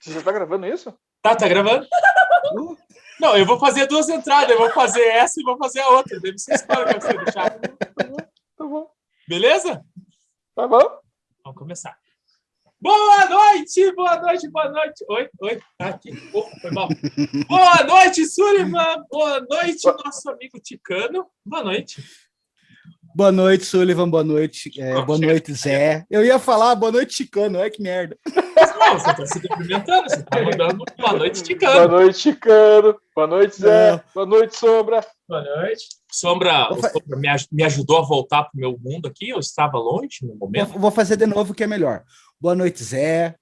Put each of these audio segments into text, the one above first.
Você já tá gravando isso? Tá, tá gravando? Não, eu vou fazer duas entradas. Eu vou fazer essa e vou fazer a outra. Deve ser história que você deixar. Tá bom. Beleza? Tá bom. Vamos começar. Boa noite, boa noite, boa noite. Oi, oi, tá aqui. Oh, foi mal. Boa noite, Sullivan. Boa noite, nosso amigo Ticano. Boa noite. Boa noite, Sullivan. Boa noite. É, boa noite, Zé. Eu ia falar boa noite, Ticano. Olha que merda. Não, você tá se cumprimentando, você tá mandando boa noite, Boa Ticano. noite, Chicano. Boa noite, Zé. Não. Boa noite, Sombra. Boa noite. Sombra, Sombra me, aj- me ajudou a voltar pro meu mundo aqui. Eu estava longe no Vou, momento. vou fazer de novo que é melhor. Boa noite, Zé.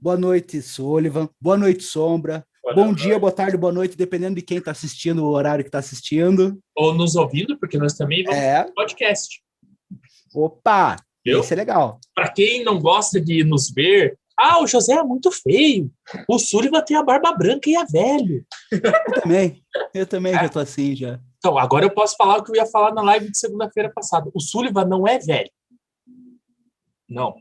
Boa noite, Sullivan. Boa noite, Sombra. Bom dia, boa tarde, boa noite, dependendo de quem está assistindo, o horário que está assistindo. Ou nos ouvindo, porque nós também vamos É. podcast. Opa! Viu? Isso é legal. Para quem não gosta de nos ver, ah, o José é muito feio. O Sullivan tem a barba branca e é velho. Eu também. Eu também É. já tô assim já. Então, agora eu posso falar o que eu ia falar na live de segunda-feira passada. O Sullivan não é velho. Não.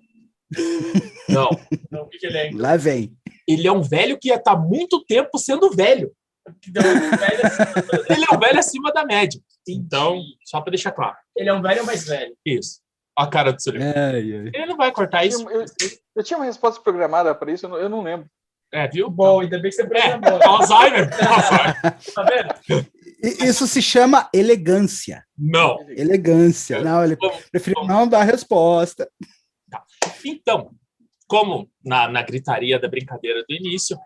Não. Não, o que que ele é? Lá vem. Ele é um velho que ia estar muito tempo sendo velho. Então, um acima- Ele é um velho acima da média. Então, só para deixar claro. Ele é um velho mais velho. Isso. A cara do Sullivan. Ai, ai. Ele não vai cortar Eu, isso. eu- eu tinha uma resposta programada para isso, eu não, eu não lembro. É, viu? Bom, ainda bem que você É, programou. Alzheimer. Alzheimer. Tá vendo? Isso se chama elegância. Não. Elegância. Não, ele Vamos- preferiu não dar resposta. Então, como na, na gritaria da brincadeira do início,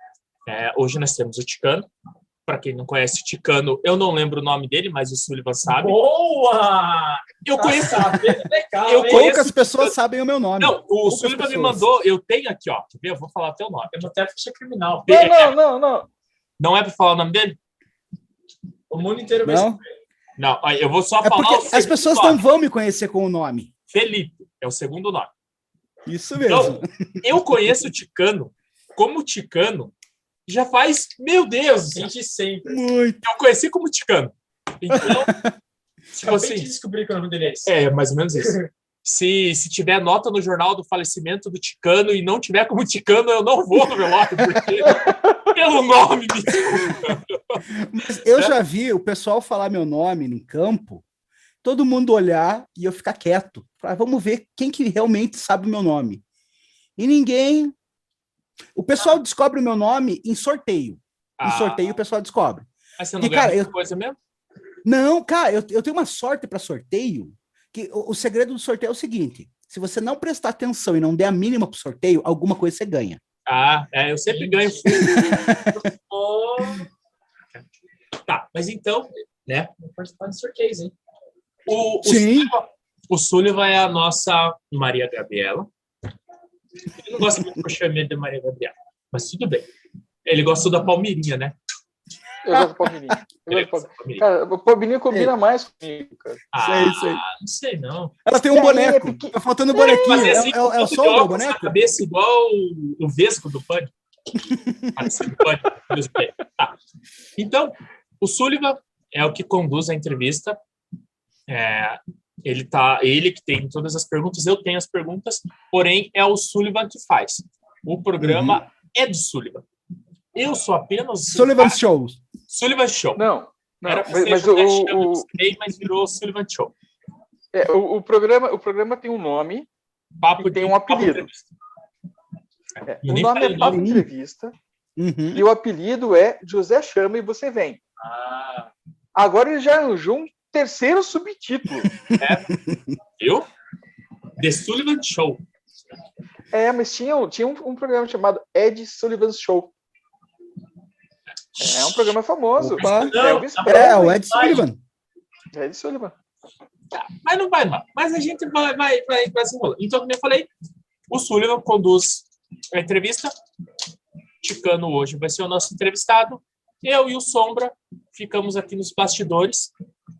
é, hoje nós temos o Ticano. Para quem não conhece o Ticano, eu não lembro o nome dele, mas o Sullivan sabe. Boa! Eu conheço. Tá sabendo legal, Eu conheço- Poucas pessoas sabem o meu nome. Não, o Poucas Sullivan me pessoas. mandou. Eu tenho aqui, ó. Quer ver? Eu vou falar o teu nome. Eu não tenho ficha criminal. Não, não, não, não. Não é para falar o nome dele? O mundo inteiro vai Não? saber. Não, eu vou só É falar as pessoas nome. não vão me conhecer com o nome. Felipe é o segundo nome. Isso Então, mesmo. eu conheço o Ticano como Ticano já faz, meu Deus, Gente sempre. Muito. eu conheci como Ticano. Então, Acabei de assim, descobrir que o nome dele é esse. é mais ou menos isso. Se, se tiver nota no jornal do falecimento do Ticano e não tiver como Ticano, eu não vou no velório, porque pelo nome me desculpa. Mas eu já vi o pessoal falar meu nome no campo, todo mundo olhar e eu ficar quieto. Falar, vamos ver quem que realmente sabe o meu nome. E ninguém. O pessoal descobre o meu nome em sorteio. Em Ah, sorteio o pessoal descobre. Mas você não E, ganha cara, eu- coisa mesmo? Não, cara, eu, eu tenho uma sorte para sorteio. Que o, o segredo do sorteio é o seguinte: se você não prestar atenção e não der a mínima pro sorteio, alguma coisa você ganha. Ah, é, eu sempre ganho. Tá, mas então, né? vou participar de sorteios, hein? O, o, Sim. Sullivan, o Sullivan é a nossa Maria Gabriela. Ele não gosta muito que eu chame de Maria Gabriela, mas tudo bem. Ele gostou da Palmeirinha, né? Eu gosto do Palmeirinha. Eu Ele gosto do gosta Palmeirinha. da Palmeirinha. Cara, o Palmeirinha combina mais comigo, cara. Ah, Sei, sei. não sei não. Ela tem um aí, boneco. é pequ- Tá faltando um bonequinho. Fazer É, assim, é, é o som do boneco? cabeça igual o, o Vesco do Pânico. Tá. Então, o Sullivan é o que conduz a entrevista. É, ele tá, ele que tem todas as perguntas, eu tenho as perguntas, porém é o Sullivan que faz. O programa é do Sullivan. Eu sou apenas Sullivan Show. Sullivan Show. Não, não. Era Mas, mas o, o, mas virou Sullivan Show. é, o, o programa, o programa tem um nome. Papo E tem de- um apelido. é, o nome é Papo. Entrevista. Uhum. E o apelido é José Chama e Você Vem. Ah, Agora ele já arranjou um terceiro subtítulo. viu? The Sullivan Show. É, mas tinha, um- tinha um, um programa chamado Ed Sullivan's Show. É um programa famoso. Opa. Não, Presley. É, o Ed Sullivan. Ed Sullivan. Mas não vai lá. Mas a gente vai, vai, vai, vai se enrolando. Então, como eu falei, o Sullivan conduz a entrevista. Ticano hoje vai ser o nosso entrevistado. Eu e o Sombra ficamos aqui nos bastidores,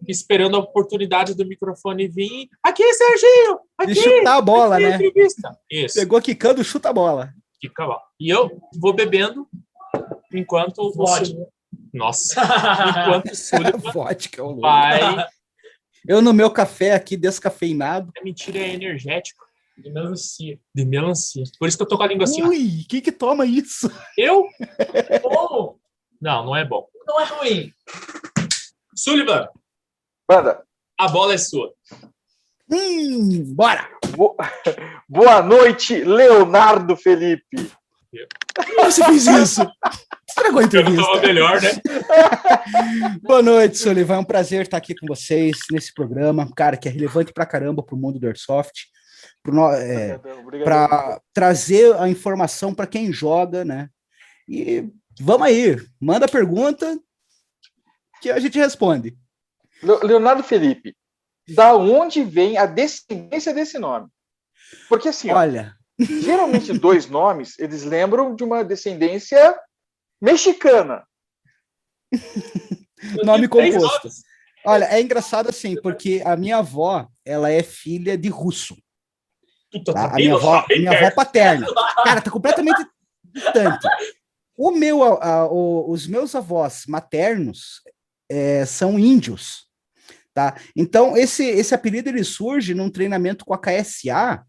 esperando a oportunidade do microfone vir. Aqui, Serginho! Aqui! De chutar a bola, aqui, né? entrevista. Isso. Pegou quicando, chuta a bola. Fica lá. E eu vou bebendo enquanto o Vodka. Sul- Nossa. Enquanto o Sullivan Vodka, ô louco. vai. Eu no meu café aqui, descafeinado. É mentira, é energético. De melancia. De melancia. Por isso que eu tô com a língua assim. Ui, quem que toma isso? Eu? Bom, Não, não é bom. não é ruim. Sullivan, Manda. a bola é sua. Hum, bora! Bo- Boa noite, Leonardo Felipe. Que você fez isso? Estragou a Eu não entrevista. tava melhor, né? Boa noite, Solivan. É um prazer estar aqui com vocês nesse programa, cara, que é relevante pra caramba pro mundo do Airsoft, é, para trazer a informação para quem joga, né? E vamos aí, manda pergunta que a gente responde. Le- Leonardo Felipe, da onde vem a descendência desse nome? Porque assim, ó, Olha, geralmente dois nomes, eles lembram de uma descendência mexicana. Nome composto. olha, é engraçado assim, porque a minha avó, ela é filha de russo. Tá? tá A minha avó, minha avó paterna. Cara, tá completamente distante. O meu, a- o- os meus avós maternos é, são índios, tá? Então esse esse apelido ele surge num treinamento com a KSA,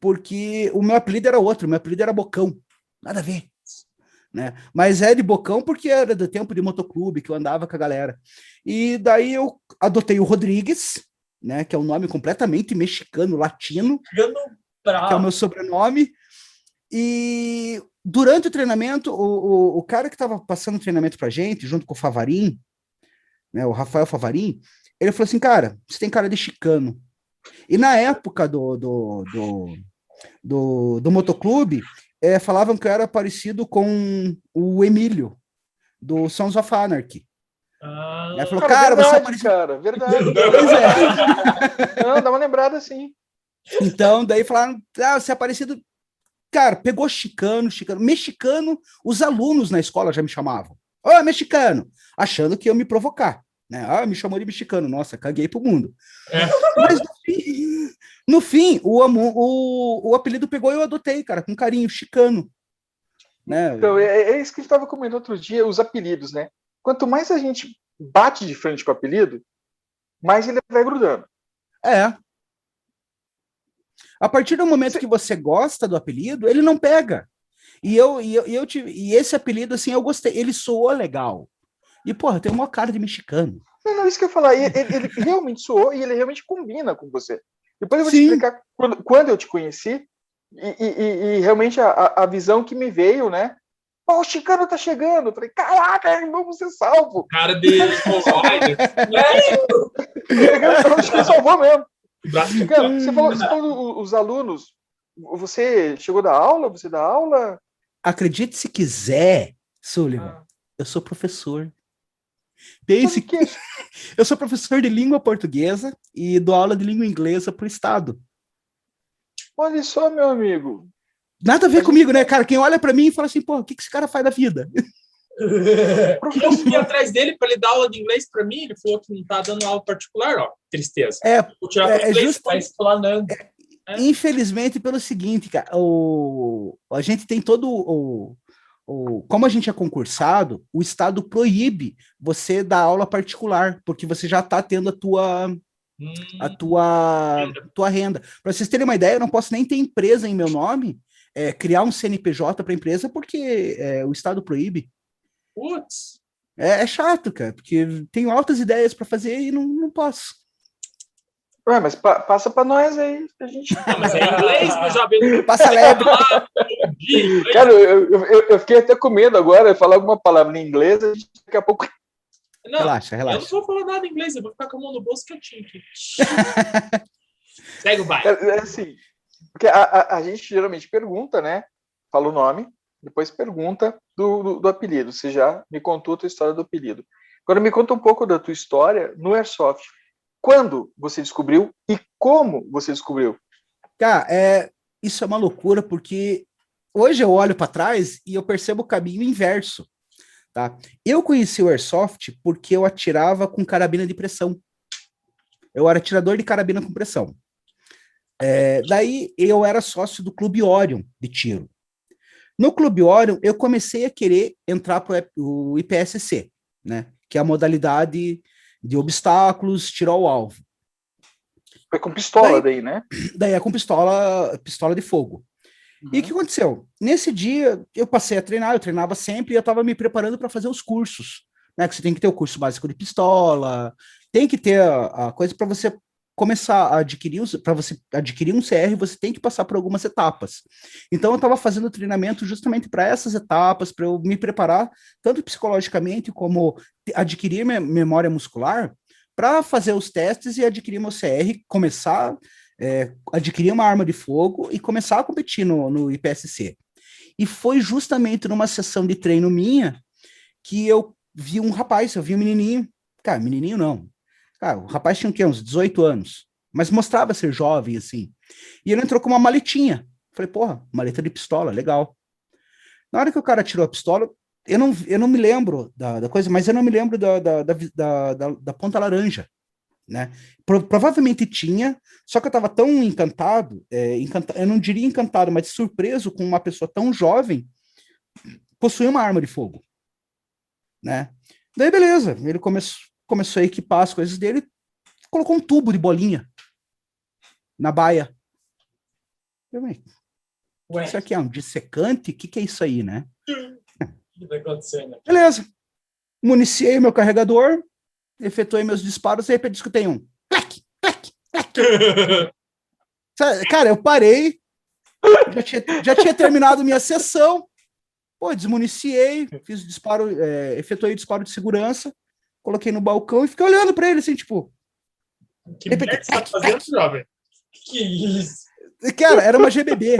porque o meu apelido era outro, o meu apelido era Bocão, nada a ver, né? Mas é de Bocão porque era do tempo de motoclube que eu andava com a galera. E daí eu adotei o Rodrigues, né? Que é um nome completamente mexicano, latino que é o meu sobrenome. E durante o treinamento, o, o, o cara que estava passando o treinamento pra gente, junto com o Favarim, né, o Rafael Favarim, ele falou assim, cara, você tem cara de chicano. E na época do, do, do, do, do motoclube, eh, falavam que eu era parecido com o Emílio, do Sons of Anarchy. Ah, Aí falou, Cara, cara, você é verdade, parecido... cara, verdade. Pois é. Não, dá uma lembrada assim. Então, daí falaram, ah, você é parecido. Cara, pegou chicano, chicano. Mexicano, os alunos na escola já me chamavam. Ô, mexicano! Achando que ia me provocar. Né? Ah, me chamou de mexicano. Nossa, caguei pro mundo. É. Mas no fim, no fim o, o, o apelido pegou e eu adotei, cara, com carinho, chicano. Né? Então, é, é isso que a gente estava comentando outro dia, os apelidos, né? Quanto mais a gente bate de frente com o apelido, mais ele vai grudando. É. A partir do momento que você gosta do apelido, ele não pega. E eu, e eu, e eu tive, e esse apelido, assim, eu gostei. Ele soou legal. E, porra, tem uma cara de mexicano. Não, não, isso que eu ia falar. Ele, ele- realmente soou e ele realmente combina com você. Depois eu vou Sim. te explicar quando, quando eu te conheci e, e- e- e realmente a, a- visão que me veio, né? Pô, o Chicano tá chegando. Eu falei, caraca, vamos ser salvo. Cara de Small Rider. Chegando, o Chicano salvou mesmo. Chicano, você falou, você falou os alunos. Você chegou da aula? Você dá aula? Acredite se quiser, Sullivan, Ah. eu sou professor. Pense o que eu sou professor de língua portuguesa e dou aula de língua inglesa pro estado. Olha só, meu amigo. Nada a ver comigo, né, cara? Quem olha pra mim e fala assim, pô, o que, que esse cara faz da vida? Eu fui atrás dele para ele dar aula de inglês para mim. Ele falou que não tá dando aula particular, ó. Tristeza. É, Vou tirar É, pro é inglês. justo- Tá explanando. Infelizmente, pelo seguinte, cara, o, a gente tem todo o, o. Como a gente é concursado, o Estado proíbe você dar aula particular, porque você já está tendo a tua, Hum, a tua, Renda. tua renda. Para vocês terem uma ideia, eu não posso nem ter empresa em meu nome, é, criar um CNPJ para empresa, porque é, o Estado proíbe. Putz. É, é chato, cara, porque tenho altas ideias para fazer e não, não posso. Ué, mas pa- passa para nós aí. A gente... Não, mas é em inglês, meu jovem. Passa leve. Cara, eu, eu, eu- fiquei até com medo agora de falar alguma palavra em inglês. A gente, daqui a pouco. Não, Relaxa, eu não relaxa. vou falar nada em inglês. Eu vou ficar com a mão no bolso quietinho aqui. Segue o baile. É, é assim. Porque a, a, a gente geralmente pergunta, né? Fala o nome, depois pergunta do, do, do apelido. Você já me contou a tua história do apelido. Agora me conta um pouco da tua história no Airsoft. Quando você descobriu e como você descobriu? Cara, é, isso é uma loucura, porque hoje eu olho para trás e eu percebo o caminho inverso. Tá? Eu conheci o Airsoft porque eu atirava com carabina de pressão. Eu era atirador de carabina com pressão. É, daí eu era sócio do Clube Orion de tiro. No Clube Orion, eu comecei a querer entrar para o IPSC, né? que é a modalidade de obstáculos, tiro ao alvo. Foi com pistola Daí- daí, né? Daí é com pistola, pistola de fogo. E o que aconteceu? Nesse dia, eu passei a treinar, eu treinava sempre e eu estava me preparando para fazer os cursos. Né? Que você tem que ter o curso básico de pistola, tem que ter a, a coisa para você começar a adquirir, para você adquirir um CR, você tem que passar por algumas etapas. Então eu estava fazendo treinamento justamente para essas etapas, para eu me preparar, tanto psicologicamente como adquirir me- memória muscular, para fazer os testes e adquirir meu CR, começar é, adquirir uma arma de fogo e começar a competir no, no IPSC. E foi justamente numa sessão de treino minha que eu vi um rapaz, eu vi um menininho, cara, menininho não, cara, o rapaz tinha o quê, uns 18 anos, mas mostrava ser jovem, assim, e ele entrou com uma maletinha, falei, porra, maleta de pistola, legal. Na hora que o cara tirou a pistola, eu não, eu não me lembro da, da coisa, mas eu não me lembro da, da, da, da, da- ponta laranja, né? Pro- provavelmente tinha, só que eu estava tão encantado, é, encanta- eu não diria encantado, mas surpreso com uma pessoa tão jovem possuir uma arma de fogo, né? Daí, beleza, ele come começou a equipar as coisas dele, colocou um tubo de bolinha na baia. Eu, "Ué, Ué, isso aqui é um dissecante? O que, que é isso aí, né? o que tá acontecendo? Beleza. Municiei o meu carregador, efetuei meus disparos, e de repente escutei um. Clac, clac, clac. Cara, eu parei, já tinha, já tinha terminado minha sessão, pô, desmuniciei, fiz disparo, é, efetuei disparo de segurança, coloquei no balcão e fiquei olhando pra ele assim, tipo, Que merda que você tá fazendo, jovem? Que isso? cara, era uma GBB.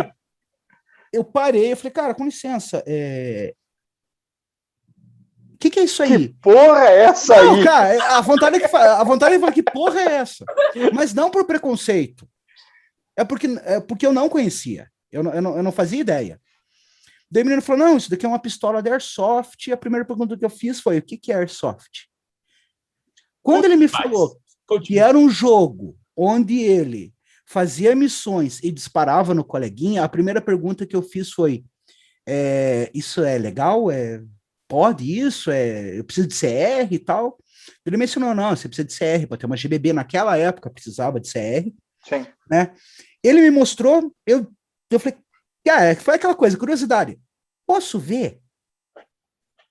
Eu parei, eu falei, cara, com licença, é... o que, que é isso aí? Porra, é essa Não, aí? cara, é- a vontade é que fa- a vontade é falar que porra é essa? Mas não por preconceito. É porque, é porque eu não conhecia. Eu não, eu, não, eu não fazia ideia. Daí o menino falou: não, isso daqui é uma pistola de airsoft. E a primeira pergunta que eu fiz foi: o que, que é airsoft? Quando ele me falou que era um jogo onde ele fazia missões e disparava no coleguinha, a primeira pergunta que eu fiz foi: é, isso é legal? É, pode isso? É, eu preciso de CR e tal? Ele mencionou: não, você precisa de CR para ter uma GBB. Naquela época precisava de CR. Sim. Ele me mostrou, eu, eu falei, cara, foi aquela coisa, curiosidade. Posso ver?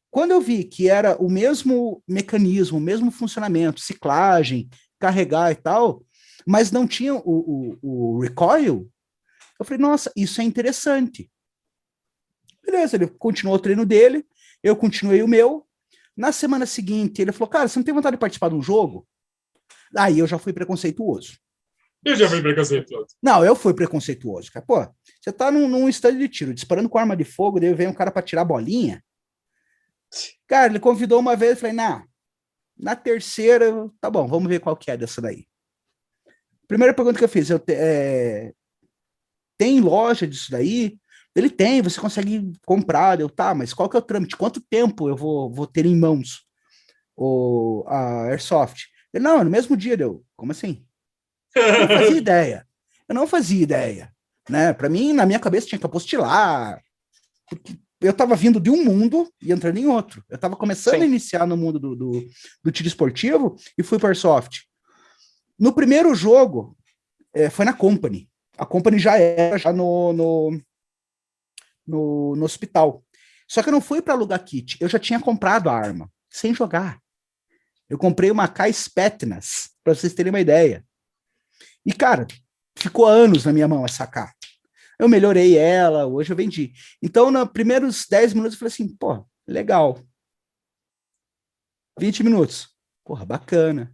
Quando eu vi que era o mesmo mecanismo, o mesmo funcionamento, ciclagem, carregar e tal, mas não tinha o, o, o recoil, eu falei, nossa, isso é interessante. Beleza, ele continuou o treino dele, eu continuei o meu. Na semana seguinte, ele falou, cara, você não tem vontade de participar de um jogo? Aí eu já fui preconceituoso. Eu já fui preconceituoso. Não, eu fui preconceituoso, cara. Pô, você tá num, num stand de tiro, disparando com arma de fogo, daí vem um cara pra tirar bolinha. Cara, ele convidou uma vez, eu falei, não, na terceira, eu- tá bom, vamos ver qual que é dessa daí. Primeira pergunta que eu fiz, eu te- é, tem loja disso daí? Ele tem, você consegue comprar, eu, tá, mas qual que é o trâmite? Quanto tempo eu vou, vou ter em mãos o, a Airsoft? Ele, não, é no mesmo dia, deu. Como assim? Eu não fazia ideia. Eu não fazia ideia. Né? Para mim, na minha cabeça, tinha que apostilar. Porque eu estava vindo de um mundo e entrando em outro. Eu estava começando Sim. a iniciar no mundo do, do, do tiro esportivo e fui para Airsoft. No primeiro jogo, eh, foi na Company. A Company já era já no, no, no, no hospital. Só que eu não fui para alugar kit. Eu já tinha comprado a arma, sem jogar. Eu comprei uma K Spetnas, para vocês terem uma ideia. E, cara, ficou anos na minha mão essa K. Eu melhorei ela, hoje eu vendi. Então, nos primeiros 10 minutos, eu falei assim, pô, legal. 20 minutos. Porra, bacana.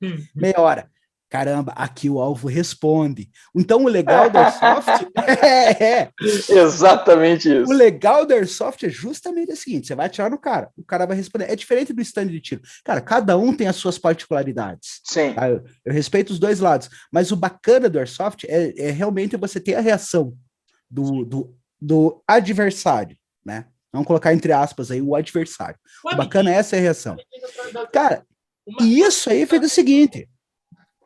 Hum. Meia hora. Caramba, aqui o alvo responde. Então, o legal da Airsoft é, é, Exatamente o isso. legal da Airsoft é justamente o seguinte: você vai atirar no cara, o cara vai responder. É diferente do stand de tiro. Cara, cada um tem as suas particularidades. Sim. tá? Eu, eu respeito os dois lados. Mas o bacana do Airsoft é, é realmente você ter a reação do, do, do adversário, né? Vamos colocar entre aspas aí o adversário. O bacana é essa a reação. Cara, e isso aí fez o seguinte.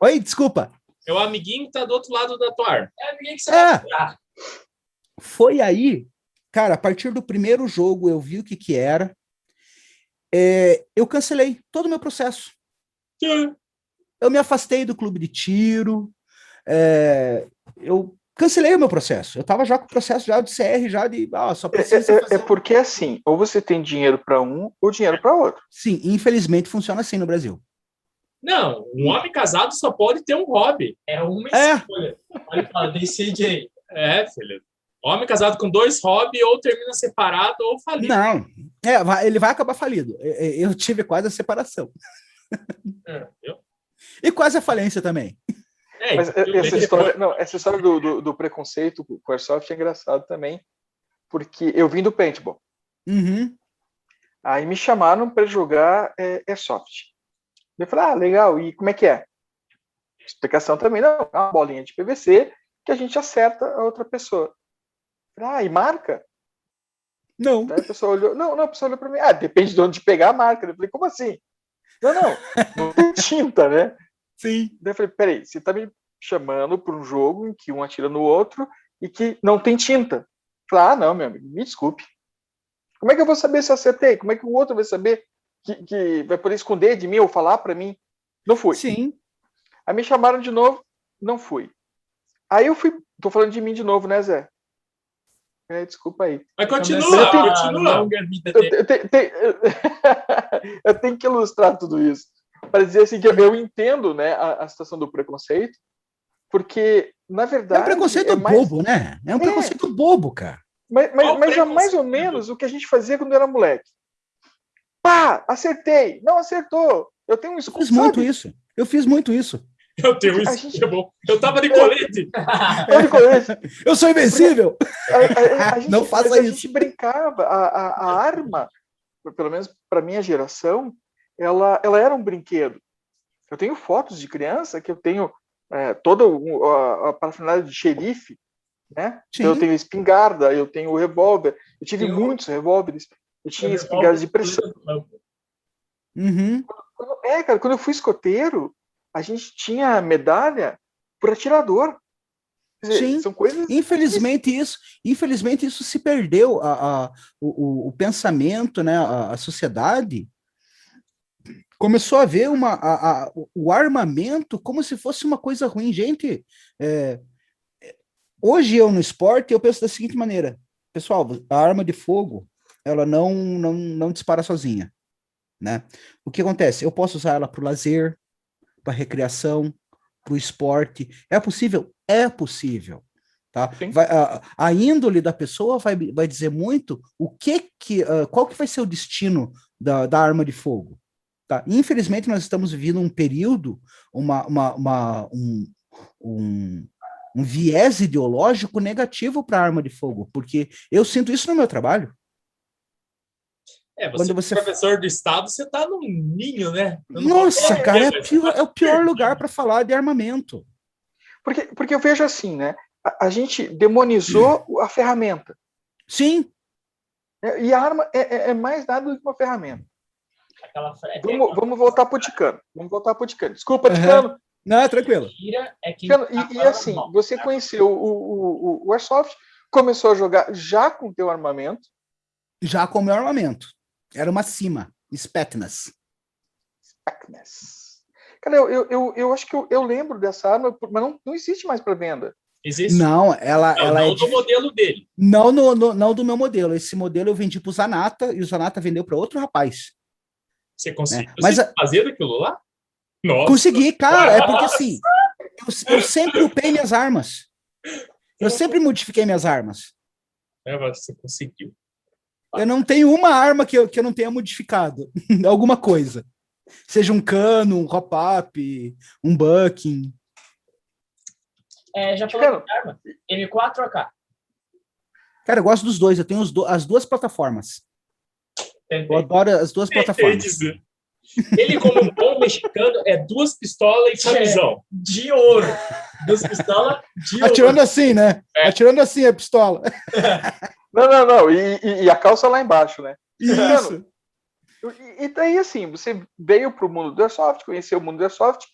Oi, desculpa. É o amiguinho que tá do outro lado da tua arma. É, ninguém que você É. vai. Foi aí, cara, a partir do primeiro jogo eu vi o que que era. É, eu cancelei todo o meu processo. Eu me afastei do clube de tiro, é, eu cancelei o meu processo. Eu estava já com o processo já de CR, já de. Ah, só É, precisa. é- fazer é porque assim, ou você tem dinheiro para um ou dinheiro para outro. Sim, infelizmente funciona assim no Brasil. Não, um homem casado só pode ter um hobby. É uma É. escolha. Olha e fala, DCJ. É, filho. Homem casado com dois hobbies ou termina separado ou falido. Não, é, vai- ele vai acabar falido. É, é, Eu tive quase a separação. É? E quase a falência também. É, Mas essa história, não, essa história do, do, do preconceito com o Airsoft é engraçado também, porque eu vim do paintball. Uhum. Aí me chamaram para jogar é, Airsoft. Eu falei, ah, legal, e como é que é? Explicação também, não, é uma bolinha de PVC que a gente acerta a outra pessoa. Falei, ah, e marca? Não. Daí a pessoa olhou, não, não, a pessoa olhou para mim, ah, depende de onde pegar a marca. Eu falei, como assim? Não, não, não tem tinta, né? Sim. Daí eu falei, peraí, você tá me chamando para um jogo em que um atira no outro e que não tem tinta. Falei, ah, não, meu amigo, me desculpe. Como é que eu vou saber se eu acertei? Como é que o outro vai saber que, que vai poder esconder de mim ou falar para mim? Não fui. Sim. Aí me chamaram de novo, não fui. Aí eu fui, tô falando de mim de novo, né, Zé? É, desculpa aí. Mas continua, a continua. Eu, dele. eu te- te- eu tenho que ilustrar tudo isso para dizer assim que eu, eu entendo, né, a, a situação do preconceito, porque na É verdade um preconceito é mais- bobo, né? É um É. preconceito bobo, cara. Mas, mas, mas é mais ou menos o que a gente fazia quando era moleque. Pá, acertei. Não acertou. Eu tenho um Eu escudo. fiz muito sabe? isso. Eu fiz muito isso. Eu tenho A isso, gente- é bom. Eu tava de colete. Olha com esse. Eu sou invencível. A- a- a gente- Não faça a isso. gente brincava. A, a- a arma, pelo menos para minha geração, ela, ela era um brinquedo. Eu tenho fotos de criança que eu tenho é, toda o- a, a parafernália de xerife, né? Então, eu tenho espingarda, eu tenho revólver. Eu tive o- muitos revólveres. Eu tinha Eu espingardas de pressão. campo. Uhum. Quando- É, cara, quando eu fui escoteiro, a gente tinha medalha por atirador. Quer dizer, Sim. São coisas. Infelizmente isso, infelizmente isso se perdeu a, a- o, o- pensamento, né? A, a sociedade começou a ver uma, a- a- o- o armamento como se fosse uma coisa ruim, gente. é, é, hoje eu no esporte eu penso da seguinte maneira, pessoal, a arma de fogo ela não não, não dispara sozinha, né? O que acontece? Eu posso usar ela para o lazer, para recreação, para o esporte. É possível? É possível. Tá? Vai, a, a índole da pessoa vai, vai dizer muito o que que, ah, qual que vai ser o destino da, da arma de fogo. Tá? Infelizmente, nós estamos vivendo um período, uma, uma, uma- um, um, um viés ideológico negativo para a arma de fogo, porque eu sinto isso no meu trabalho. É, você, Quando você- é professor do estado, você tá num ninho, né? Nossa, cara, é, pior- tá é o pior lugar para falar de armamento. Porque, porque eu vejo assim, né? A, a gente demonizou a ferramenta. Sim, né, E a arma é, é- é mais nada do que uma ferramenta. Vamos, vamos voltar para o Ticano. Vamos voltar para o Ticano. Desculpa, Aham. Ticano. não, é tranquilo. É. Ticano, E, e assim, você conheceu o, o, o, o Airsoft, começou a jogar já com o teu armamento. Já com o meu armamento. Era uma cima, Spetnas. Packness. Cara, eu, eu, eu, eu acho que eu, eu lembro dessa arma, mas não, não existe mais para venda. Existe? Não, ela, Não, ela não é do modelo dele. não, no, no- não do meu modelo. Esse modelo eu vendi para o Zanata e o Zanata vendeu para outro rapaz. Você conseguiu É, mas a- fazer daquilo lá? Nossa. Consegui, cara, é porque assim, eu, eu sempre upei minhas armas. Eu sempre modifiquei minhas armas. É, você conseguiu. Eu não tenho uma arma que eu, que eu não tenha modificado. Alguma coisa. Seja um cano, um hop-up, um bucking. É, já falou de arma. M4 ou AK? Cara, eu gosto dos dois. Eu tenho os do- as duas plataformas. Eu adoro as duas plataformas. Ele, como um bom mexicano, é duas pistolas e camisão. De ouro. Duas pistolas de. Atirando assim, né? É. Atirando assim a pistola. Não, não, não. E, e- e a calça lá embaixo, né? Isso. E, e daí, assim, você veio para o mundo do Airsoft, conheceu o mundo do Airsoft,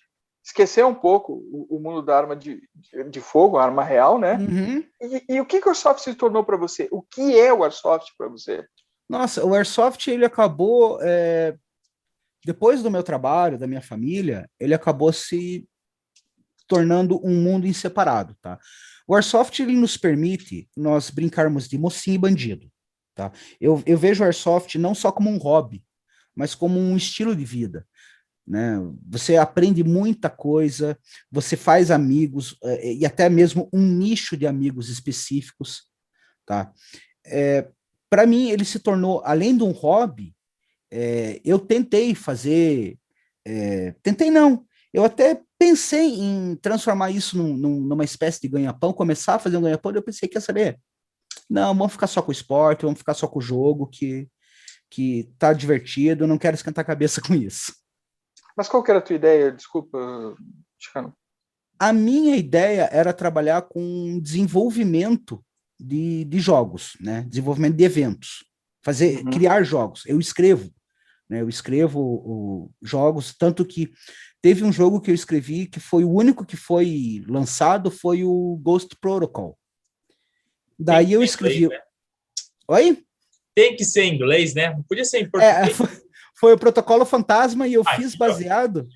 esqueceu um pouco o, o mundo da arma de, de, de fogo, a arma real, né? Uhum. E, e o que, que o Airsoft se tornou para você? O que é o Airsoft para você? Nossa, o Airsoft, ele acabou... é, Depois do meu trabalho, da minha família, ele acabou se tornando um mundo inseparado, tá? O Airsoft ele nos permite nós brincarmos de mocinho e bandido, tá? Eu, eu vejo o Airsoft não só como um hobby, mas como um estilo de vida, né? Você aprende muita coisa, você faz amigos é, e até mesmo um nicho de amigos específicos, tá? É, Para mim, ele se tornou, além de um hobby, é, eu tentei fazer, é, tentei não, eu até pensei em transformar isso num, num, numa espécie de ganha-pão, começar a fazer um ganha-pão, eu pensei, quer saber? Não, vamos ficar só com o esporte, vamos ficar só com o jogo, que, que tá divertido, não quero esquentar a cabeça com isso. Mas qual que era a tua ideia? Desculpa, Chicano. A minha ideia era trabalhar com desenvolvimento de, de jogos, né? Desenvolvimento de eventos. Fazer, uhum. criar jogos. Eu escrevo, né? Eu escrevo o, jogos, tanto que teve um jogo que eu escrevi que foi o único que foi lançado, foi o Ghost Protocol. Daí eu escrevi... Inglês, né? Oi? Tem que ser em inglês, né? Não podia ser em é, português. É, foi, foi, o Protocolo Fantasma e eu ah, fiz baseado...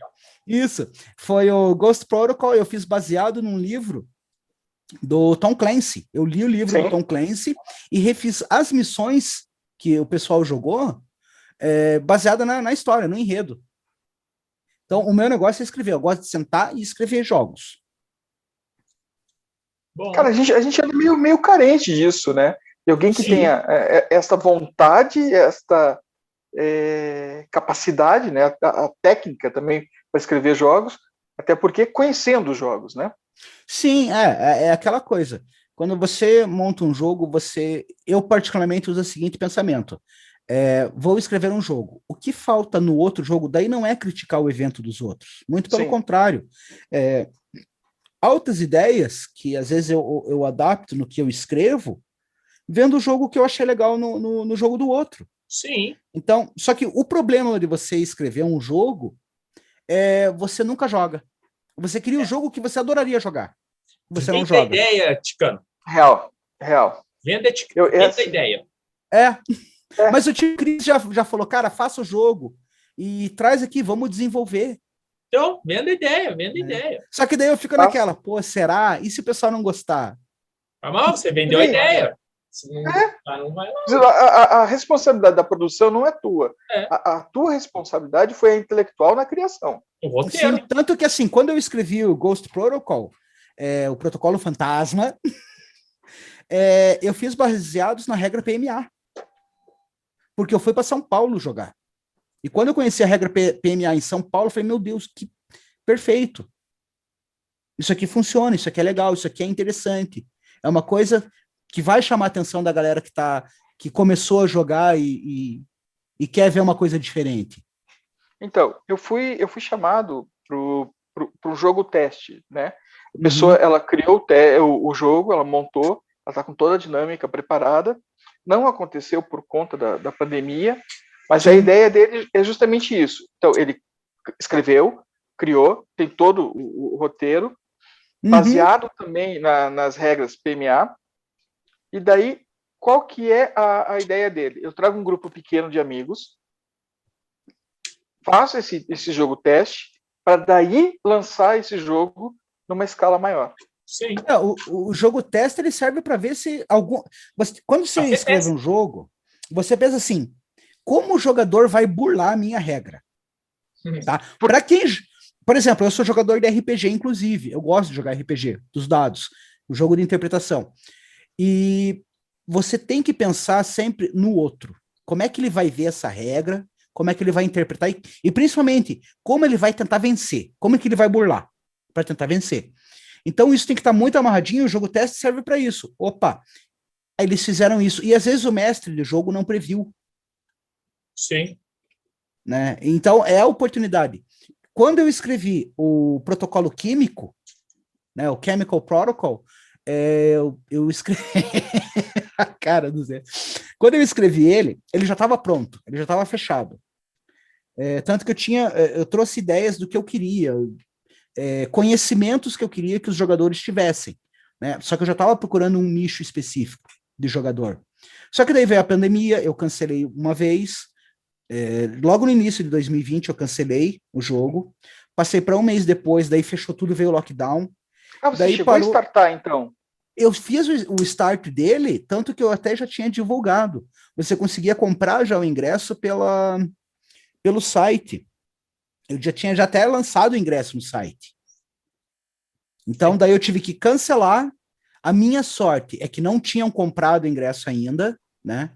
Isso, foi o Ghost Protocol, eu fiz baseado num livro do Tom Clancy. Eu li o livro Sim. do Tom Clancy e refiz as missões que o pessoal jogou é, baseada na, na, história, no enredo. Então, o meu negócio é escrever. Eu gosto de sentar e escrever jogos. Bom. Cara, a gente, a gente é meio, meio carente disso, né? De alguém que Sim. tenha é, é, esta vontade, esta é, capacidade, né? A, a técnica também para escrever jogos, até porque conhecendo os jogos, né? Sim, é, é, é aquela coisa. Quando você monta um jogo, você. Eu, particularmente, uso o seguinte pensamento: é, vou escrever um jogo. O que falta no outro jogo, daí não é criticar o evento dos outros. Muito pelo Sim. contrário. É, altas ideias que às vezes eu, eu adapto no que eu escrevo, vendo o jogo que eu achei legal no, no, no jogo do outro. Sim. Então, só que o problema de você escrever um jogo é você nunca joga. Você cria um é. jogo que você adoraria jogar. Você Venda não joga. ideia, Ticano. Real, real. Venda, eu, Venda essa... ideia. É. é. Mas o tio Cris já, já falou, cara, faça o jogo e traz aqui, vamos desenvolver. Então, venda ideia, venda é. ideia. Só que daí eu fico ah. naquela, pô, será? E se o pessoal não gostar? Tá mal, você vendeu a ideia. É. não vai a, a, a, responsabilidade da produção não é tua. É. A, a, tua responsabilidade foi a intelectual na criação. Sim, tanto que assim, quando eu escrevi o Ghost Protocol, é, o protocolo fantasma, é, eu fiz baseados na regra PMA. Porque eu fui para São Paulo jogar. E quando eu conheci a regra PMA em São Paulo, eu falei, meu Deus, que perfeito. Isso aqui funciona, isso aqui é legal, isso aqui é interessante. É uma coisa que vai chamar a atenção da galera que tá que começou a jogar e, e, e quer ver uma coisa diferente. Então, eu fui eu fui chamado pro, pro, pro jogo teste, né? A pessoa uhum. ela criou o, o, o, jogo, ela montou, ela está com toda a dinâmica preparada. Não aconteceu por conta da, da pandemia, mas a ideia dele é justamente isso. Então, ele escreveu, criou, tem todo o, o roteiro, uhum. baseado também na, nas regras PMA, e daí, qual que é a, a ideia dele? Eu trago um grupo pequeno de amigos, faço esse, esse jogo teste, para daí lançar esse jogo numa escala maior. Sim. É, o, o jogo teste ele serve para ver se algum. Você, quando você escreve um jogo, você pensa assim: como o jogador vai burlar a minha regra? Uhum. Tá? Para quem. Por exemplo, eu sou jogador de RPG, inclusive. Eu gosto de jogar RPG, dos dados, o jogo de interpretação. E você tem que pensar sempre no outro. Como é que ele vai ver essa regra? Como é que ele vai interpretar? E, e principalmente, como ele vai tentar vencer? Como é que ele vai burlar para tentar vencer? Então, isso tem que estar tá muito amarradinho. O jogo teste serve para isso. Opa, eles fizeram isso. E às vezes o mestre do jogo não previu. Sim. Né? Então, é a oportunidade. Quando eu escrevi o protocolo químico, né, o Chemical Protocol, é, eu, eu escrevi. a cara do Zé. Quando eu escrevi ele, ele já estava pronto, ele já estava fechado. É, tanto que eu tinha, é, eu trouxe ideias do que eu queria, é, conhecimentos que eu queria que os jogadores tivessem. Né? Só que eu já estava procurando um nicho específico de jogador. Só que daí veio a pandemia, eu cancelei uma vez. É, logo no início de 2020 eu cancelei o jogo, Passei para um mês depois, daí fechou tudo, veio o lockdown. Ah, você Daí chegou parou- a startar, então. Eu fiz o o start dele, tanto que eu até já tinha divulgado. Você conseguia comprar já o ingresso pela, pelo site. Eu já tinha já até lançado o ingresso no site. Então, daí eu tive que cancelar. A minha sorte é que não tinham comprado o ingresso ainda, né?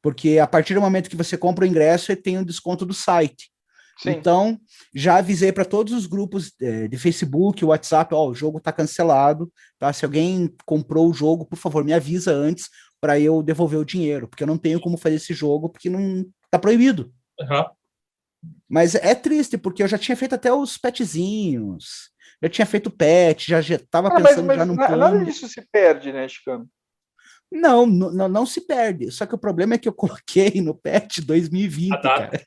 Porque a partir do momento que você compra o ingresso, ele tem um desconto do site. Sim. Então, já avisei para todos os grupos eh, de Facebook, WhatsApp, ó, o jogo está cancelado, tá? Se alguém comprou o jogo, por favor, me avisa antes para eu devolver o dinheiro, porque eu não tenho como fazer esse jogo, porque não tá proibido. Aham. Mas é triste, porque eu já tinha feito até os petzinhos, já tinha feito pet, já já tava Ah, mas, pensando mas já no plano. nada disso se perde, né, Chicano? Não, não, não, se perde. Só que o problema é que eu coloquei no pet 2020, A data. cara.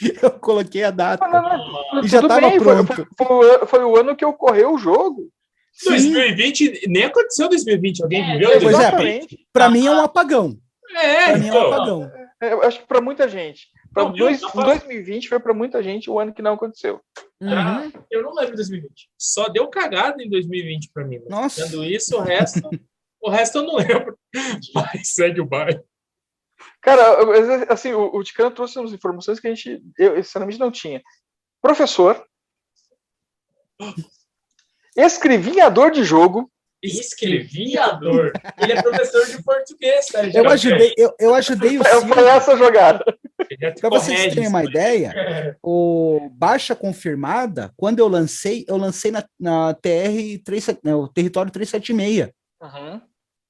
Eu coloquei a data. Não, não, não. E já Tudo tava bem, foi- pronto. Foi, foi o ano- foi o ano que ocorreu o jogo. Sim, 2020, nem aconteceu 2020. Alguém É, viveu pois é, 2020? Exatamente. para mim é um apagão. É, Para mim é um então. apagão. É, Eu acho que para muita gente. Pra Não, eu dois, não faço. 2020 foi para muita gente o ano que não aconteceu. Ah, Uhum. eu não lembro de 2020. Só deu cagada em 2020 pra mim. Nossa. Sendo isso, o resto, o resto eu não lembro. Vai, segue o baile. Cara, eu- assim, o, o Ticano trouxe umas informações que a gente, eu, sinceramente, não tinha. Professor, escrevinhador de jogo, Escreviador. Ele é professor de português, tá? Eu ajudei, eu, eu ajudei o é, Silvio. foi essa jogada. Para vocês terem uma ideia, o baixa confirmada, quando eu lancei, eu lancei na, na TR 37, no território 376.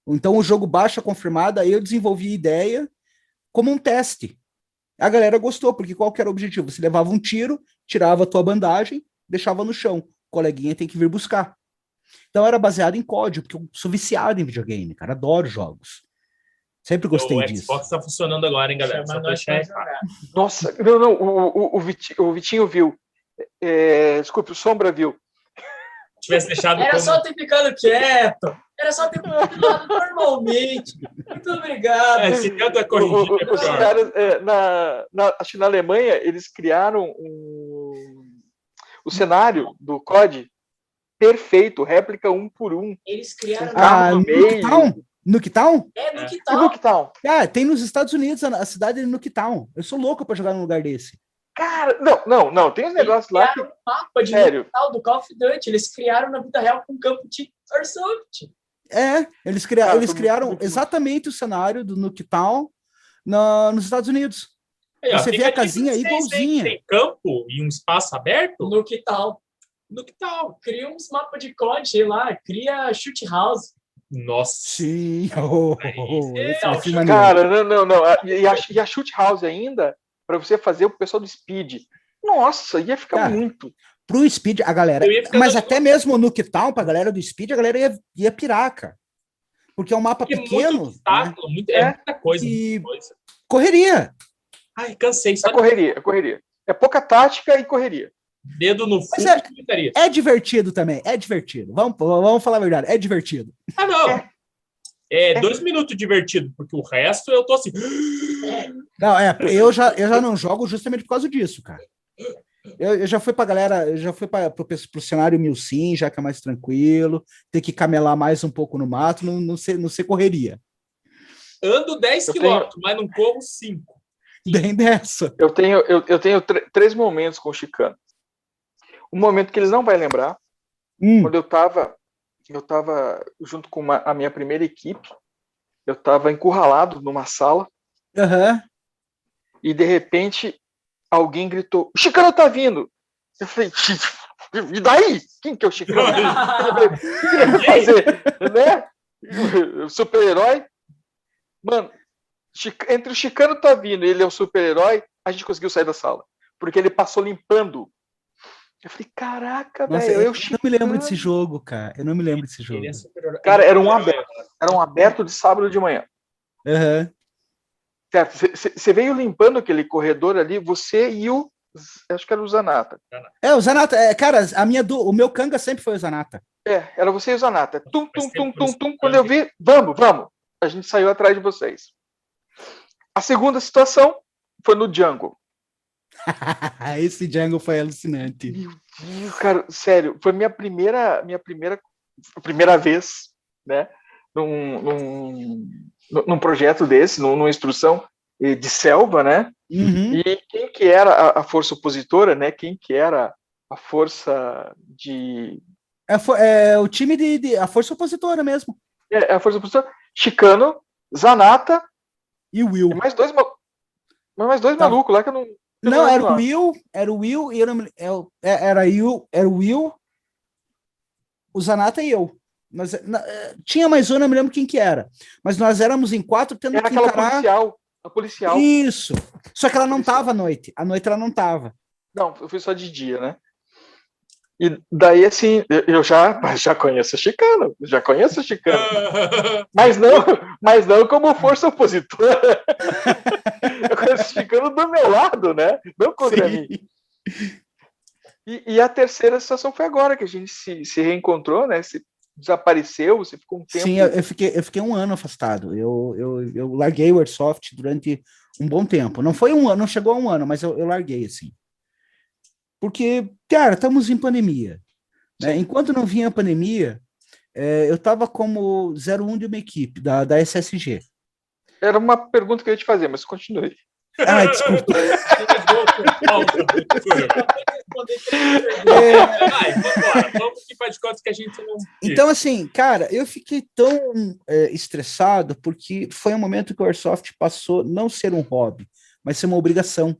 Então o jogo baixa confirmada, eu desenvolvi a ideia como um teste. A galera gostou, porque qual que era o objetivo? Você levava um tiro, tirava a tua bandagem, deixava no chão. O coleguinha tem que vir buscar. Então era baseado em código, porque eu sou viciado em videogame, cara, adoro jogos. Sempre gostei o disso. Xbox tá funcionando agora, hein, galera? Só deixar. Nossa, não, não, o, o, o, Vitinho, o Vitinho viu. É, desculpe, o Sombra viu. tivesse deixado Era como- só ter ficado quieto. Era só ter continuado normalmente. Muito obrigado. É, se tenta O- corrigir, o- é os caras, é, na, na, acho que na Alemanha, eles criaram um, o cenário do COD perfeito, réplica um por um. Eles criaram. Ah, no meio. Nuketown? Nuketown? É, no É. que E tal? Nuketown? Ah, tem nos Estados Unidos a, a cidade de Nuketown. Eu sou louco pra jogar num lugar desse. Cara, não, não, não. Tem uns negócios lá que. criaram um mapa de Sério. Natal do Call of Duty. Eles criaram na vida real com um campo de Airsoft. É, eles, cria- Cara, eles criaram muito- exatamente o cenário do Nuketown na, nos Estados Unidos. Aí, ó, Você vê a casinha vocês, igualzinha. Tem campo e um espaço aberto? No que tal? No que tal? Cria uns mapas de COD, sei lá. Cria shoot house. Nossa. Sim. Oh, vai ser maneiro. Cara, não, não, não. E a, e a Shoot House ainda, para você fazer o pessoal do Speed. Nossa, ia ficar Cara, muito. Pro Speed, a galera. Mas até mesmo no Nuketown, pra galera do Speed, a galera ia, ia piraca. Porque é um mapa Porque é pequeno. muito né? obstáculo, muito- é É. muita coisa, E- muita coisa. Correria. Ai, cansei. Só É correria, é correria. É pouca tática e correria. Dedo no fundo é-. É divertido também. É divertido. Vamos, vamos falar a verdade. É divertido. Ah, não. É dois minutos divertido, porque o resto eu tô assim. Não, é, eu já, eu já não jogo justamente por causa disso, cara. Eu, eu já fui pra galera, eu já fui para pro, pro cenário mil sim, já que é mais tranquilo, ter que camelar mais um pouco no mato, não, não, ser, não ser correria. Ando 10 Eu quilômetros, mas não corro 5. Bem dessa. Eu tenho, eu, eu tenho tr- três momentos com o Chicano. Um momento que eles não vai lembrar, Hum, quando eu estava eu tava junto com uma- a minha primeira equipe, eu estava encurralado numa sala aham. e de repente alguém gritou: "O Chicano tá vindo!" Eu falei: "E daí? Quem que é o Chicano?" Eu falei, O que ele vai fazer, né? Super-herói. Mano, entre o Chicano tá vindo e ele é o super-herói, a gente conseguiu sair da sala, porque ele passou limpando. Eu falei: "Caraca, velho, eu, eu, eu não me lembro Chicano." desse jogo, cara. Eu não me lembro desse jogo. Ele é. Cara, era um é aberto. Era um aberto de sábado de manhã. Aham. Certo? Você veio limpando aquele corredor ali, você e o. Acho que era o Zanata. É, o Zanata, é, cara, a minha du- o meu canga sempre foi o Zanata. É, era você e o Zanata. Tum, tum, tum, tum, tum. Quando eu vi, vamos, vamos. A gente saiu atrás de vocês. A segunda situação foi no Jungle. Esse Django foi alucinante. Meu Deus, cara, sério, foi minha primeira, minha primeira, primeira vez, né? Num, num, num projeto desse, numa instrução de selva, né? Uhum. E quem que era a, força opositora, né? Quem que era a força de... É, é o time de, de, a força opositora mesmo. É, a força opositora. Chicano, Zanata... E Will. E mais dois, mais dois tá. malucos lá que eu não... Não, não era o Will, era o Will e eu não, eu, é, era, eu, era o Will, o Zanata e eu. Nós, na, eh, tinha mais um, não me lembro quem que era. Mas nós éramos em quatro tendo era que aquela encarar... policial. A policial. Isso. Só que ela não estava à noite. À noite ela não estava. Não, eu fui só de dia, né? E daí, assim, eu já, já conheço o Chicano, já conheço o Chicano. mas, não, mas não como força opositora. eu conheço o Chicano do meu lado, né? Não contra Sim. mim. E, e, a terceira situação foi agora, que a gente se, se reencontrou, né? Se desapareceu, você ficou um tempo. Sim, eu, eu, fiquei, eu fiquei um ano afastado. Eu, eu, eu larguei o Airsoft durante um bom tempo. Não foi um ano, não chegou a um ano, mas eu, eu larguei, assim. Porque, cara, estamos em pandemia. Né? Enquanto não vinha a pandemia, é, eu estava como 01 de uma equipe da, da SSG. Era uma pergunta que eu ia te fazer, mas continue. Ah, desculpa. Então, assim, cara, eu fiquei tão é, estressado porque foi um momento que o Airsoft passou não ser um hobby, mas ser uma obrigação.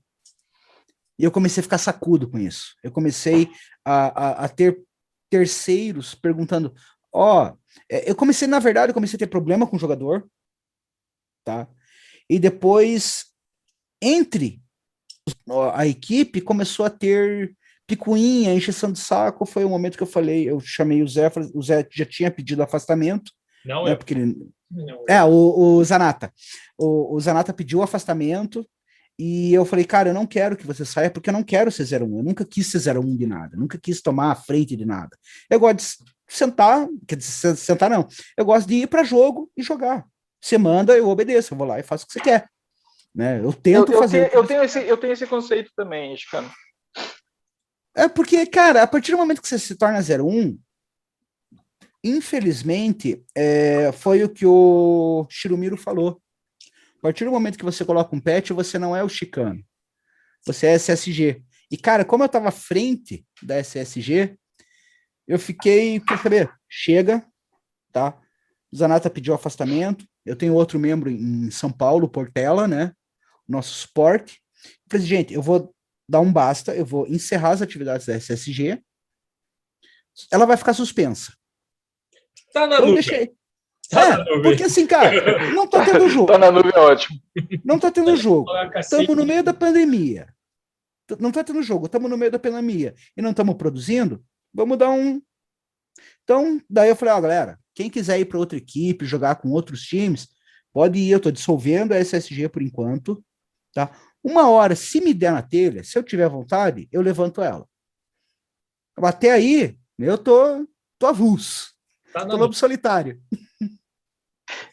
E eu comecei a ficar sacudo com isso. Eu comecei a, a, a ter terceiros perguntando: ó, oh, eu comecei, na verdade, eu comecei a ter problema com o jogador, tá? E depois, entre a equipe, começou a ter picuinha, encheção de saco. Foi o momento que eu falei, eu chamei o Zé, o Zé já tinha pedido afastamento. Não, né, é. Porque ele, não, é, o, o Zanata. O, o Zanata pediu afastamento. E eu falei, cara, eu não quero que você saia porque eu não quero ser 01. Eu nunca quis ser 01 de nada, nunca quis tomar a frente de nada. Eu gosto de sentar, quer dizer, sentar não. Eu gosto de ir para jogo e jogar. Você manda, eu obedeço, eu vou lá e faço o que você quer. Né? Eu tento eu, eu fazer. Tenho, eu, tenho esse, eu tenho esse conceito também, Chicano. É porque, cara, a partir do momento que você se torna 01, infelizmente, é, foi o que o Shirumiro falou. A partir do momento que você coloca um patch, você não é o Chicano. Você é SSG. E, cara, como eu estava à frente da SSG, eu fiquei, quer saber, chega, tá? Zanata pediu afastamento. Eu tenho outro membro em São Paulo, Portela, né? Nosso suporte. Eu falei, gente, eu vou dar um basta, eu vou encerrar as atividades da SSG. Ela vai ficar suspensa. Tá na eu deixei. Tá é, porque assim, cara, não tá tendo jogo. tá na nuvem é ótimo. Não tá tendo jogo. Estamos no meio da pandemia. Não tá tendo jogo, estamos no meio da pandemia e não estamos produzindo. Vamos dar um. Então, daí eu falei, ó, galera, quem quiser ir para outra equipe, jogar com outros times, pode ir. Eu tô dissolvendo a SSG por enquanto, tá? Uma hora, se me der na telha, se eu tiver vontade, eu levanto ela. Até aí, eu tô, tô avulso. Tá tô lobo solitário.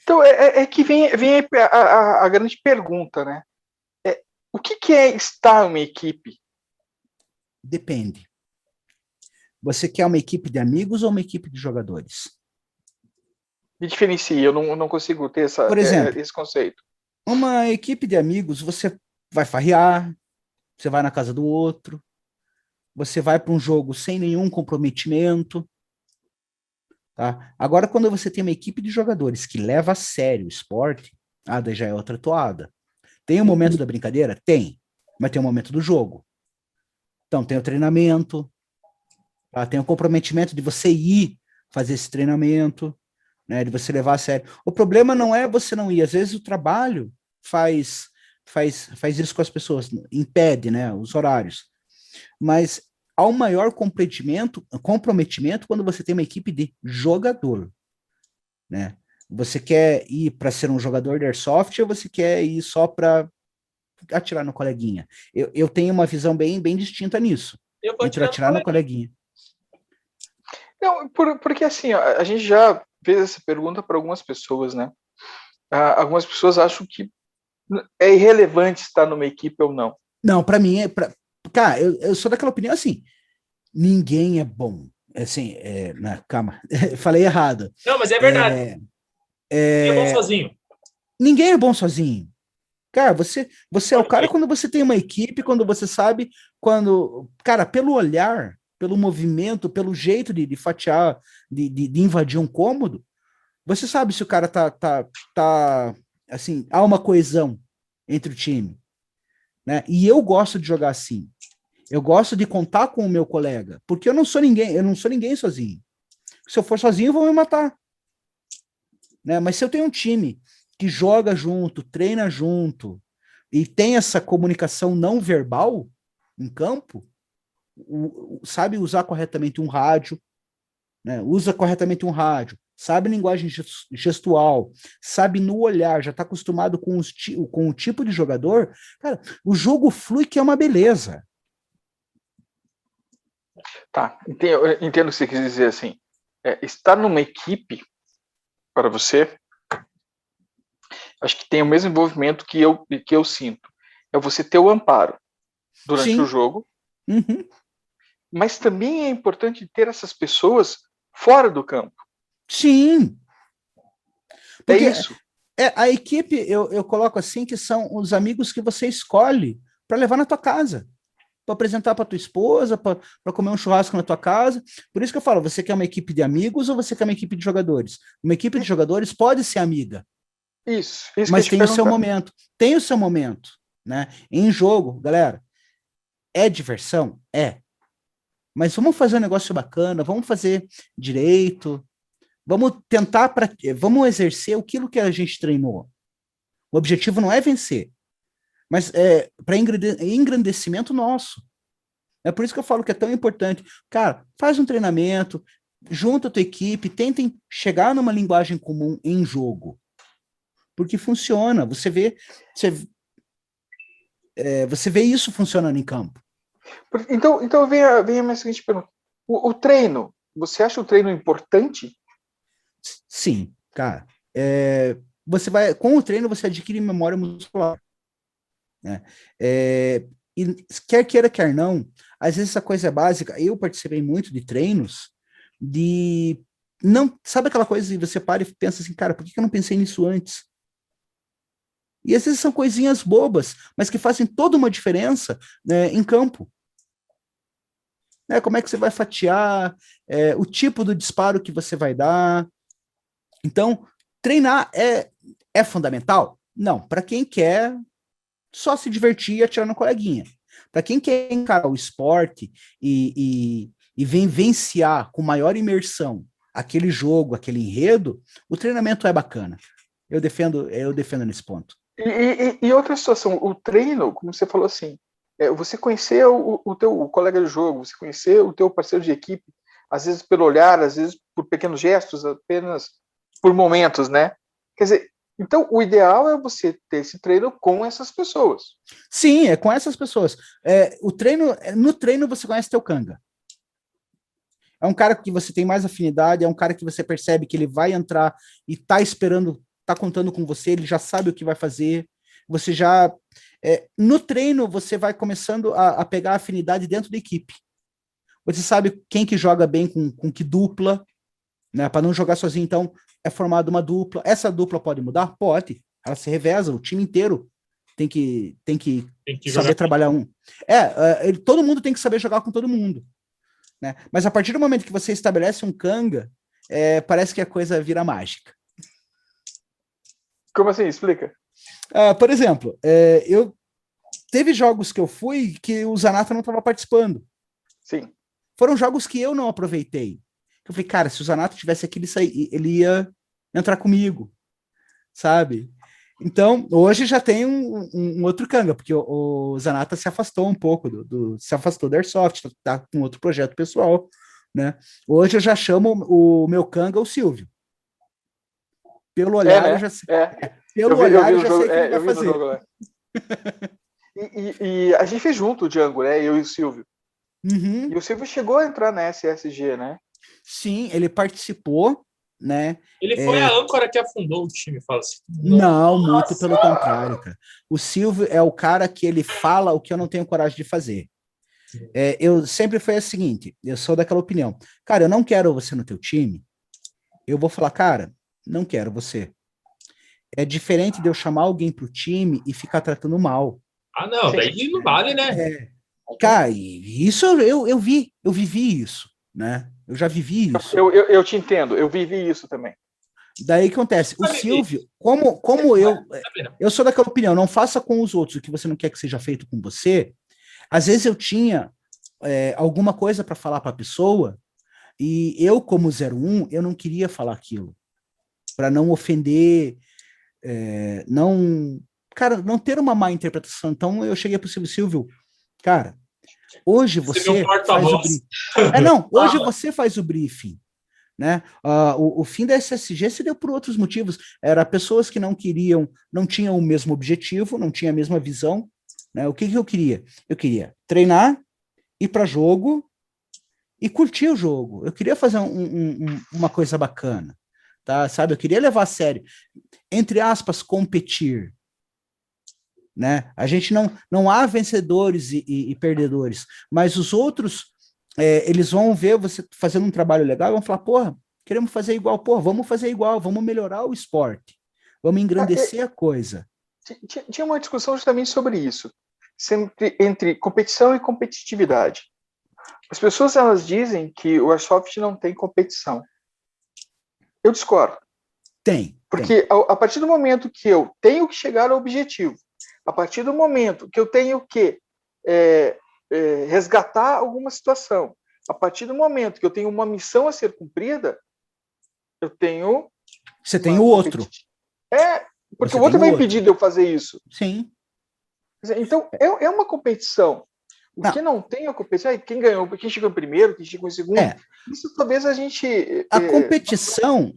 Então, é, é, é que vem, vem a, a, a, grande pergunta, né? É, o que, que é estar uma equipe? Depende. Você quer uma equipe de amigos ou uma equipe de jogadores? Me diferencie, eu não, não consigo ter essa, Por exemplo, é, esse conceito. Uma equipe de amigos, você vai farrear, você vai na casa do outro, você vai para um jogo sem nenhum comprometimento, Tá? Agora, quando você tem uma equipe de jogadores que leva a sério o esporte, ah, daí já é outra toada. Tem o um momento da brincadeira? Tem. Mas tem o um momento do jogo. Então, tem o treinamento, tá? tem o comprometimento de você ir fazer esse treinamento, né? de você levar a sério. O problema não é você não ir. Às vezes o trabalho faz, faz, faz isso com as pessoas, impede né? os horários. Mas ao maior comprometimento, comprometimento quando você tem uma equipe de jogador, né? Você quer ir para ser um jogador de airsoft ou você quer ir só para atirar no coleguinha? Eu, eu tenho uma visão bem, bem distinta nisso. entre atirar no coleguinha. Não, por, porque assim, a, a gente já fez essa pergunta para algumas pessoas, né? Ah, algumas pessoas acham que é irrelevante estar numa equipe ou não. Não, para mim é. Cara, eu, eu sou daquela opinião assim: ninguém é bom. Assim, é, na, calma, falei errado. Não, mas é verdade. É, é... é bom é, sozinho. ninguém é bom sozinho. Cara, você, você é o cara quando você tem uma equipe, quando você sabe, quando. Cara, pelo olhar, pelo movimento, pelo jeito de, de fatiar, de, de, de invadir um cômodo, você sabe se o cara tá, tá, tá assim, há uma coesão entre o time. Né? E eu gosto de jogar assim. Eu gosto de contar com o meu colega, porque eu não sou ninguém, eu não sou ninguém sozinho. Se eu for sozinho, vão me matar. Né? Mas se eu tenho um time que joga junto, treina junto e tem essa comunicação não verbal em campo, o, o, sabe usar corretamente um rádio, né? usa corretamente um rádio, sabe linguagem gestual, sabe no olhar, já está acostumado com, os, com o tipo de jogador, cara, o jogo flui que é uma beleza. Tá, entendo, entendo o que você quis dizer assim. É, estar numa equipe, para você, acho que tem o mesmo envolvimento que eu, que eu sinto. É você ter o amparo durante Sim. o jogo, uhum. mas também é importante ter essas pessoas fora do campo. Sim. É Porque é isso. É, a equipe, eu, eu coloco assim, que são os amigos que você escolhe para levar na tua casa para apresentar para tua esposa, para comer um churrasco na tua casa. Por isso que eu falo, você quer uma equipe de amigos ou você quer uma equipe de jogadores? Uma equipe de jogadores pode ser amiga. Isso. isso mas tem o seu momento. Tem o seu momento, né? Em jogo, galera, é diversão? É. Mas vamos fazer um negócio bacana, vamos fazer direito, vamos tentar para vamos exercer aquilo que a gente treinou. O objetivo não é vencer, mas é para engrandecimento nosso. É por isso que eu falo que é tão importante. Cara, faz um treinamento, junta a tua equipe, tentem chegar numa linguagem comum em jogo. Porque funciona. Você vê, você, é, você vê isso funcionando em campo. Então, então vem a, vem a minha seguinte pergunta. O, o treino, você acha o treino importante? Sim, cara. É, você vai, com o treino, você adquire memória muscular. Né? É, e quer queira, quer não, às vezes essa coisa é básica. Eu participei muito de treinos de. não Sabe aquela coisa que você para e pensa assim, cara, por que eu não pensei nisso antes? E às vezes são coisinhas bobas, mas que fazem toda uma diferença né, em campo. Né, como é que você vai fatiar, é, o tipo do disparo que você vai dar. Então, treinar é, é fundamental? Não, para quem quer só se divertir atirando no coleguinha. Para quem quer encarar o esporte e, e, e vivenciar com maior imersão aquele jogo, aquele enredo, o treinamento é bacana. Eu defendo, eu defendo nesse ponto. E, e, e outra situação, o treino, como você falou assim, é você conhecer o, o teu o colega de jogo, você conhecer o teu parceiro de equipe, às vezes pelo olhar, às vezes por pequenos gestos, apenas por momentos, né? Quer dizer, então, o ideal é você ter esse treino com essas pessoas. Sim, é com essas pessoas. É, o treino, é, no treino você conhece teu canga. É um cara que você tem mais afinidade, é um cara que você percebe que ele vai entrar e tá esperando, tá contando com você, ele já sabe o que vai fazer. Você já é, no treino você vai começando a, a, pegar afinidade dentro da equipe. Você sabe quem que joga bem com, com que dupla, né? Para não jogar sozinho. Então, é formada uma dupla. Essa dupla pode mudar? Pode. Ela se reveza, o time inteiro tem que, tem que, tem que saber trabalhar um. É, é, ele, todo mundo tem que saber jogar com todo mundo. Né? Mas a partir do momento que você estabelece um canga, é, parece que a coisa vira mágica. Como assim? Explica. Uh, por exemplo, é, eu teve jogos que eu fui que o Zanata não estava participando. Sim. Foram jogos que eu não aproveitei. Eu falei, cara, se o Zanato tivesse aqui, ele, ele ia entrar comigo, sabe? Então, hoje já tem um, um, um outro canga, porque o, o, Zanata se afastou um pouco do, do se afastou da Airsoft, tá, tá, com outro projeto pessoal, né? Hoje eu já chamo o meu canga o Silvio. Pelo olhar, é, né? eu já sei. É. Pelo vi, olhar, eu, vi eu já sei o que é, ele vai fazer. Jogo, e, e, e, a gente fez junto o Django, né? Eu e o Silvio. Uhum. E o Silvio chegou a entrar na SSG, né? Sim, ele participou, né? Ele foi a âncora que afundou o time, fala assim. Não, muito pelo contrário, cara. O Silvio é o cara que ele fala o que eu não tenho coragem de fazer. É, eu sempre foi o seguinte, eu sou daquela opinião. Cara, eu não quero você no teu time. Eu vou falar, cara, não quero você. É diferente de eu chamar alguém pro time e ficar tratando mal. Ah, não, daí não vale, né? É, cara, isso eu, eu vi, eu vivi isso, né? Eu já vivi isso. Eu, eu, eu te entendo, eu vivi isso também. Daí que acontece, o Silvio, como, como eu, eu sou daquela opinião, não faça com os outros o que você não quer que seja feito com você. Às vezes eu tinha é, alguma coisa para falar para a pessoa e eu, como 01, eu não queria falar aquilo para não ofender, é, não, cara, não ter uma má interpretação. Então eu cheguei para o Silvio, Silvio, cara, hoje você, você faz o briefing. É, não, hoje você faz o briefing. Né? Uh, o, o, fim da SSG se deu por outros motivos. Era pessoas que não queriam, não tinham o mesmo objetivo, não tinham a mesma visão. Né? O que, que eu queria? Eu queria treinar, ir para jogo e curtir o jogo. Eu queria fazer um, um, uma coisa bacana, tá? Sabe? Eu queria levar a sério, entre aspas, competir. Né? A gente não não há vencedores e, e, e perdedores, mas os outros é, eles vão ver você fazendo um trabalho legal e vão falar, porra, queremos fazer igual, porra, vamos fazer igual, vamos melhorar o esporte, vamos engrandecer a coisa. Tinha uma discussão justamente sobre isso, sempre entre competição e competitividade. As pessoas elas dizem que o Airsoft não tem competição. Eu discordo. Tem. Porque tem. A, a, partir do momento que eu tenho que chegar ao objetivo, a partir do momento que eu tenho que é, é, resgatar alguma situação. A partir do momento que eu tenho uma missão a ser cumprida, eu tenho. Você tem o outro. É, porque Você o outro vai impedir de eu fazer isso. Sim. Então, é, é uma competição. O não. que não tem a competição, é quem ganhou, quem chegou em primeiro, quem chegou em segundo. É. Isso talvez a gente. A é, competição,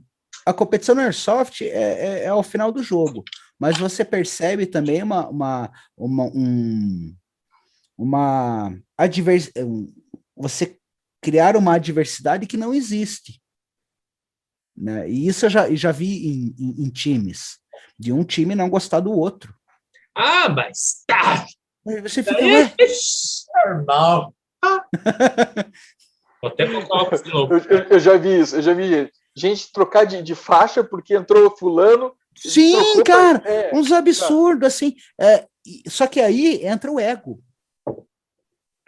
a competição no Airsoft é, é, é, ao final do jogo. Mas você percebe também uma, uma, uma um, uma advers... você criar uma adversidade que não existe. Né? E isso eu já, eu já vi em, em, em, times, de um time não gostar do outro. Ah, mas tá. Você fica, é normal. Vou até colocar de novo. Eu, eu, eu, já vi isso, eu já vi gente trocar de, de faixa porque entrou fulano. Sim, cara, é, uns absurdos, tá. assim. É, só que aí entra o ego.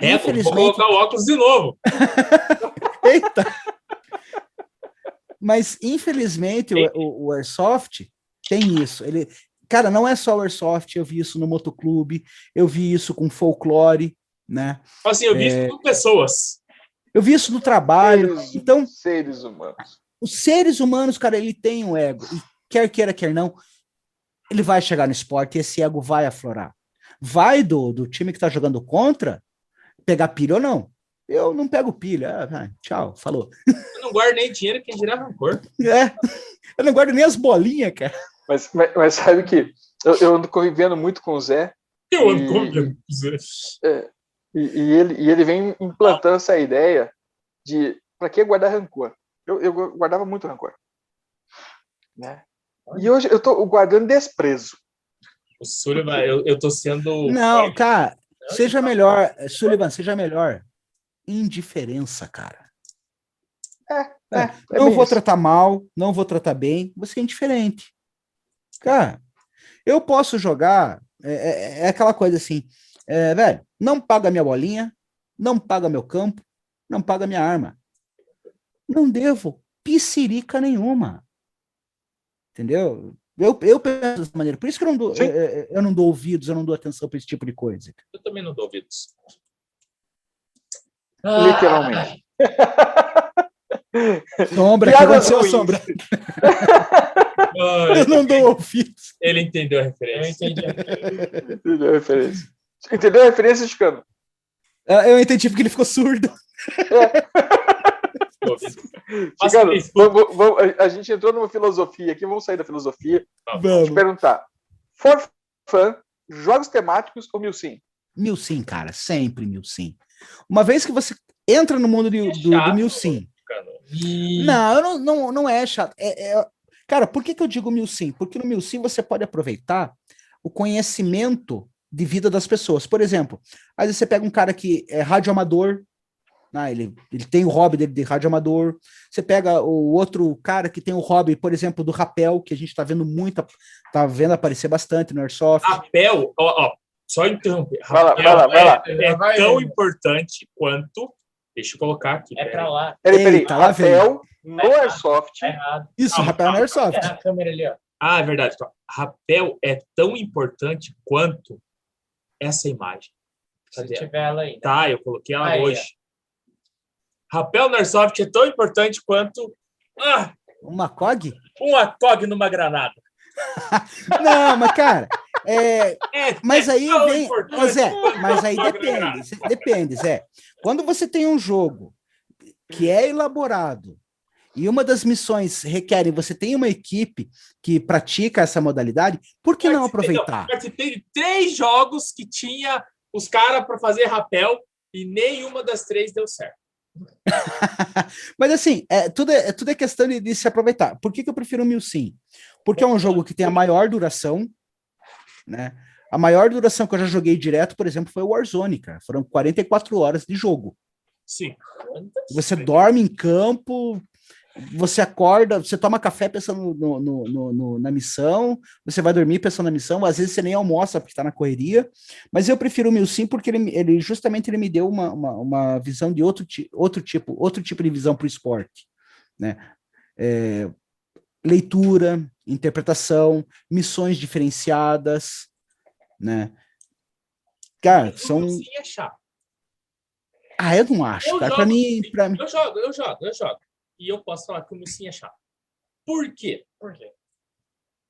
É, Infelizmente... vou colocar o óculos de novo. Eita! Mas, infelizmente, o, o, o, Airsoft tem isso. Ele, cara, não é só o Airsoft, eu vi isso no motoclube, eu vi isso com folclore, né? Assim, eu vi é... isso com pessoas. Eu vi isso no trabalho. Seres, então, seres humanos. Os seres humanos, cara, ele tem um ego. E quer queira, quer não, ele vai chegar no esporte e esse ego vai aflorar. Vai do, do time que tá jogando contra pegar pilha ou não. Eu não pego pilha. Ah, tchau, falou. Eu não guardo nem dinheiro, quem dirá rancor. É, eu não guardo nem as bolinhas, cara. Mas, mas, mas sabe que eu, eu, ando convivendo muito com o Zé. Eu ando convivendo com o Zé. É, e, e, ele, e ele vem implantando ah. essa ideia de para que guardar rancor? Eu, eu guardava muito rancor. Né? E hoje eu tô guardando desprezo. O Sullivan, eu, eu tô sendo. Não, cara, Seja melhor, Sullivan, seja melhor. Indiferença, cara. É, é, é não vou isso. tratar mal, não vou tratar bem, você é indiferente. Cara, eu posso jogar, é, é, é aquela coisa assim, é, velho, não paga minha bolinha, não paga meu campo, não paga minha arma. Não devo piscirica nenhuma. Entendeu? Eu, eu penso dessa maneira. Por isso que eu não, dou, eu, é, é, eu não dou ouvidos, eu não dou atenção para esse tipo de coisa. Eu também não dou ouvidos. Literalmente. Sombra, que aconteceu, Sombra? eu não dou ouvidos. Ele entendeu a referência. Eu entendi. entendeu a referência. Entendeu a referência, Chicano? Ah, eu entendi porque ele ficou surdo. É. Chicano, vamos, vamos, a gente entrou numa filosofia aqui, vamos sair da filosofia. Vamos. te perguntar. For fun, jogos temáticos ou mil sim? Mil sim, cara, sempre mil sim. Uma vez que você entra no mundo do, do, do mil sim, E... Não, não, não, não é chato. É, é- Cara, por que, que eu digo mil sim? Porque no mil sim você pode aproveitar o conhecimento de vida das pessoas. Por exemplo, às vezes você pega um cara que é radioamador, né, ele, ele tem o hobby dele de radioamador. Você pega o outro cara que tem o hobby, por exemplo, do rapel, que a gente tá vendo muito, tá vendo aparecer bastante no Airsoft. Rapel, ó, ó, só interromper. Vai lá, Rapel vai lá, vai lá. é, é Vai tão importante quanto. Deixa eu colocar aqui. É peraí. pra lá. Peraí, peraí. Eita, lá Rapel no Airsoft. Tá errado. Isso, Calma, rapel no calma, Airsoft. É a câmera ali, ó. Ah, é verdade. Então, Rapel é tão importante quanto essa imagem. Se Cadê? tiver ela aí. Tá, eu coloquei ela Aí, hoje. Rapel no Airsoft é tão importante quanto ah, Uma COG? um ACOG numa granada. Não, mas cara, é, É, Mas é aí vem. importante Mas é, quanto mas aí uma depende. Zé, Depende, Zé. Quando você tem um jogo que é elaborado e uma das missões requerem você tem uma equipe que pratica essa modalidade, por que não aproveitar? Participei de três jogos que tinha os caras para fazer rapel e nenhuma das três deu certo. Mas assim, é, tudo, é, tudo é questão de, de se aproveitar. Por que, que eu prefiro o Mil Sim? Porque é um jogo que tem a maior duração, né? A maior duração que eu já joguei direto, por exemplo, foi o Warzone, cara. Foram 44 horas de jogo. Sim. Você dorme em campo, você acorda, você toma café pensando no- no- no- na missão, você vai dormir pensando na missão, às vezes você nem almoça porque está na correria, mas eu prefiro o Milsim porque ele, ele justamente ele me deu uma, uma, uma visão de outro, ti- outro tipo, outro tipo de visão para o esporte, né? É, leitura, interpretação, missões diferenciadas, né? Cara, são. Sim. Ah, eu não acho, Eu cara. Jogo mim, sim. para mim. Eu jogo, eu jogo, eu jogo. E eu posso falar que o Milsim é chato. Por quê? Por quê?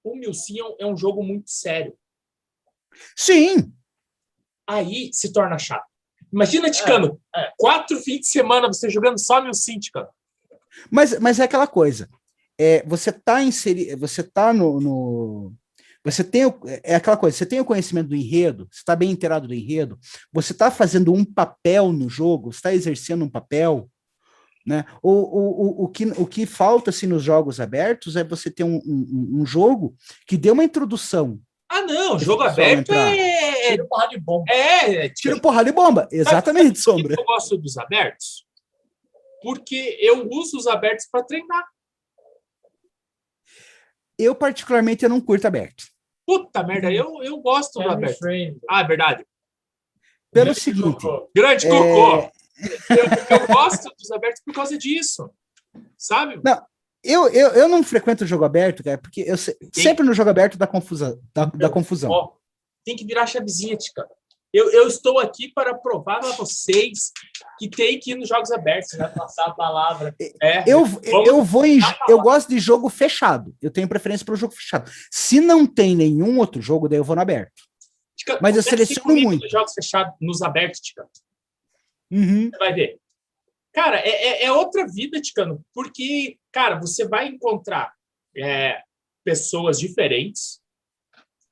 O Milsim é um- é um jogo muito sério. Sim, Aí se torna chato. Imagina, Ticano, é. quatro fins de semana você jogando só Milsim, Ticano. Mas, mas é aquela coisa. É, você tá inserido, você tá no, no- você tem o, é aquela coisa, você tem o conhecimento do enredo, você está bem inteirado do enredo, você está fazendo um papel no jogo, está exercendo um papel, né? O, o, o, o, que, o que falta assim, nos jogos abertos é você ter um, um, um jogo que dê uma introdução. Ah, não, jogo aberto entrar. é. Tira porra de bomba. É, é Tira porrada e bomba, exatamente, Sombra. Eu gosto dos abertos porque eu uso os abertos para treinar. Eu, particularmente, eu não curto aberto. Puta merda, eu, eu gosto do aberto. friend. Ah, é verdade. Pelo Grande seguinte, cocô. Grande É, cocô. Eu, eu gosto dos abertos por causa disso. Sabe? Eu, eu, eu não frequento jogo aberto, cara, porque eu se- sempre no jogo aberto dá confusão. Dá, dá confusão. Ó, tem que virar chavezinha, Tica. Eu, eu estou aqui para provar a vocês que tem que ir nos jogos abertos. Vai passar a palavra. É. Eu, eu vou em, eu gosto de jogo fechado. Eu tenho preferência para o jogo fechado. Se não tem nenhum outro jogo, daí eu vou no aberto. Tica, mas eu seleciono muito. Nos jogos fechados, nos abertos, Tica. Uhum. Você vai ver. Cara, é, é- é outra vida, Ticano, porque, cara, você vai encontrar é, pessoas diferentes,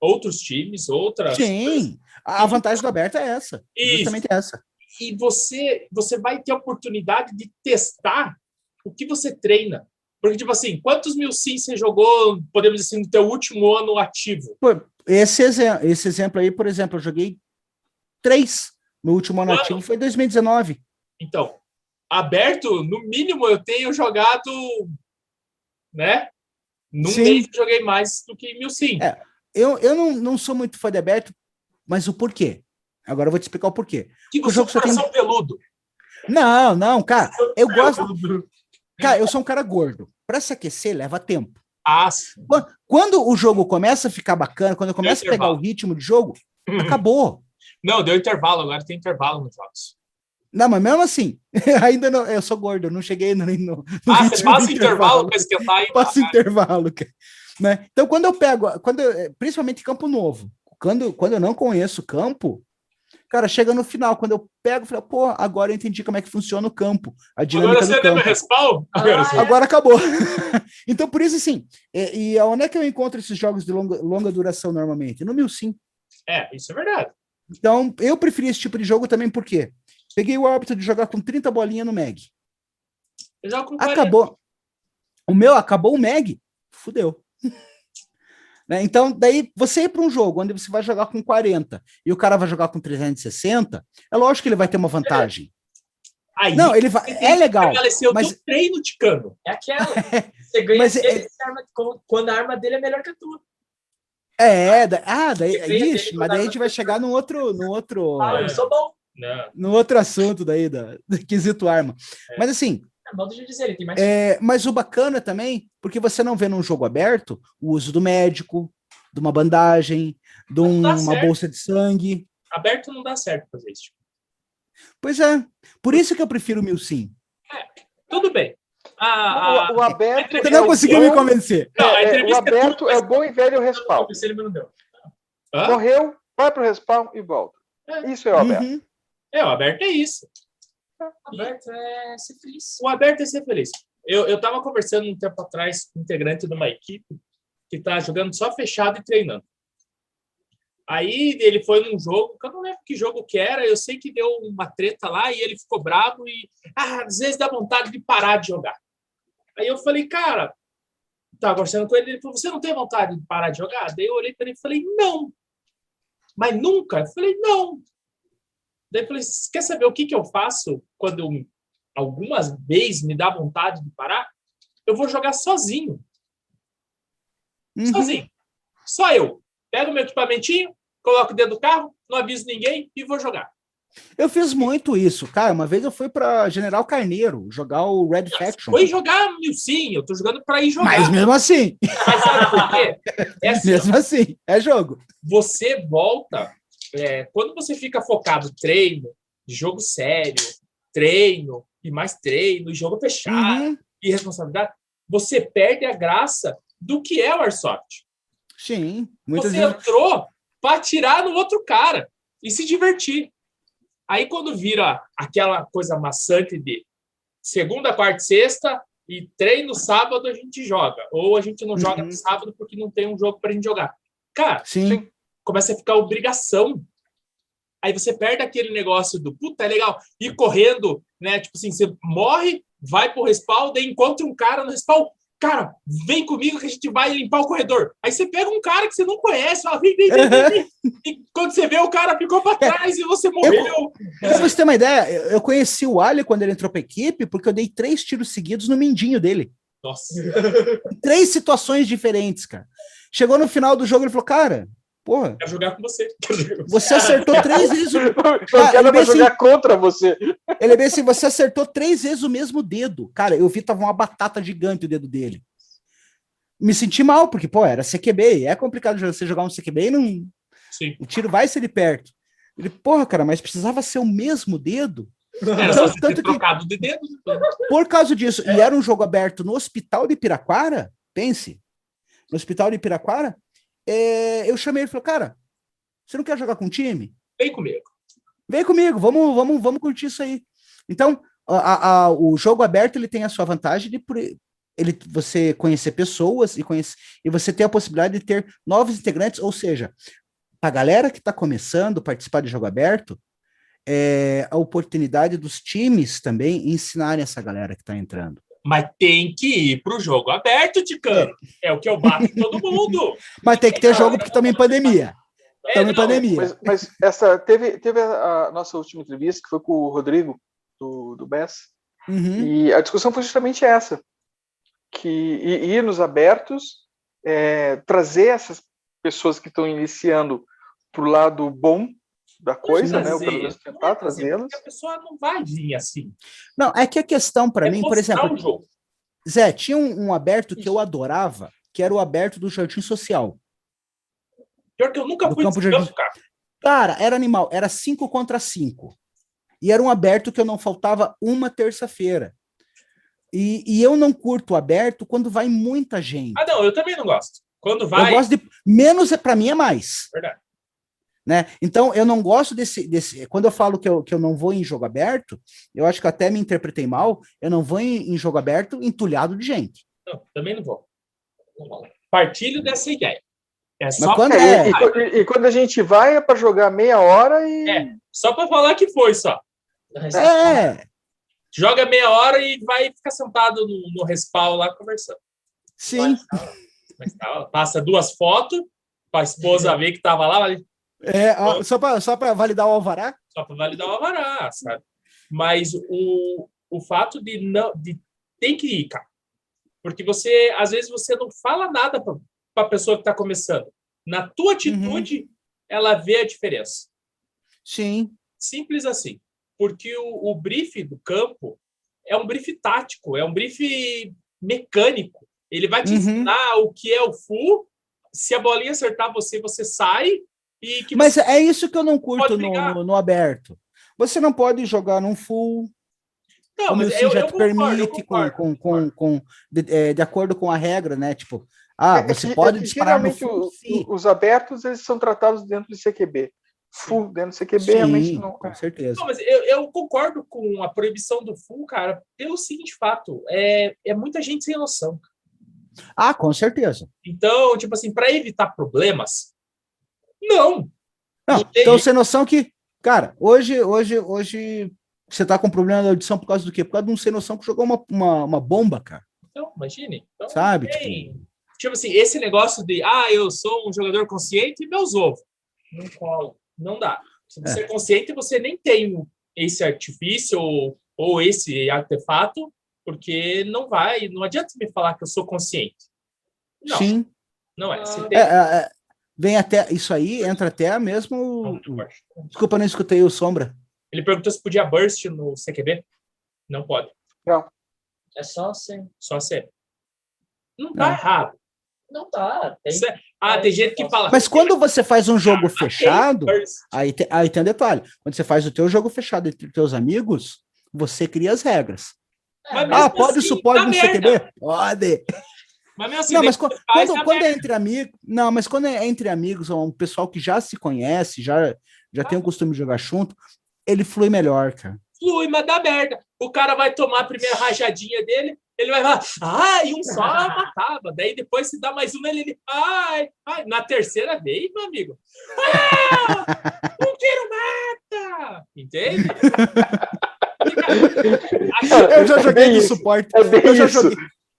outros times, outras. Sim. A vantagem do aberto é essa. Isso. Justamente essa. E você, você vai ter a oportunidade de testar o que você treina. Porque, tipo assim, quantos mil sim você jogou, podemos dizer assim, no teu último ano ativo? Esse, exe- esse exemplo aí, por exemplo, eu joguei três. Meu último ano Quando? ativo foi 2019. Então, aberto, no mínimo, eu tenho jogado, né? Num Sim. mês joguei mais do que mil sim. É. Eu, eu não, não sou muito fã de aberto, mas o porquê? Agora eu vou te explicar o porquê. Que o você é jogo só tem- peludo. Não, não, cara. Eu gosto. Cara, eu sou um cara gordo. Para se aquecer, leva tempo. Ah, sim. Quando o jogo começa a ficar bacana, quando eu começo a pegar o ritmo de jogo, acabou. Não, deu intervalo, agora tem intervalo nos jogos. Não, mas mesmo assim, ainda não. Eu sou gordo, eu não cheguei nem no. no Ah, você passa intervalo para esquentar e Passa intervalo, cara. Né? Então, quando eu pego, quando eu- principalmente campo novo, quando, quando eu não conheço o campo, cara, chega no final, quando eu pego, eu falo, pô, agora eu entendi como é que funciona o campo, a dinâmica Agora você do deu meu campo. respawn? Ah, Agora acabou. então, por isso, assim, e, e onde é que eu encontro esses jogos de longa, longa duração normalmente? No Mil Sim. É, isso é verdade. Então, eu preferi esse tipo de jogo também, porque peguei o hábito de jogar com 30 bolinhas no Mag. Eu jogo com 40. Acabou. O meu acabou o Meg. Fudeu. Né? Então, daí você ir para um jogo onde você vai jogar com 40 e o cara vai jogar com 360, é lógico que ele vai ter uma vantagem. Aí, Não, ele vai. É legal. mas- treino de cano. É aquela. Você ganha Mas dele é- arma- quando a arma dele é melhor que a tua. É, da- ah, daí, ixi, mas daí a gente vai chegar num outro, num outro, Ah, eu sou bom. No outro assunto daí da, do quesito arma. Mas assim, É modo de dizer, tem mais. é, mas o bacana também, porque você não vê num jogo aberto o uso do médico, de uma bandagem, de um- uma certo. bolsa de sangue. Aberto não dá certo fazer isso. Pois é, por isso que eu prefiro o mil sim. Tudo bem. Ah, O, o aberto. Você é não o conseguiu me bom- convencer. Não, a é, é, o é aberto é o bom e velho respawn. Não? Morreu, vai pro respawn e volta. É. Isso é o aberto. Uhum. É, o aberto é isso. Aberto é ser feliz. O aberto é ser feliz. Eu, eu tava conversando um tempo atrás com um integrante de uma equipe que tá jogando só fechado e treinando. Aí ele foi num jogo, que eu não lembro que jogo que era, eu sei que deu uma treta lá e ele ficou bravo e ah, às vezes dá vontade de parar de jogar. Aí eu falei, cara, tava conversando com ele, ele falou, você não tem vontade de parar de jogar? Daí eu olhei para ele e falei, não. Mas nunca? Eu falei, não. Daí eu falei, quer saber o que, que eu faço quando eu, algumas vezes me dá vontade de parar? Eu vou jogar sozinho. Uhum. Sozinho. Só eu. Pego meu equipamentinho, coloco dentro do carro, não aviso ninguém e vou jogar. Eu fiz muito isso, cara. Uma vez eu fui para General Carneiro jogar o Red Faction. Foi jogar sim, eu tô jogando para ir jogar. Mas mesmo assim, Mas sabe por quê? É assim, mesmo assim, é jogo. você volta, é, quando você fica focado treino, jogo sério, treino, e mais treino, e jogo fechado, Uhum. e responsabilidade, você perde a graça do que é o Airsoft. Sim, muitas você vezes. entrou para atirar no outro cara e se divertir. Aí quando vira aquela coisa maçante de segunda, quarta e sexta e treino sábado a gente joga. Ou a gente não joga Uhum. no sábado porque não tem um jogo para a gente jogar. Cara, Sim. começa a ficar obrigação. Aí você perde aquele negócio do puta, é legal, ir correndo, né? Tipo assim, você morre, vai pro respawn, daí encontra um cara no respawn. Cara, vem comigo que a gente vai limpar o corredor. Aí você pega um cara que você não conhece, fala, vem, vem, vem, vem. E quando você vê, o cara ficou para trás e você morreu. Pra você ter uma ideia, eu- eu conheci o Ali quando ele entrou pra equipe, porque eu dei três tiros seguidos no mindinho dele. Nossa. Três situações diferentes, cara. Chegou no final do jogo, ele falou, cara, porra, Quero jogar com você. Jogar com você. você acertou três vezes o... Eu quero ele pra assim- jogar contra você. Ele é bem assim, você acertou três vezes o mesmo dedo. Cara, eu vi, tava uma batata gigante o dedo dele. Me senti mal, porque, pô, era CQB. É complicado você jogar um CQB e não... Sim. o tiro vai ser de perto. Ele, porra, cara, mas precisava ser o mesmo dedo? Era só Então, você tanto ter que- trocado de dedo. Por causa disso, e era um jogo aberto no Hospital de Piraquara, pense, no Hospital de Piraquara, é, eu chamei ele e falei, cara, você não quer jogar com o time? Vem comigo. Vem comigo, vamos, vamos, vamos curtir isso aí. Então, a- a- o jogo aberto ele tem a sua vantagem de ele, você conhecer pessoas e, conhece, e você ter a possibilidade de ter novos integrantes, ou seja, a galera que está começando a participar de jogo aberto, é, a oportunidade dos times também ensinarem essa galera que está entrando. Mas tem que ir pro jogo aberto, Ticano. É o que eu bato em todo mundo. Mas tem que ter jogo porque estamos em pandemia. É, Estamos em não, pandemia. Mas, mas essa teve, teve a, nossa última entrevista, que foi com o Rodrigo, do, do BES, Uhum. e a discussão foi justamente essa. Que ir nos abertos, é, trazer essas pessoas que estão iniciando para o lado bom da coisa, né? Ou pelo menos tentar trazê-las. Porque a pessoa não vai vir assim. Não, é que a questão para É mim, por exemplo, o jogo. Zé, tinha um, um aberto que eu adorava, que era o aberto do Jardim Social. Pior que eu nunca Do fui campo campo, cara. Cara, era animal, era 5 contra 5. E era um aberto que eu não faltava uma terça-feira. E, e eu não curto aberto quando vai muita gente. Ah, não, eu também não gosto. Quando vai, Eu gosto de. Menos é para mim é mais. verdade. Né? Então, eu não gosto desse, desse. Quando eu falo que eu, que eu não vou em jogo aberto, eu acho que eu até me interpretei mal. Eu não vou em, em jogo aberto entulhado de gente. Não, também não vou. Partilho dessa ideia. É Mas só, quando É, é. e, e- quando a gente vai é para jogar meia hora e. É. só para falar que foi só. É. Joga meia hora e vai ficar sentado no, no respawn lá conversando. Sim. Mas tá, passa duas fotos para a esposa ver que tava lá, vai- É, só para só pra validar o alvará? só para validar o alvará, sabe? Mas o, o fato de não de tem que ir, cara. Porque você, às vezes, você não fala nada para a pessoa que está começando. Na tua atitude, ela vê a diferença. Sim. Simples assim. Porque o, o brief do campo é um brief tático, é um brief mecânico. Ele vai te Uhum. ensinar o que é o full. Se a bolinha acertar você, você sai. E que Mas você é isso que eu não curto no, no, no aberto. Você não pode jogar num full, não, como o mas eu, já eu te concordo, permite, com, concordo. com, com, com- de, é, de acordo com a regra, né? Tipo, ah, É que- você é pode disparar no full. o- sim. os abertos eles são tratados dentro de CQB. Full dentro do CQB realmente Sim, não. com certeza. Não, mas eu, eu concordo com a proibição do full, cara, pelo seguinte fato: é, é muita gente sem noção. Ah, com certeza. Então, tipo assim, para evitar problemas, não. Não, tem- então sem noção que, cara, hoje, hoje, hoje você tá com problema da audição por causa do quê? Por causa de um sem noção que jogou uma, uma, uma bomba, cara. Então, imagine. Então, Sabe? tem- Tipo, Tipo assim, esse negócio de, ah, eu sou um jogador consciente e meus ovos. Não cola. Não dá. Se você é, consciente, você nem tem esse artifício ou, ou esse artefato, porque não vai, não adianta me falar que eu sou consciente. Não, sim. não é. Você É, tem... é, é, vem até, isso aí entra até mesmo. Desculpa, não escutei o Sombra. Ele perguntou se podia burst no CQB. Não pode. Não. É só assim. Só ser. Não tá Não. errado. Não tá. Tem... É- Ah, tem gente que fala. Mas quando você faz um jogo Ah, fechado, aí tem, aí tem um detalhe. Quando você faz o teu jogo fechado entre teus amigos, você cria as regras. É, Ah, pode assim, isso pode dá no merda. CQB? Pode. Mas mesmo assim, Não, mas quando, faz quando, quando é entre amigos. Não, mas quando é entre amigos, um pessoal que já se conhece, já, já tem o costume de jogar junto, ele flui melhor, cara. flui, mas dá merda. O cara vai tomar a primeira rajadinha dele, ele vai falar, ai, um só matava. Daí depois se dá mais uma, ele, ele ai, ai. Na terceira vez, meu amigo, ah, um tiro mata! Entende? Eu já É joguei de isso, suporte. É Eu já joguei.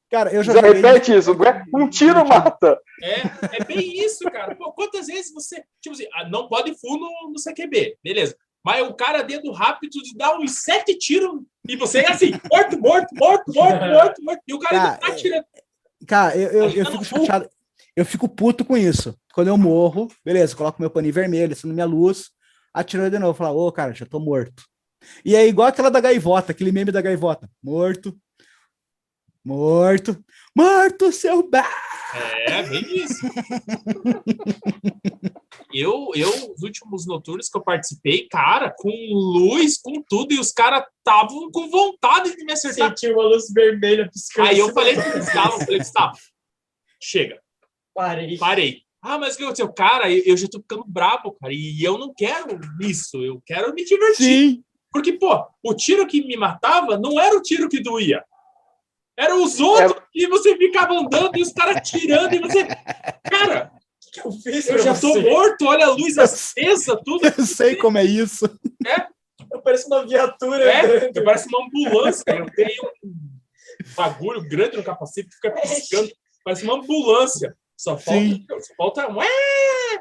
Cara, eu já Já joguei. repete isso, não é? Um tiro mata. É, é bem isso, cara. Pô, quantas vezes você, tipo assim, ah, não pode full no, no CQB, beleza. Mas o cara, dedo rápido, de dar uns sete tiros e você é assim, morto, morto, morto, morto, morto, morto. E o cara ainda Cara, tá tirando. Cara, eu, eu, eu Tá fico chateado. Eu fico puto com isso. Quando eu morro, beleza, coloco meu paninho vermelho, acendo minha luz, atirou de novo. Falar, ô, cara, já tô morto. E é igual aquela da gaivota, aquele meme da gaivota. Morto. Morto. Morto, seu ba... É, bem isso. Eu, eu, os últimos noturnos que eu participei, cara, com luz, com tudo, e os caras estavam com vontade de me acertar. Senti uma luz vermelha piscando. Aí eu assim, falei pro Gustavo, eu falei, Gustavo, chega, Parei. parei. Ah, mas o que aconteceu? Cara, eu, eu já tô ficando brabo, cara, e eu não quero isso, eu quero me divertir. Sim. Porque, pô, o tiro que me matava não era o tiro que doía. Eram os outros que você ficava andando e os caras tirando e você. Cara, O que eu fiz eu já tô morto, olha a luz acesa, tudo. Eu sei como é isso. Eu pareço uma viatura. É, eu parece uma ambulância. Eu tenho um bagulho grande no capacete que fica piscando. Parece uma ambulância. Só falta, Sim. só falta um.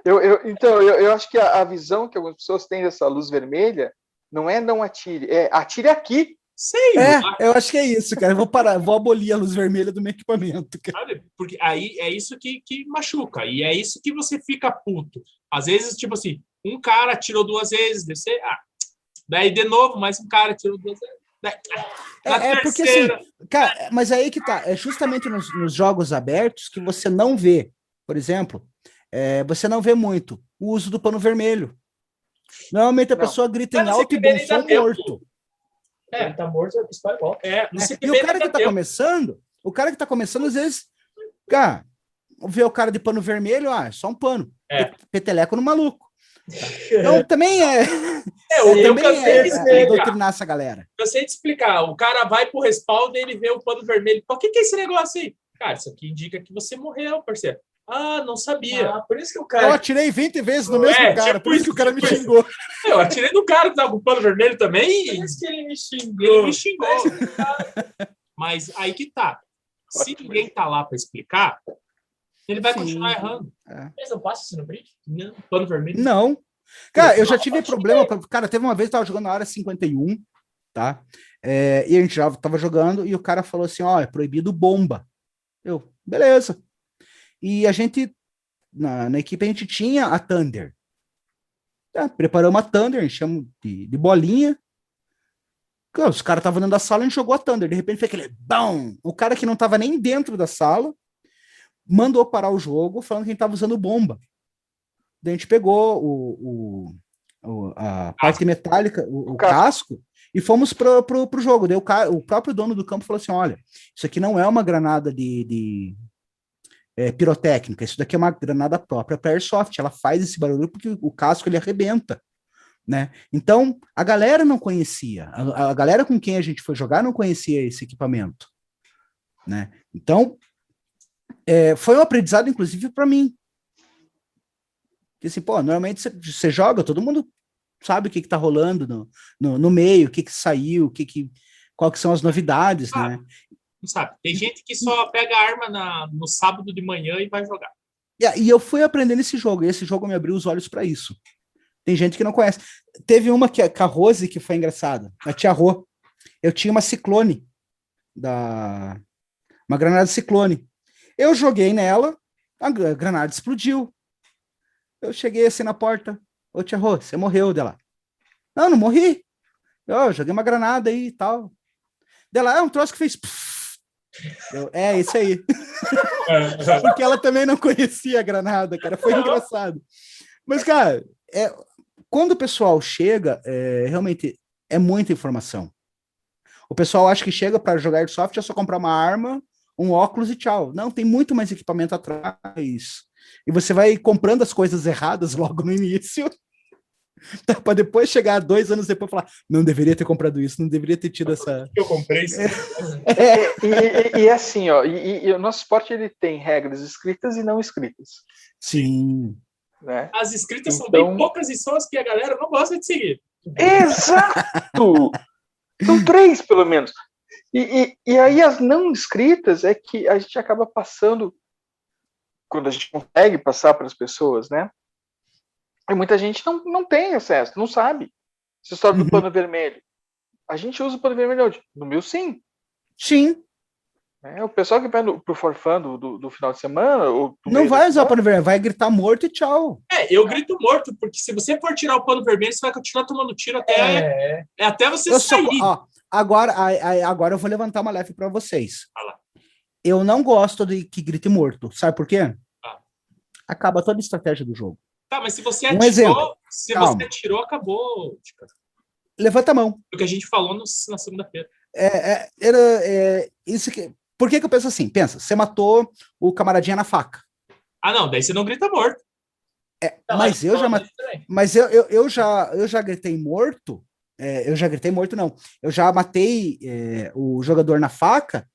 Eu, eu- então, eu, eu acho que a, a visão que algumas pessoas têm dessa luz vermelha não é não atire, é atire aqui. Sei, É, lá, eu acho que é isso, cara. Eu vou parar, vou abolir a luz vermelha do meu equipamento, cara. sabe? Porque aí é isso que, que machuca. E é isso que você fica puto. Às vezes, tipo assim, um cara tirou duas vezes, descer, ah, daí de novo, mais um cara tirou duas vezes. Daí, É, é porque assim, terceira, Cara, mas aí que tá. É justamente nos, nos jogos abertos que você não vê. Por exemplo, é, você não vê muito o uso do pano vermelho. Normalmente a Não. pessoa grita Mas em alto e bom som tempo. morto. É. Ele tá morto, o disparo igual. é? CQB E o cara que tá começando, o cara que tá começando, às vezes, cara, vê o cara de pano vermelho, ah, é só um pano. É. Pe- Peteleco no maluco. Então também é, É, eu, eu também cansei é, de é explicar. doutrinar essa galera. Cansei de explicar. O cara vai pro respaldo e ele vê o pano vermelho. Por que, que é esse negócio aí? Cara, isso aqui indica que você morreu, parceiro. Ah, não sabia. Ah, por isso que o Eu cara. atirei 20 vezes no mesmo É, cara, tipo por isso que o cara me xingou. Eu atirei no cara que tava com o pano vermelho também Por isso que ele me ele xingou. me xingou. Mas aí que tá. Se ninguém tá lá para explicar, ele vai Sim. continuar errando. Eles não passam isso no brief? Não, Pano vermelho. Não. Cara, eu já tive problema. pra- Cara, teve uma vez que eu tava jogando na área 51, tá? É, e a gente já tava jogando e o cara falou assim: ó, é proibido bomba. Eu, beleza. E a gente, na, na equipe, a gente tinha a Thunder. Tá, preparamos a Thunder, enchemos de, de bolinha. Os caras estavam dentro da sala, a gente jogou a Thunder. De repente foi aquele BAM! O cara que não tava nem dentro da sala mandou parar o jogo falando que a gente tava usando bomba. Daí a gente pegou o, o- o- a parte metálica, o, o casco, e fomos pro, pro, pro jogo. Daí o, o próprio dono do campo falou assim: olha, isso aqui não é uma granada de, de, é, pirotécnica, isso daqui é uma granada própria para Airsoft. Ela faz esse barulho porque o casco ele arrebenta. Né? Então, a galera não conhecia. A, a galera com quem a gente foi jogar não conhecia esse equipamento. Né? Então, é, foi um aprendizado, inclusive, para mim. Porque assim, pô, normalmente você- você joga, todo mundo sabe o que, que tá rolando no, no, no meio, o que, que saiu, o que, que qual que são as novidades, Ah. né? Não sabe? Tem gente que só pega a arma na, no sábado de manhã e vai jogar. E, a- e eu fui aprendendo esse jogo, e esse jogo me abriu os olhos para isso. Tem gente que não conhece. Teve uma que, com a Rose que foi engraçada, a tia Rô. Eu tinha uma ciclone da uma granada ciclone. Eu joguei nela, a gra- granada explodiu. Eu cheguei assim na porta. Ô tia Rô, você morreu dela. Não, não morri. Eu joguei uma granada aí e tal. Dela, é um troço que fez. pff. Eu, é, isso aí. Porque ela também não conhecia a granada, cara. Foi engraçado. Mas, cara, é, quando o pessoal chega, é, realmente é muita informação. O pessoal acha que chega para jogar Airsoft é só comprar uma arma, um óculos e tchau. Não, tem muito mais equipamento atrás. E você vai comprando as coisas erradas logo no início. Para depois chegar dois anos depois e falar: não deveria ter comprado isso, não deveria ter tido essa. Eu comprei isso. É, E, e- e assim, ó, e, e o nosso esporte ele tem regras escritas e não escritas, sim. né? As escritas são Então- bem poucas e são as que a galera não gosta de seguir. Exato! São três, pelo menos. E, e, e aí as não escritas é que a gente acaba passando, quando a gente consegue passar para as pessoas, né? E muita gente não, não tem acesso, não sabe. Essa história Uhum. do pano vermelho. A gente usa o pano vermelho onde? No meu sim. Sim. né? O pessoal que vai no, pro forfã do, do, do final de semana. Ou do Não vai usar o pano vermelho, vai gritar morto e tchau. É, eu grito morto, porque se você for tirar o pano vermelho, você vai continuar tomando tiro até, É, é até você Eu sair. ó, agora, agora eu vou levantar uma leve para vocês. Lá. Eu não gosto de que grite morto. Sabe por quê? Ah. Acaba toda a estratégia do jogo. Tá, mas se você Um atirou, exemplo. se Calma. você atirou, acabou. Tipo, Levanta a mão. o que a gente falou no- na segunda-feira. É, é, era, é, isso que, por que, que eu penso assim? Pensa, você matou o camaradinha na faca. Ah, não, daí você não grita morto. tá lá, mas eu já. Mas eu, eu, eu, já, eu já gritei morto. é, eu já gritei morto, não. Eu já matei é, o jogador na faca,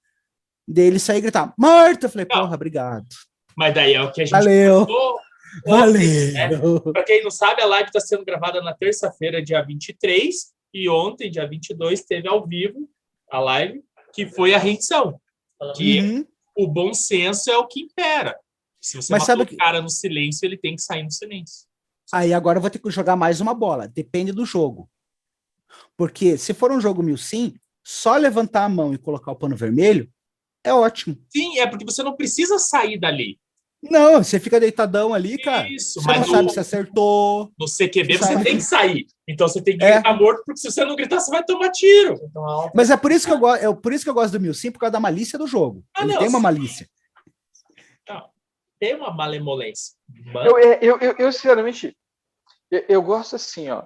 dele sair e gritar, morto! Eu falei, Não. porra, obrigado. Mas daí é o que a gente Valeu, falou. Ontem, né? valeu. Para quem não sabe, a live está sendo gravada na terça-feira, dia 23, e ontem, dia 22, teve ao vivo a live, que foi a rendição. Que Uhum. o bom senso é o que impera. Se você Mas matou o que- cara no silêncio, ele tem que sair no silêncio. Aí agora eu vou ter que jogar mais uma bola. Depende do jogo. Porque se for um jogo mil sim, só levantar a mão e colocar o pano vermelho é ótimo. Sim, é porque você não precisa sair dali. Não, você fica deitadão ali, cara. Isso, Você mas não no, sabe se acertou. no CQB você Sabe. tem que sair. Então você tem que É. gritar morto, porque se você não gritar, você vai tomar tiro. então. Mas é por isso que eu gosto, é por isso que eu gosto do mil sim, por causa da malícia do jogo. Ah, Ele não, tem uma sim. malícia. Tem uma malemolência. Mas- Eu, é, eu, eu, eu, sinceramente, eu, eu gosto assim, ó.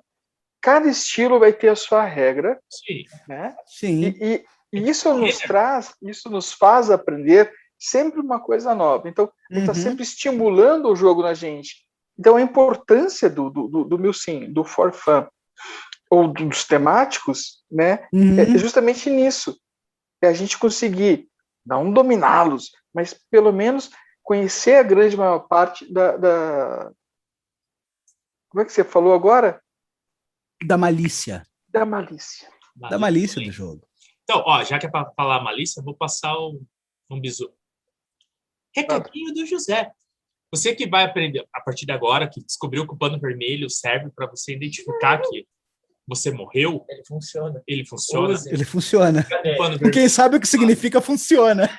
Cada estilo vai ter a sua regra, Sim. né? Sim. E, e- e isso nos traz, isso nos faz aprender sempre uma coisa nova. Então, ele está Uhum. sempre estimulando o jogo na gente. Então, a importância do, do, do, do Milsim, do for fun, ou dos temáticos, né? Uhum. É justamente nisso. É a gente conseguir não dominá-los, mas pelo menos conhecer a grande maior parte da, da, Como é que você falou agora? Da malícia. Da malícia. Da malícia do jogo. Então, ó, já que é para falar malícia, vou passar um, um bisu. Recadinho do José. Você que vai aprender a partir de agora, que descobriu que o pano vermelho serve para você identificar que você morreu, Ele funciona. ele funciona. Use. Ele funciona. Cadê? O pano Com quem sabe o que significa, funciona.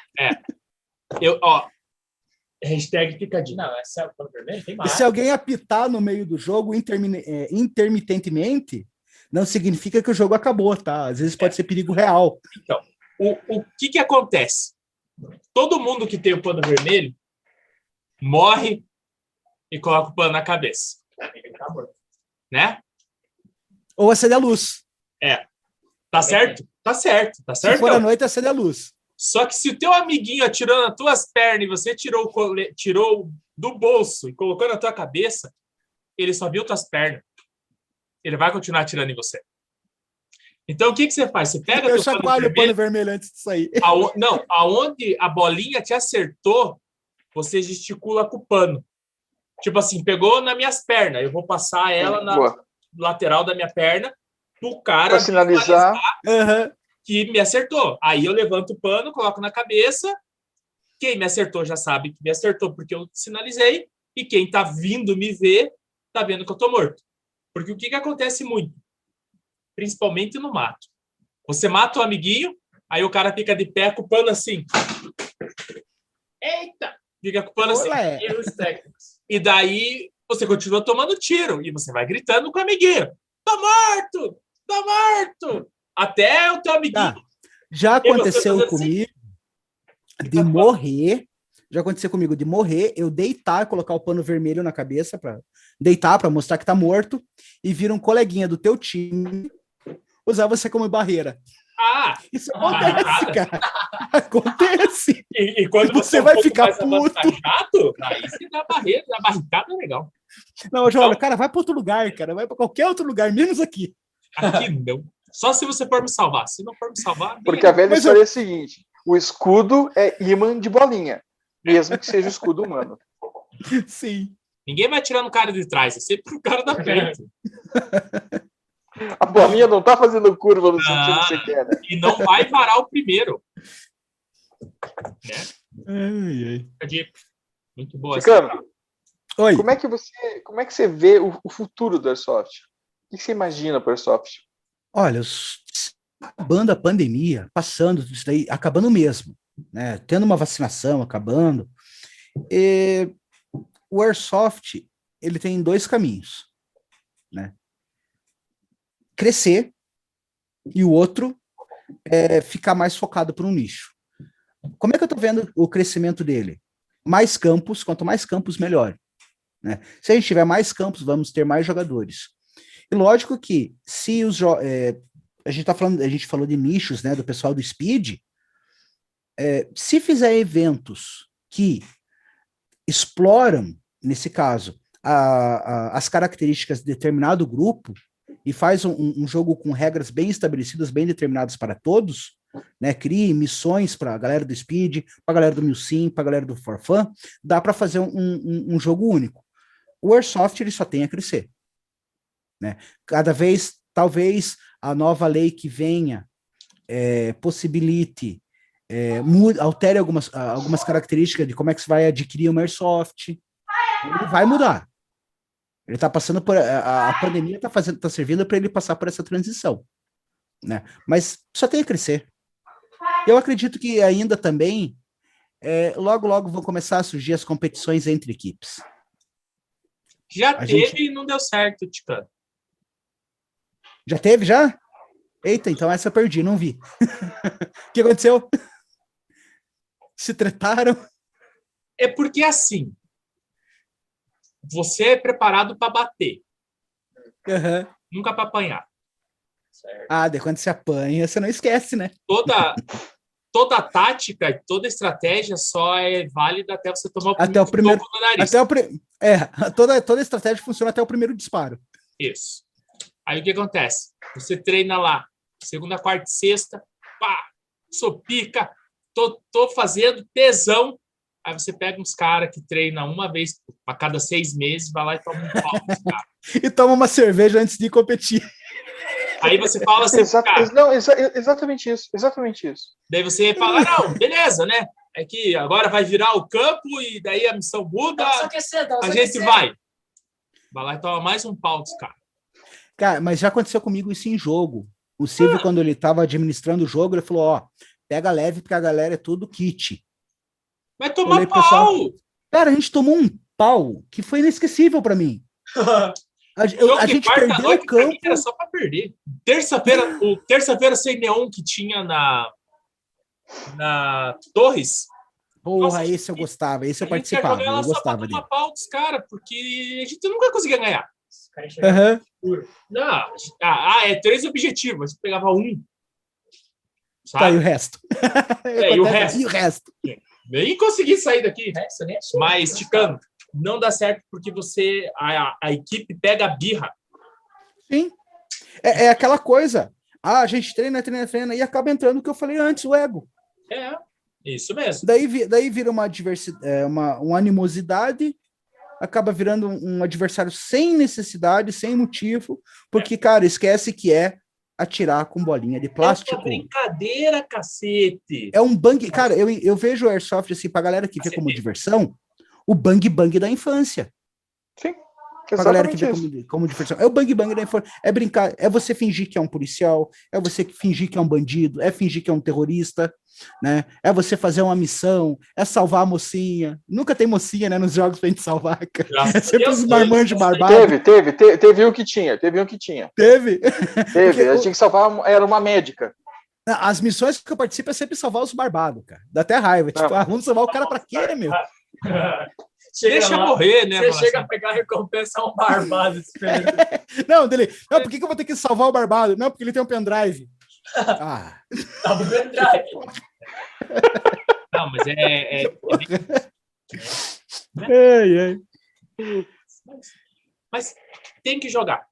Eu, ó, hashtag picadinho. Não, essa é o pano vermelho? Tem E se alguém apitar no meio do jogo intermine- é, intermitentemente, não significa que o jogo acabou, tá? Às vezes pode ser perigo real. O, o que que acontece? Todo mundo que tem o pano vermelho morre e coloca o pano na cabeça, né? Ou acender a luz. Tá certo? Tá certo, tá Se certo. for à noite, acender a luz. Só que se o teu amiguinho atirou nas tuas pernas e você tirou, cole- tirou do bolso e colocou na tua cabeça, ele só viu tuas pernas. Ele vai continuar atirando em você. Então, o que, que você faz? Você pega Eu chacoalho o pano vermelho antes de sair. Não, aonde a bolinha te acertou, você gesticula com o pano. Tipo assim, pegou nas minhas pernas, eu vou passar ela na Boa. lateral da minha perna pro cara Para sinalizar. Que me acertou. Aí eu levanto o pano, coloco na cabeça. Quem me acertou já sabe que me acertou porque eu sinalizei. E quem tá vindo me ver, tá vendo que eu tô morto. Porque o que, que acontece muito? Principalmente no mato. Você mata o amiguinho, aí o cara fica de pé com o pano assim. Eita! Fica com o pano assim. Erros técnicos. E daí você continua tomando tiro. E você vai gritando com o amiguinho. Tô morto! Tô morto! Até o teu amiguinho. Tá. Já aconteceu assim? comigo de morrer. Já aconteceu comigo de morrer, eu deitar, colocar o pano vermelho na cabeça para deitar para mostrar que tá morto e vir um coleguinha do teu time usar você como barreira. Ah! Isso Ah, acontece, cara. Acontece. E, e quando Você você, é um vai pouco ficar puto. aí você dá barreira, dá barricada é legal. Não, eu já olho, cara, vai para outro lugar, cara, vai para qualquer outro lugar, menos aqui. Aqui não. Só se você for me salvar. Se não for me salvar, Porque a velha Mas história é a seguinte: o escudo é imã de bolinha, mesmo que seja o escudo humano. Sim. ninguém vai tirando o cara de trás, é sempre o cara da frente. A bolinha não tá fazendo curva no sentido Ah. que você quer, né? E não vai varar o primeiro. Dica. Muito boa. essa. Chicano, Oi. como é que você, como é que você vê o, o futuro do Airsoft? O que você imagina para o Airsoft? Olha, acabando a pandemia, passando isso daí, acabando mesmo, né? Tendo uma vacinação, acabando. E o Airsoft, ele tem dois caminhos, né? Crescer e o outro é ficar mais focado para um nicho. Como é que eu estou vendo o crescimento dele? Mais campos, quanto mais campos, melhor. Né? Se a gente tiver mais campos, vamos ter mais jogadores. E lógico que se os é, a gente tá falando, a gente falou de nichos, né, do pessoal do Speed, é, se fizer eventos que exploram, nesse caso, a- a- as características de determinado grupo e faz um, um- jogo com regras bem estabelecidas, bem determinadas para todos, né, crie missões para a galera do Speed, para a galera do Milsim, para a galera do Forfan, dá para fazer um, um- um jogo único. O Airsoft ele só tem a crescer né? Cada vez, talvez a nova lei que venha é, possibilite, é, mude, altere algumas, algumas características de como é que você vai adquirir uma Airsoft. Ele vai mudar. Ele está passando por. A, a pandemia está fazendo, tá servindo para ele passar por essa transição. Né? Mas só tem a crescer. Eu acredito que ainda também, é, logo, logo vão começar a surgir as competições entre equipes. Já A teve gente- e não deu certo, Ticano. Já teve, já? Eita, então essa eu perdi, não vi. O que aconteceu? Se tretaram? É porque assim, você é preparado para bater, Aham. nunca para apanhar. Certo. Ah, daí quando você apanha, você não esquece, né? Toda toda tática, toda estratégia só é válida até você tomar o Até o primeiro- soco no nariz. Até o pri- É, toda, toda estratégia funciona até o primeiro disparo. Isso. Aí o que acontece? Você treina lá, segunda, quarta e sexta, pá, sou pica, tô, tô fazendo tesão. Aí você pega uns caras que treinam uma vez a cada seis meses, vai lá e toma um pau dos caras. E toma uma cerveja antes de competir. Aí você fala assim, Exa- cara, não, exa- exatamente isso, exatamente isso. daí você fala, ah, não, beleza, né? É que agora vai virar o campo e daí a missão muda, aquecer, a gente aquecer. vai. Vai lá e toma mais um pau dos caras. Cara, mas já aconteceu comigo isso em jogo. O Silvio, quando ele tava administrando o jogo, ele falou: ó, pega leve, porque a galera é tudo kit. Vai tomar Olhei pau! pessoal. Cara, a gente tomou um pau que foi inesquecível pra mim. A, eu- a gente quarta perdeu noite, o campo. era só pra perder. Terça-feira, o terça-feira sem neon que tinha na na Torres, Porra, Nossa, esse eu gostava, esse eu a gente ia participava, eu só pra gostava dele. tomar pau dos caras, porque a gente nunca conseguia ganhar. Puro. Não, ah, ah, é três objetivos, a gente pegava um. Tá, e o Sabe? resto? É, e o resto? E o resto? Nem consegui sair daqui. É, isso nem é sua. Mas, Ticano, não dá certo porque você, a, a equipe pega a birra. Sim. É, é aquela coisa. Ah, a gente treina, treina, treina, e acaba entrando o que eu falei antes, o ego. É, isso mesmo. Daí, daí vira uma, diversidade, é, uma, uma animosidade, acaba virando um, um adversário sem necessidade, sem motivo, porque, cara, esquece que é atirar com bolinha de É uma plástico. brincadeira, cacete. É um bang. Cara, eu, eu vejo o Airsoft, assim, pra galera que vê como diversão, o bang bang da infância. Sim, Pra galera que vê isso. como, como diversão. É o bang bang da infância. É brincar, é você fingir que é um policial, é você fingir que é um bandido, é fingir que é um terrorista, né? É você fazer uma missão, é salvar a mocinha. Nunca tem mocinha, né, nos jogos pra gente salvar, cara. É sempre os né? marmanjos barbados. Teve, teve, te- teve um que tinha, teve um que tinha. Teve. Teve, a gente tinha que salvar, era uma médica. As missões que eu participo é sempre salvar os barbados, cara. Dá até raiva. Tipo, ah, vamos salvar o cara pra quê, meu? Chega Deixa lá, morrer, né? Você chega assim. a pegar a recompensa um barbado. Não, dele. Não, por que, que eu vou ter que salvar o barbado? Não, porque ele tem um pendrive. Ah, Tá no pendrive. Não, mas é, é- ai, ai. Mas tem que jogar.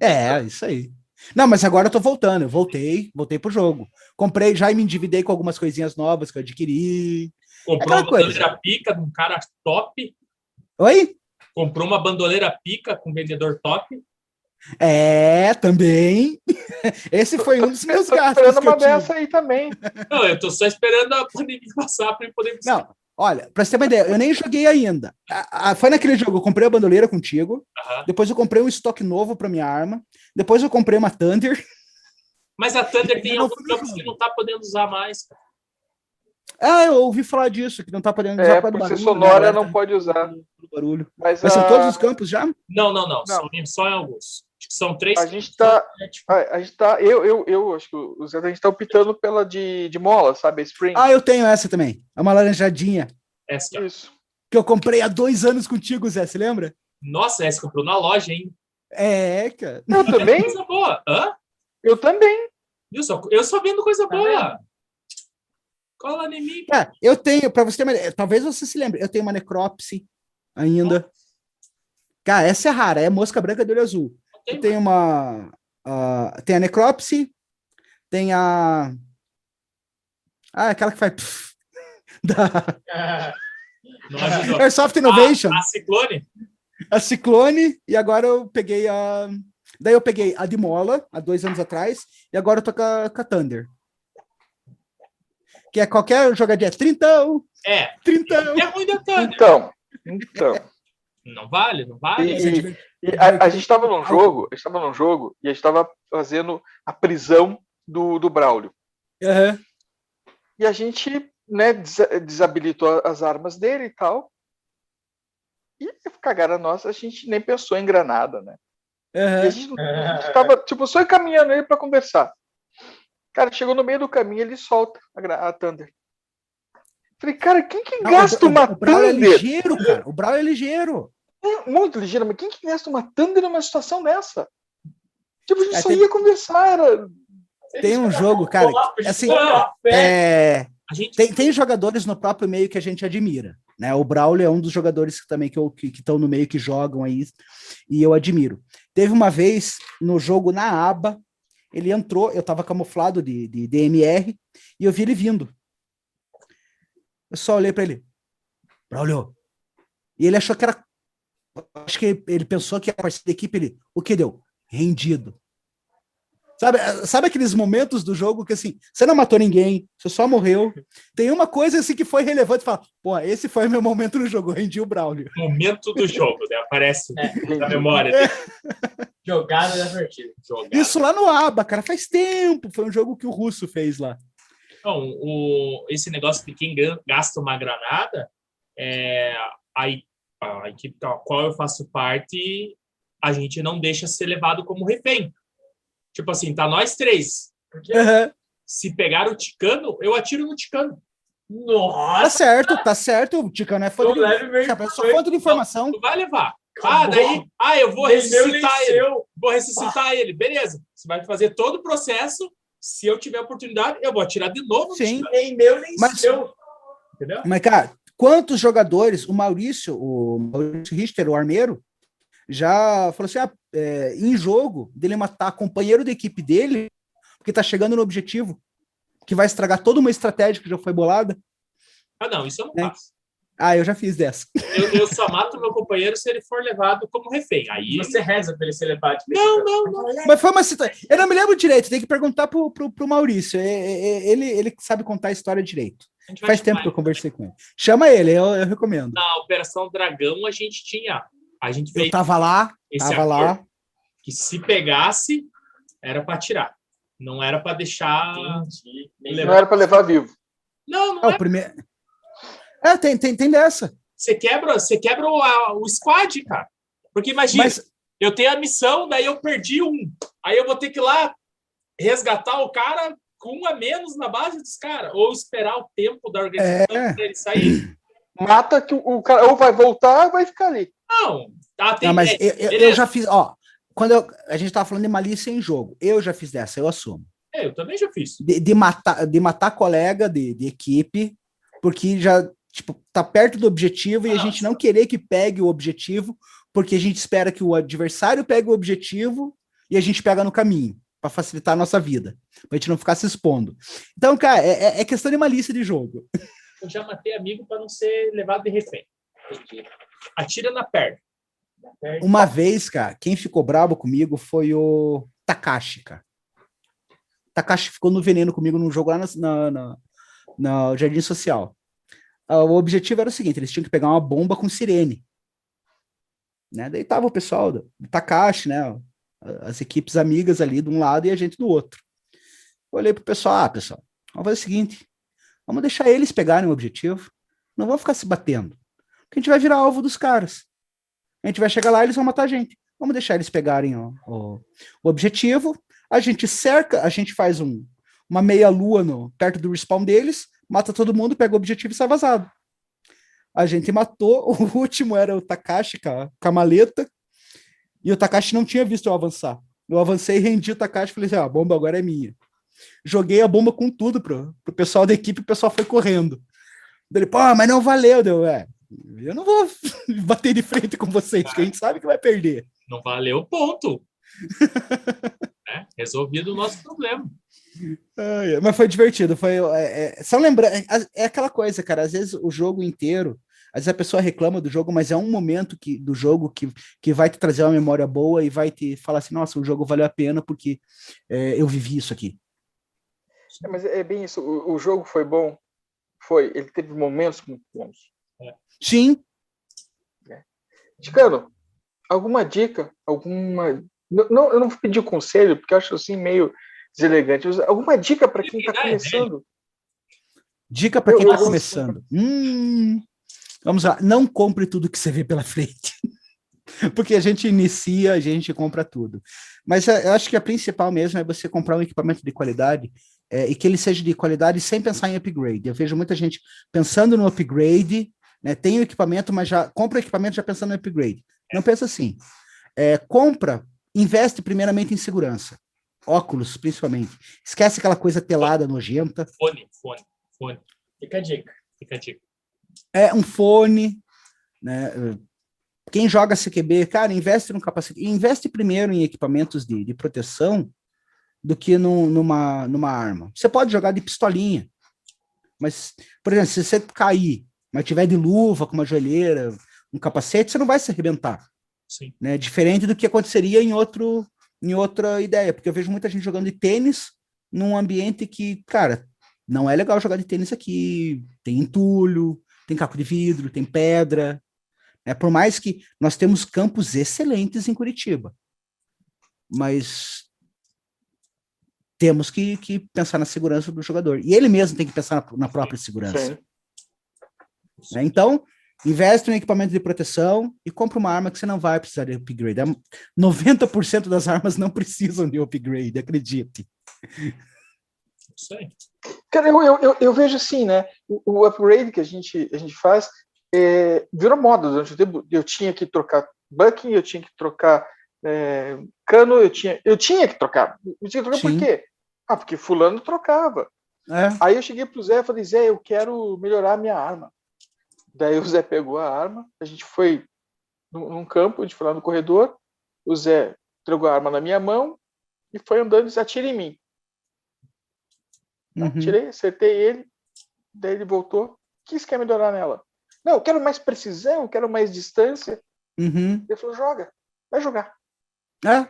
É, isso aí. Não, mas agora eu tô voltando. Eu voltei, voltei pro jogo. Comprei, já me endividei com algumas coisinhas novas que eu adquiri. Comprou Aquela uma coisa. bandoleira pica de um cara top. Oi? Comprou uma bandoleira pica com um vendedor top. É, também. Esse foi um dos meus gastos. esperando Que eu uma tive. dessa aí também. Não, eu tô só esperando a pandemia passar para poder buscar. Não, olha, pra você ter uma ideia, eu nem joguei ainda. A- a- foi naquele jogo, eu comprei a bandoleira contigo, Aham. depois eu comprei um estoque novo pra minha arma, depois eu comprei uma Thunder. Mas a Thunder tem Eu não alguns fui no campos jogo. que não tá podendo usar mais. cara. Ah, eu ouvi falar disso, que não tá podendo usar É, por causa ser do barulho, né? sonora Agora não pode usar. tá barulho. Mas, Mas são a, todos os campos já? Não, não, não. Não. Só, em- só em alguns. São três. a gente tá. É, A, a gente tá. Eu, eu, eu acho que o Zé, a gente tá optando pela de, de mola, sabe? A Spring. Ah, eu tenho essa também. É uma laranjadinha. Essa. Isso. Que eu comprei há dois anos contigo, Zé, você lembra? Nossa, essa comprou na loja, hein? É, cara. Eu também? Coisa boa. Hã? Eu também. Eu só, eu só vendo coisa Tá boa. Cola em mim. Cara, eu tenho, pra você ter uma talvez você se lembre, eu tenho uma necrópse ainda. Cara, essa é rara, é mosca branca de olho azul. Tem, Eu tenho uma. ah, tem a necrópse, tem a. Ah, aquela que faz. pff, da Não ajudou. Airsoft Innovation, A, a Ciclone? a Ciclone, e agora eu peguei a. Daí eu peguei a de mola, há dois anos atrás, e agora eu tô com a, com a Thunder. Que é qualquer jogadinha, trintão, É. trintão. É ruim Thunder. Então. Então. Não vale, não vale. E- E a, a gente estava num jogo, a gente estava num jogo e a gente estava fazendo a prisão do, do Braulio. Aham. E a gente, né, desa- desabilitou as armas dele e tal. E cagaram a nossa, a gente nem pensou em granada, né? E a gente, a gente tava, tipo, só encaminhando ele para conversar. Cara, chegou no meio do caminho, ele solta a, a Thunder. Falei, cara, quem que Não, gasta o- o- uma o Brawl é Thunder? ligeiro, cara. O Brawl é ligeiro. É muito ligeiro, mas quem que gasta uma Thunder numa situação dessa? Tipo, a gente É, só tem- ia conversar, era... Tem um jogo, cara, assim, É, tem, tem jogadores no próprio meio que a gente admira, né? O Braulio é um dos jogadores que também que estão no meio que jogam aí e eu admiro. Teve uma vez no jogo na aba, ele entrou, eu tava camuflado de, de DMR e eu vi ele vindo. Eu só olhei para ele. Braulio. E ele achou que era. Acho que ele pensou que a partir da equipe, ele. O que deu? Rendido. Sabe, sabe aqueles momentos do jogo que assim, você não matou ninguém, você só morreu. Tem uma coisa assim que foi relevante, fala, pô, esse foi meu momento no jogo, rendi o Braulio. Momento do jogo, né? Aparece é. na memória. Né? Jogada da partida. Jogada. Isso lá no ABA, cara, faz tempo. Foi um jogo que o Russo fez lá. Então, o, esse negócio de quem gasta uma granada, é, a, a equipe da qual eu faço parte, a gente não deixa ser levado como refém. Tipo assim, tá nós três. Uhum. Se pegar o Ticano, eu atiro no Ticano. Nossa! Tá certo, tá certo. O Ticano é fonte de, só fonte de informação. Tu vai levar. Ah, daí, ah, eu vou ressuscitar ele. Vou ressuscitar ah. ele. Beleza. Você vai fazer todo o processo. Se eu tiver oportunidade, eu vou atirar de novo. Sim. Nem meu, nem mas, seu. Entendeu? Mas, cara, quantos jogadores, o Maurício, o Maurício Richter, o armeiro, já falou assim: ah, é, em jogo, dele matar companheiro da equipe dele, porque tá chegando no objetivo, que vai estragar toda uma estratégia que já foi bolada. Ah, não, isso eu não é. faço. Ah, eu já fiz dessa. Eu, eu só mato meu companheiro se ele for levado como refém. Aí você reza para ele ser levado. Não, não, não. Mas foi uma situação. Eu não me lembro direito, tem que perguntar pro, pro, pro Maurício. É, é, é ele, ele sabe contar a história direito. A Faz tempo que eu conversei com ele. Chama ele, eu, eu recomendo. Na Operação Dragão, a gente tinha a gente. Eu tava lá, tava lá. Que se pegasse, era para tirar. Não era para deixar. Não era para levar vivo. Não, não é. é. O primeiro... É, tem, tem, tem dessa. Você quebra, você quebra o, o squad, cara. Porque imagina, Mas... eu tenho a missão, daí eu perdi um. Aí eu vou ter que ir lá resgatar o cara com um a menos na base dos caras. Ou esperar o tempo da organização é. para ele sair. Mata que o cara ou vai voltar ou vai ficar ali. Não, tá, tem, não mas eu, eu, eu, já fiz, ó, quando eu, a gente tava falando de malícia em jogo, eu já fiz dessa, eu assumo. É, eu também já fiz. De, de matar, de matar colega de, de equipe, porque já, tipo, tá perto do objetivo e a gente não querer que pegue o objetivo, porque a gente espera que o adversário pegue o objetivo e a gente pega no caminho, para facilitar a nossa vida, pra gente não ficar se expondo. Então, cara, é, é, é questão de malícia de jogo. Eu já matei amigo para não ser levado de refém. Entendi atira na perna. Uma vez, cara, quem ficou brabo comigo foi o Takashi, cara. Takashi ficou no veneno comigo num jogo lá na Jardim Social. Uh, o objetivo era o seguinte: eles tinham que pegar uma bomba com sirene. Né? Daí tava o pessoal do, do Takashi, né? As equipes amigas ali de um lado e a gente do outro. Olhei pro pessoal: ah, pessoal, vamos fazer o seguinte: vamos deixar eles pegarem o objetivo. Não vamos ficar se batendo que a gente vai virar alvo dos caras. A gente vai chegar lá e eles vão matar a gente. Vamos deixar eles pegarem ó, ó, o objetivo. A gente cerca, a gente faz um, uma meia-lua no, perto do respawn deles, mata todo mundo, pega o objetivo e sai vazado. A gente matou, o último era o Takashi com a maleta, e o Takashi não tinha visto eu avançar. Eu avancei, rendi o Takashi e falei assim: ah, a bomba agora é minha. Joguei a bomba com tudo pro, pro pessoal da equipe, o pessoal foi correndo. Ele, pô, mas não valeu, deu, é. Eu não vou bater de frente com vocês, porque a gente sabe que vai perder. Não valeu, ponto. é, resolvido o nosso problema. É, mas foi divertido. Foi, é, é, só lembrar, é, é, aquela coisa, cara. Às vezes o jogo inteiro, às vezes a pessoa reclama do jogo, mas é um momento que, do jogo que, que vai te trazer uma memória boa e vai te falar assim: nossa, o jogo valeu a pena porque é, eu vivi isso aqui. É, mas é bem isso. O, o, jogo foi bom, foi. Ele teve momentos muito bons. Sim. É. Ticano, alguma dica, alguma. Não, não, eu não vou pedir conselho, porque eu acho assim meio deselegante. Alguma dica para quem está começando? Dica para quem está começando. Hum, vamos lá. Não compre tudo que você vê pela frente. porque a gente inicia, a gente compra tudo. Mas eu acho que a principal mesmo é você comprar um equipamento de qualidade é, e que ele seja de qualidade sem pensar em upgrade. Eu vejo muita gente pensando no upgrade né? Tem o equipamento, mas já compra o equipamento já pensando no upgrade. Não pensa assim. É, compra, investe primeiramente em segurança. Óculos, principalmente. Esquece aquela coisa telada, nojenta. Fone, fone, fone. Fica a dica. Fica a dica. É um fone, né? Quem joga CQB, cara, investe no capacete. Investe primeiro em equipamentos de, de proteção do que no, numa, numa arma. Você pode jogar de pistolinha, mas, por exemplo, se você cair mas tiver de luva, com uma joelheira, um capacete, você não vai se arrebentar. Sim. Né? Diferente do que aconteceria em outro em outra ideia, porque eu vejo muita gente jogando de tênis num ambiente que, cara, não é legal jogar de tênis aqui, tem entulho, tem caco de vidro, tem pedra. É, por mais que nós temos campos excelentes em Curitiba, mas temos que, que pensar na segurança do jogador. E ele mesmo tem que pensar na, na própria segurança. Sim. Né? Então, investe em equipamento de proteção e compra uma arma que você não vai precisar de upgrade. É- 90% das armas não precisam de upgrade, acredite. Aí. Cara, eu, eu, eu, vejo assim, né? O, o upgrade que a gente, a gente faz é, virou moda durante o tempo. Eu tinha que trocar bucking, eu tinha que trocar é, cano, eu tinha, eu tinha que trocar. Eu tinha que trocar por Sim. quê? Ah, porque fulano trocava. É, Aí eu cheguei pro Zé e falei, Zé, eu quero melhorar a minha arma. Daí o Zé pegou a arma, a gente foi num, campo, a gente foi lá no corredor, o Zé entregou a arma na minha mão e foi andando e disse, atira em mim. uhum. Tirei, acertei ele, daí ele voltou. O que você quer melhorar nela? Não, eu quero mais precisão, eu quero mais distância. Uhum. Ele falou, joga, vai jogar. É,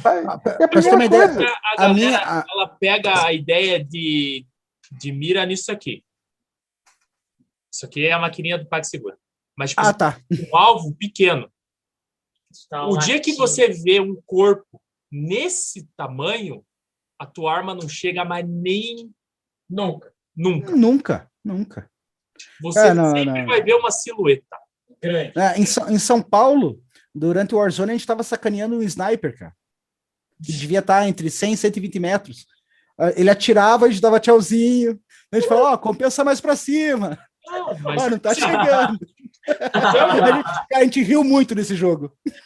Vai. Ah, É a primeira ideia. A, a galera, minha. a- ela pega a ideia de, de mira nisso aqui. Isso aqui é a maquininha do PagSeguro. Mas, tipo, Ah, tá. um alvo pequeno. Tá O dia que você vê um corpo nesse tamanho, a tua arma não chega mais nem Nunca. nunca. Nunca, nunca. Você É, não, sempre não. vai ver uma silhueta. Grande. É, em, São- em São Paulo, durante o Warzone, a gente tava sacaneando um sniper, cara. Que devia estar entre 100 e 120 metros. Ah, Ele atirava, a gente dava tchauzinho. A gente falou, ó, compensa mais pra cima. Não, mas, Ó, não tá chegando. a, gente, a gente riu muito nesse jogo.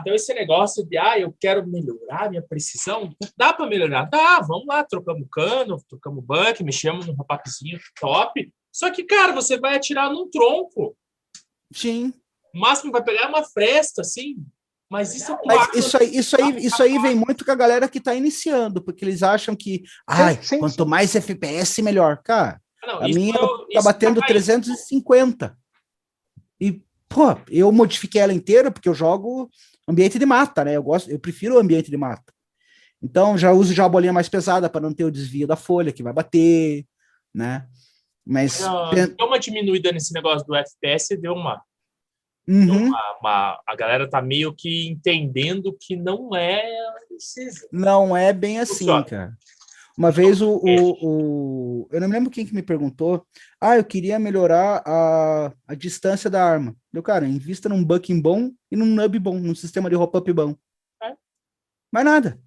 Então, esse negócio de, ah, eu quero melhorar minha precisão, dá para melhorar? Dá, vamos lá, trocamos cano, trocamos buck, mexemos num rapazinho top. Só que, cara, você vai atirar num tronco. Sim. O máximo vai pegar é uma fresta, assim. Mas isso é Mas isso aí, isso aí, isso aí vem muito com a galera que tá iniciando, porque eles acham que, ai, sim, quanto sim. mais FPS, melhor. Cara, Não, a minha eu- tá isso batendo tá 350. E, pô, eu modifiquei ela inteira porque eu jogo ambiente de mata, né? Eu gosto, eu prefiro o ambiente de mata. Então já uso já a bolinha mais pesada para não ter o desvio da folha que vai bater, né? Mas Deu uma diminuída nesse negócio do FPS, deu uma, Uhum. uma, uma- A galera tá meio que entendendo que não é. Não é bem assim, Funciona. cara. Uma vez o, o, o- eu não me lembro quem que me perguntou, ah, eu queria melhorar a, a distância da arma. Eu, cara, invista num bucking bom e num nub bom, num sistema de hop-up bom. É. Mais nada.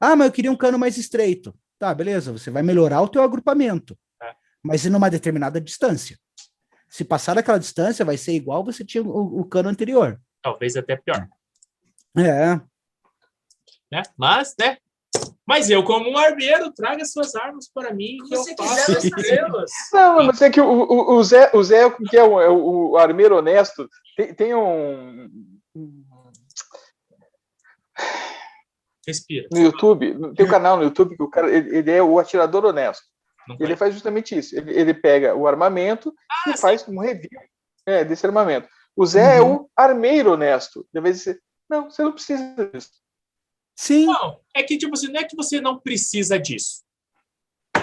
Ah, mas eu queria um cano mais estreito. Tá, beleza, você vai melhorar o teu agrupamento, É. mas em uma determinada distância. Se passar daquela distância, vai ser igual você tinha o, o cano anterior. Talvez até pior. É, Né? Mas, né? Mas eu, como um armeiro, traga suas armas para mim. Se Que eu você faço quiser. Não, mas é que o, o, o Zé, o Zé que é o, é o, o armeiro honesto, tem, tem um. Respira. No YouTube, tem um canal no YouTube que o cara ele, ele é o atirador honesto. Ele faz justamente isso. Ele, ele pega o armamento Ah, e faz um review é, desse armamento. O Zé é o armeiro honesto. De vez você, não, você não precisa disso. Sim. Não, é que, tipo assim, não é que você não precisa disso.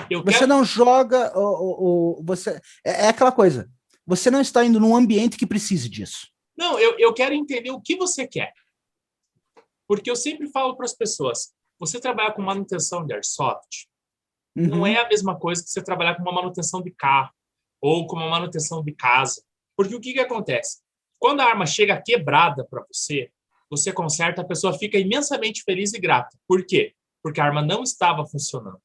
Eu Você quero. não joga o, o, você é, é aquela coisa. Você não está indo num ambiente que precise disso. Não, eu, eu quero entender o que você quer. Porque eu sempre falo para as pessoas: você trabalhar com manutenção de airsoft não Uhum. é a mesma coisa que você trabalhar com uma manutenção de carro ou com uma manutenção de casa. Porque o que, que acontece? Quando a arma chega quebrada para você, você conserta, a pessoa fica imensamente feliz e grata. Por quê? Porque a arma não estava funcionando.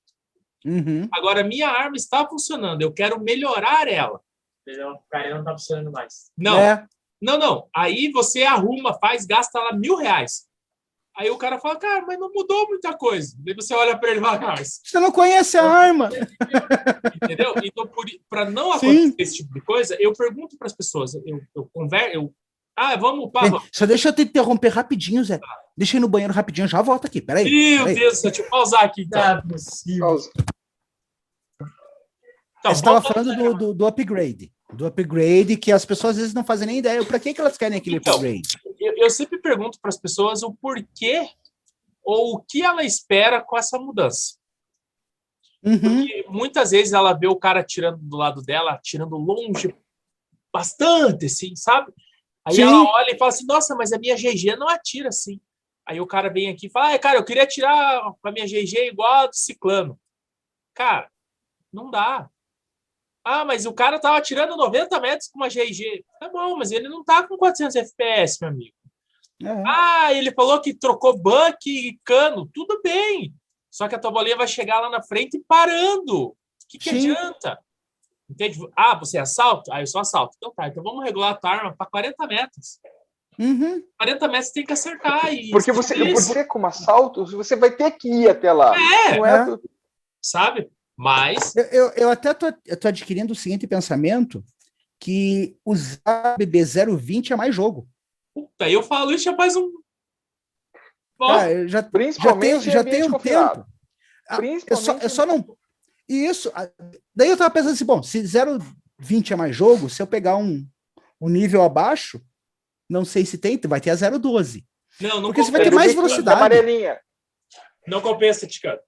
Uhum. Agora, minha arma está funcionando, eu quero melhorar ela. Entendeu? O cara não tá funcionando mais. Não, É, não, não. Aí você arruma, faz, gasta lá mil reais. Aí o cara fala, cara, mas não mudou muita coisa. Daí você olha para ele e fala, cara, mas você não conhece a arma. entendeu? Então, para não Sim. acontecer esse tipo de coisa, eu pergunto para as pessoas, eu, eu converso, eu, ah, vamos, pá, vamos. Só deixa eu te interromper rapidinho, Zé. Deixa eu ir no banheiro rapidinho, já volto aqui. Peraí. Meu peraí. Deus, deixa eu pausar aqui. Então. Não é possível. Pausa. Você estava falando do, do, do, upgrade. Do upgrade, que as pessoas às vezes não fazem nem ideia. Para que, que elas querem aquele então, upgrade? Eu, eu sempre pergunto para as pessoas o porquê ou o que ela espera com essa mudança. Uhum. Porque muitas vezes ela vê o cara tirando do lado dela, tirando longe bastante, assim, sabe? Aí Sim. ela olha e fala assim: Nossa, mas a minha GG não atira assim. Aí o cara vem aqui e fala: ah, Cara, eu queria tirar com a minha GG igual a do Ciclano. Cara, não dá. Ah, mas o cara tava tirando 90 metros com uma GG. Tá bom, mas ele não tá com 400 FPS, meu amigo. É. Ah, ele falou que trocou buck e cano. Tudo bem. Só que a tua bolinha vai chegar lá na frente parando. O que, que adianta? Entende? Ah, você é assalto? Ah, eu sou assalto. Então tá, então vamos regular a tua arma para 40 metros. Uhum. 40 metros tem que acertar. E porque você, você, como assalto, você vai ter que ir até lá. É, não é, é. sabe? Mas. Eu, eu, eu até tô, eu tô adquirindo o seguinte pensamento: que usar BB020 é mais jogo. Puta, eu falo isso já faz um. Ah, já, Principalmente já tem, já tem um tempo. Ah, eu só, eu só não. E isso. Daí eu tava pensando assim: bom, se 0,20 é mais jogo, se eu pegar um, um nível abaixo, não sei se tem, vai ter a 0,12. Não, não Porque compensa. você vai ter mais velocidade. Amarelinha. Não compensa, Ticano.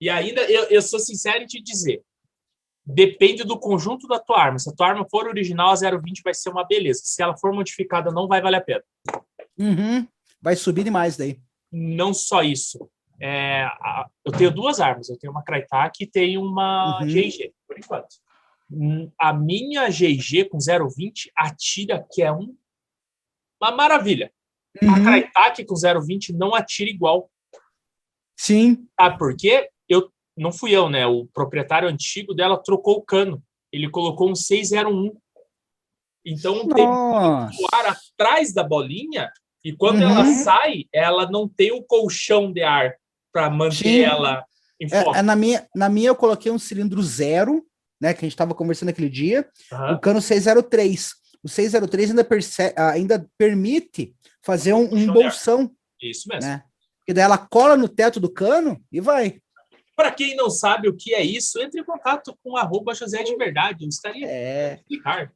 E ainda, eu, eu sou sincero em te dizer, depende do conjunto da tua arma. Se a tua arma for original, a 0,20 vai ser uma beleza. Se ela for modificada, não vai valer a pena. Uhum. Vai subir demais daí. Não só isso. É, a, eu tenho duas armas. Eu tenho uma Crytek e tenho uma uhum. GG, por enquanto. Hum, a minha GG com 0,20 atira que é um, uma maravilha. Uhum. A Crytek com 0,20 não atira igual. Sim. Sabe por quê? Eu, não fui eu, né? O proprietário antigo dela trocou o cano. Ele colocou um 601. Então tem o ar atrás da bolinha e quando uhum. ela sai, ela não tem o colchão de ar para manter Sim. ela em foco. É, é, na, minha, na minha eu coloquei um cilindro zero, né? Que a gente estava conversando aquele dia, uhum. o cano 603. O 603 ainda, perce, ainda permite fazer um, um bolsão. Isso mesmo. Né? E daí ela cola no teto do cano e vai. Para quem não sabe o que é isso, entre em contato com arroba José de Verdade. Eu estaria é... explicar.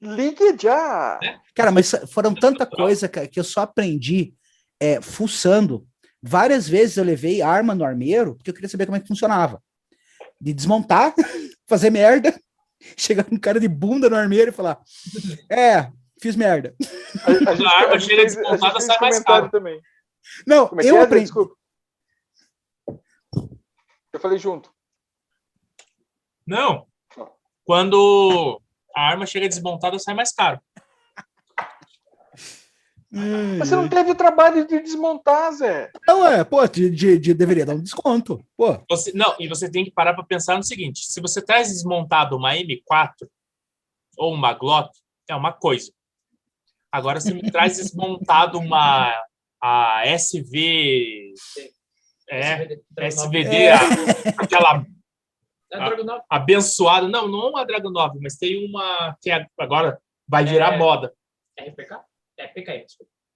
Ligue já! É? Cara, mas foram tanta coisa que eu só aprendi é, fuçando. Várias vezes eu levei arma no armeiro porque eu queria saber como é que funcionava. De desmontar, fazer merda, chegar com um cara de bunda no armeiro e falar: É, fiz merda. A, a, gente, a arma chega desmontada sai mais caro. Também. Não, Como é eu é, aprendi. Desculpa. Eu falei junto. Não. Quando a arma chega desmontada, sai mais caro. Hum. Você não teve o trabalho de desmontar, Zé. Não, é, pô, de, de, de deveria dar um desconto. Pô. Você, não, e você tem que parar para pensar no seguinte: se você traz desmontado uma M4 ou uma Glock, é uma coisa. Agora, se me traz desmontado uma a SV. É, SVD, é. aquela a, abençoada. Não, não a Dragon 9, mas tem uma que é, agora vai virar é, moda. É É PKI,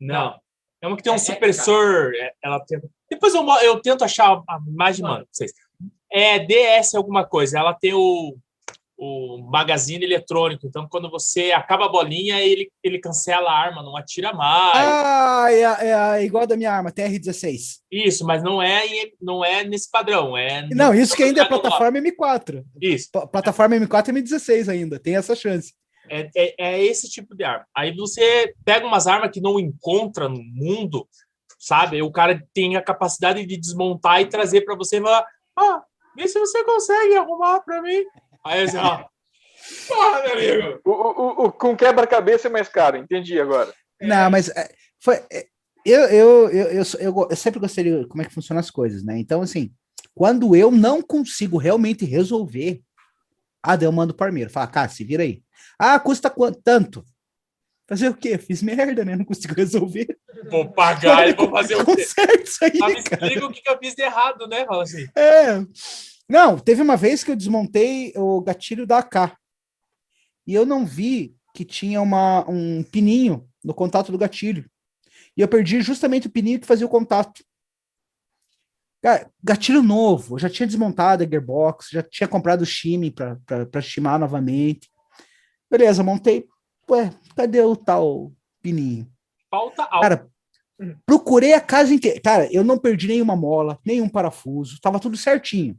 Não. É uma que tem um é supressor. É, ela tenta... Depois eu, eu tento achar a mais de mano. Vocês. É DS alguma coisa. Ela tem o o magazine eletrônico. Então, quando você acaba a bolinha, ele, ele cancela a arma, não atira mais. Ah, é, é, é igual da minha arma, TR-16. Isso, mas não é, não é nesse padrão. É não, isso que ainda é plataforma M4. Isso. P plataforma M4 e M16 ainda, tem essa chance. É, é, é, esse tipo de arma. Aí você pega umas armas que não encontra no mundo, sabe? o cara tem a capacidade de desmontar e trazer para você e falar: ah, vê se você consegue arrumar para mim. Aí assim, ó. Porra, meu amigo. O, o, o com quebra-cabeça é mais caro, entendi agora. Não, mas é, foi. É, eu, eu, eu, eu, eu, eu sempre gostei de como é que funcionam as coisas, né? Então, assim, quando eu não consigo realmente resolver, ah, daí eu mando para o armeiro, fala, cara, se vira aí. Ah, custa quanto? Tanto. Fazer o quê? Fiz merda, né? Não consigo resolver. Vou pagar e vou fazer o quê? Isso aí, ah, me explica o que eu fiz de errado, né? Fala assim. É. Não, teve uma vez que eu desmontei o gatilho da AK. E eu não vi que tinha uma, um pininho no contato do gatilho. E eu perdi justamente o pininho que fazia o contato. Cara, gatilho novo, eu já tinha desmontado a gearbox, já tinha comprado o shimmy para estimar novamente. Beleza, montei. Ué, cadê o tal pininho? Falta algo. Cara, procurei a casa inteira. Cara, eu não perdi nenhuma mola, nenhum parafuso, tava tudo certinho.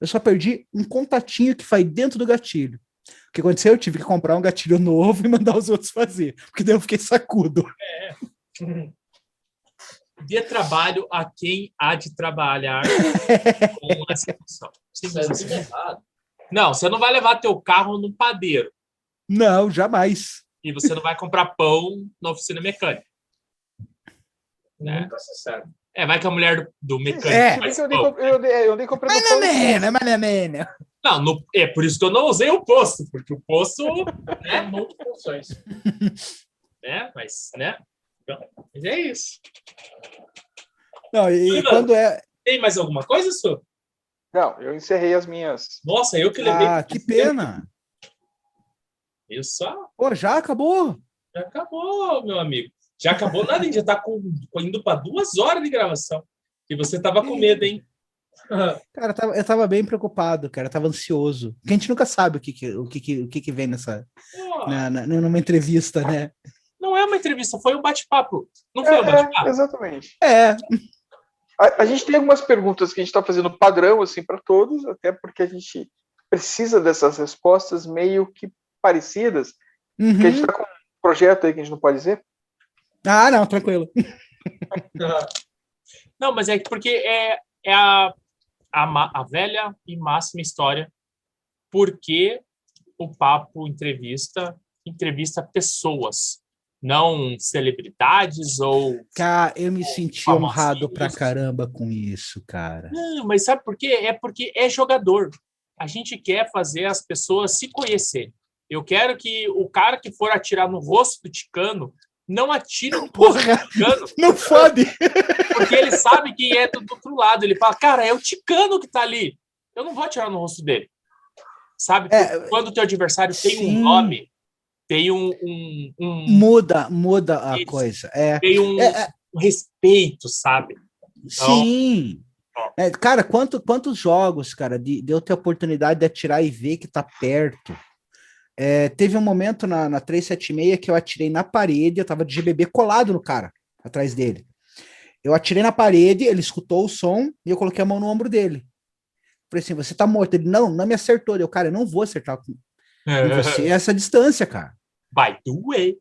Eu só perdi um contatinho que foi dentro do gatilho. O que aconteceu? Eu tive que comprar um gatilho novo e mandar os outros fazer, porque daí eu fiquei sacudo. Dê trabalho a quem há de trabalhar com essa função. É errado. Não, você não vai levar teu carro no padeiro Não, jamais. e você não vai comprar pão na oficina mecânica. Né? Nunca se sabe. É, vai que a mulher do, do mecânico É. faz eu pão. nem, comprei- eu, nem- eu nem comprei no pão. menos, mais ou menos. Não, no- é por isso que eu não usei o posto, porque o posto, É multifunções. né? Mas, né? Então, mas é isso. Não, e quando é. Tem mais alguma coisa, Su? Não, eu encerrei as minhas. Nossa, eu que levei. Ah, que pena. Eu só. Pô, já acabou. Já acabou, meu amigo. Já acabou nada, a gente já tá com, indo para duas horas de gravação. E você tava com medo, hein? Cara, eu tava, eu tava bem preocupado, cara, eu tava ansioso. Porque a gente nunca sabe o que, que- o que, que- o que, que vem nessa, na, na- numa entrevista, né? Não é uma entrevista, foi um bate-papo. Não foi um É, bate-papo? é, exatamente. É, A, a gente tem algumas perguntas que a gente está fazendo padrão assim para todos, até porque a gente precisa dessas respostas meio que parecidas. uhum. Porque a gente está com um projeto aí que a gente não pode dizer. Ah, não, tranquilo. Não, mas é que porque é, é a, a, a velha e máxima história. Porque o papo entrevista entrevista pessoas, não celebridades ou. Cara, eu me senti honrado pra caramba com isso, cara. Não, mas sabe por quê? É porque é jogador. A gente quer fazer as pessoas se conhecerem. Eu quero que o cara que for atirar no rosto do Ticano não atire no rosto Porra, do Ticano, não fode! porque ele sabe quem é do, do outro lado. Ele fala, cara, é o Ticano que tá ali. Eu não vou atirar no rosto dele. Sabe? É, Quando o teu adversário tem sim. um nome, tem um, um, um- Muda, muda a coisa. É, tem um, é, é, um respeito, sabe? sim. Ó. É, cara, quanto, quantos jogos, cara, de, de eu ter a oportunidade de atirar e ver que tá perto. É, teve um momento na, na 376 que eu atirei na parede, eu tava de GBB colado no cara, atrás dele. Eu atirei na parede, ele escutou o som e eu coloquei a mão no ombro dele. Falei assim, você tá morto. Ele, não, não me acertou. Eu, cara, eu não vou acertar com com você essa distância, cara. By the way.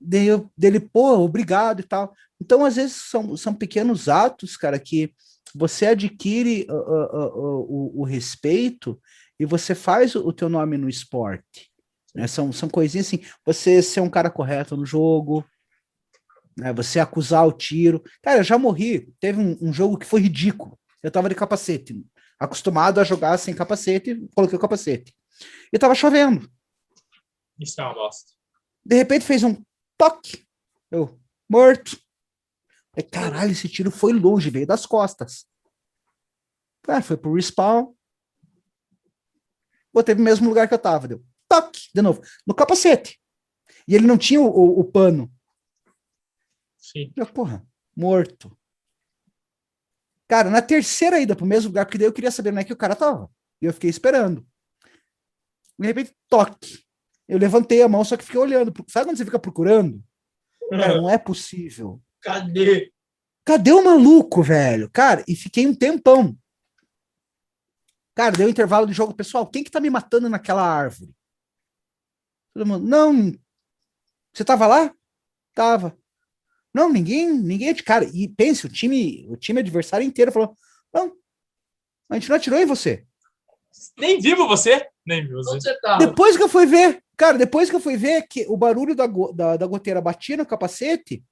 Daí eu- dele, pô, obrigado e tal. Então, às vezes, são, são pequenos atos, cara, que você adquire uh, uh, uh, o, o respeito e você faz o, o teu nome no esporte. Né? São, são coisinhas assim, você ser um cara correto no jogo, né? você acusar o tiro. Cara, eu já morri. Teve um, um jogo que foi ridículo. Eu tava de capacete, acostumado a jogar sem capacete, coloquei o capacete. E tava chovendo. Isso é uma bosta. De repente fez um toque. Eu, morto. Aí, caralho, esse tiro foi longe, veio das costas. Ah, foi pro respawn. Botei no mesmo lugar que eu tava. Deu toque, de novo, no capacete. E ele não tinha o, o- o pano. Sim. Eu, porra, morto. Cara, na terceira ida pro mesmo lugar, porque daí eu queria saber onde é que o cara tava. E eu fiquei esperando. De repente, toque. Eu levantei a mão, só que fiquei olhando. Sabe quando você fica procurando? Cara, não é possível. Cadê? Cadê o maluco, velho? Cara, e fiquei um tempão. Cara, deu intervalo de jogo. Pessoal, quem que tá me matando naquela árvore? Todo mundo, não. Você tava lá? Tava. Não, ninguém, ninguém é de cara. E pense, o time, o time adversário inteiro falou: não, a gente não atirou em você. Nem vivo você. Nem vivo você. Depois que eu fui ver, cara, depois que eu fui ver que o barulho da, da, da goteira batia no capacete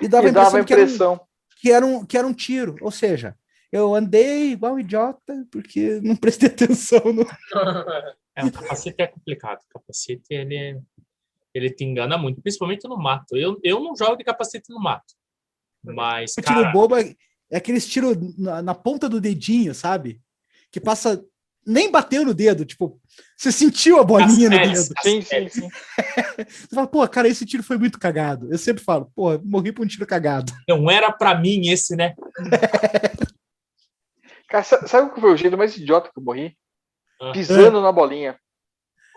e dava a E dava a impressão, que, era um, que, era um, que era um tiro. Ou seja, eu andei igual um idiota porque não prestei atenção no. É, o capacete é complicado. O capacete, ele, ele te engana muito, principalmente no mato. Eu, eu não jogo de capacete no mato. Mas, O tiro cara, bobo é, é aqueles tiros na, na ponta do dedinho, sabe? Que passa. Nem bateu no dedo, tipo, você sentiu a bolinha no As dedo. peles. Sim, sim, sim. Você fala, pô, cara, esse tiro foi muito cagado. Eu sempre falo, pô, morri por um tiro cagado. não era pra mim esse, né? Cara, sa- sabe qual foi o jeito mais idiota que eu morri? Pisando na bolinha.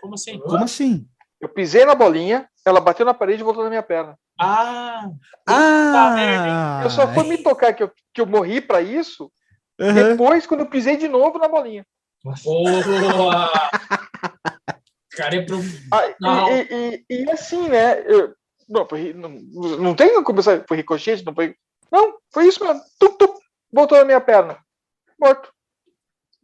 Como assim? Como assim? Eu pisei na bolinha, ela bateu na parede e voltou na minha perna. Ah, Ah! Eu só fui me tocar que eu, que eu morri pra isso Aham. depois, quando eu pisei de novo na bolinha. Boa! Cara, é pro... Ah, e- e, e- e assim, né? eu- não, foi, não, não tem como começar. Foi ricochete, não foi. Não, foi isso mesmo. Tum, tum, voltou na minha perna. Morto.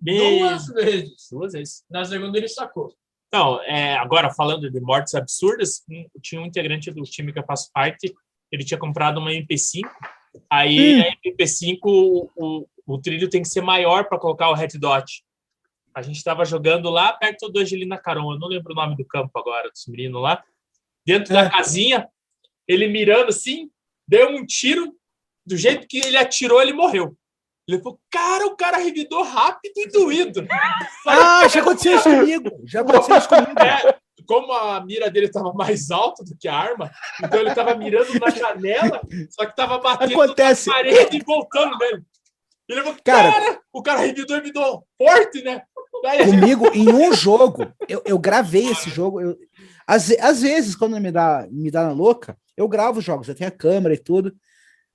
Duas vezes. Duas vezes. Na segunda ele sacou. Então, é, agora falando de mortes absurdas, tinha um integrante do time que eu faço parte, ele tinha comprado uma MP5, aí Hum. a MP5, o, o, o trilho tem que ser maior para colocar o red dot. A gente estava jogando lá perto do Angelina Caron, eu não lembro o nome do campo agora, dos meninos lá, dentro É. da casinha, ele mirando assim, deu um tiro, do jeito que ele atirou, ele morreu. Ele falou, cara, o cara revidou rápido e doído. Ah, já aconteceu isso comigo. Já aconteceu isso comigo. É, como a mira dele estava mais alta do que a arma, então ele estava mirando na janela, só que estava batendo Acontece. na parede e voltando nele. Ele falou, Cara- cara, o cara revidou e me deu forte, né? Daí a gente, Comigo, em um jogo, eu, eu gravei esse jogo. Eu, às, às vezes, quando me dá, me dá na louca, eu gravo os jogos, eu tenho a câmera e tudo.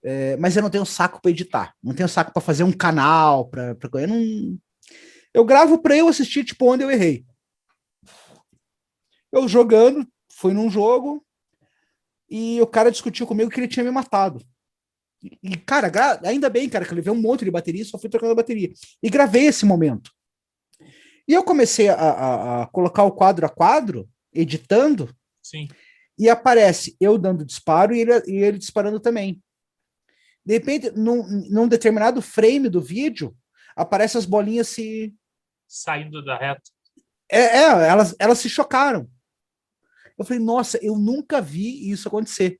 É, mas eu não tenho saco para editar. Não tenho saco para fazer um canal. Pra, eu, não, eu gravo para eu assistir, tipo, onde eu errei. Eu jogando, fui num jogo e o cara discutiu comigo que ele tinha me matado. E, e, cara, gra- ainda bem, cara, que eu levei um monte de bateria, só fui trocando a bateria. E gravei esse momento. E eu comecei a, a- a colocar o quadro a quadro, editando, Sim. e aparece eu dando disparo e ele, e ele disparando também. De repente, num, num determinado frame do vídeo, aparece as bolinhas se. Saindo da reta. É, é, elas, elas se chocaram. Eu falei, nossa, eu nunca vi isso acontecer.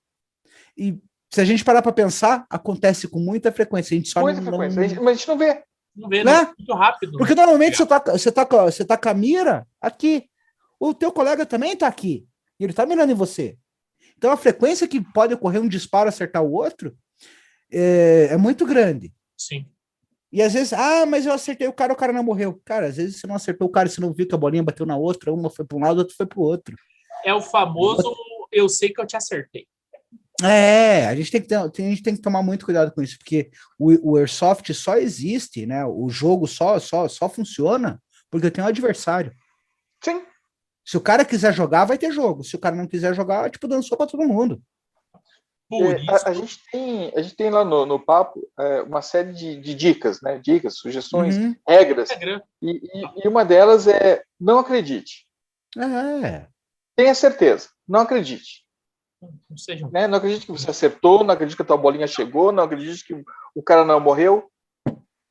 E se a gente parar para pensar, acontece com muita frequência. A gente só Muita não, frequência. não- A gente- mas a gente não vê. Não vê, Né? né? Muito rápido. Porque normalmente você tá, você, tá, com a- você tá com a mira aqui. O teu colega também tá aqui. E ele tá mirando em você. Então a frequência que pode ocorrer um disparo acertar o outro é, é muito grande. Sim. E às vezes, ah, mas eu acertei o cara, o cara não morreu. Cara, às vezes você não acertou o cara, você não viu que a bolinha bateu na outra, uma foi para um lado, outra foi para o outro. É o famoso eu sei que eu te acertei. É, a gente tem que ter, a gente tem que tomar muito cuidado com isso, porque o, o Airsoft só existe, né? O jogo só, só, só funciona porque tem um adversário. Sim. Se o cara quiser jogar, vai ter jogo. Se o cara não quiser jogar, tipo, dançou para todo mundo. Por É, isso, a, a gente tem, a gente tem lá no, no papo é, uma série de, de dicas, né? Dicas, sugestões, Uhum. regras. E, e- e uma delas é não acredite. É. Tenha certeza. Não acredite. não seja Né? Não acredite que você acertou, não acredite que a tua bolinha chegou, não acredite que o cara não morreu.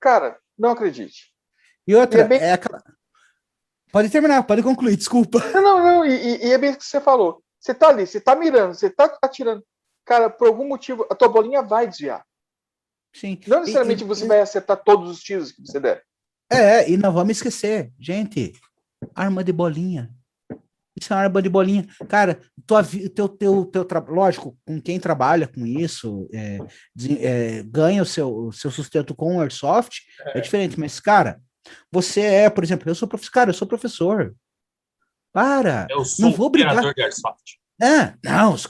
Cara, não acredite. E outra, E é bem- é aquela. Pode terminar, pode concluir, desculpa. Não, não, não. E, e- e é bem o que você falou. Você tá ali, você tá mirando, você tá atirando. Cara, por algum motivo, a tua bolinha vai desviar. Sim. Não necessariamente E- e- você vai acertar todos os tiros que você der. É, e não vamos esquecer, gente, arma de bolinha. Isso é uma arma de bolinha. Cara, tua, teu, teu, teu, tra- lógico, com quem trabalha com isso, é, é, ganha o seu, o seu sustento com o Airsoft, é. diferente. Mas, cara, você é, por exemplo, eu sou professor, cara, eu sou professor. Para. Eu sou vou o brigar. de Airsoft. É, não, os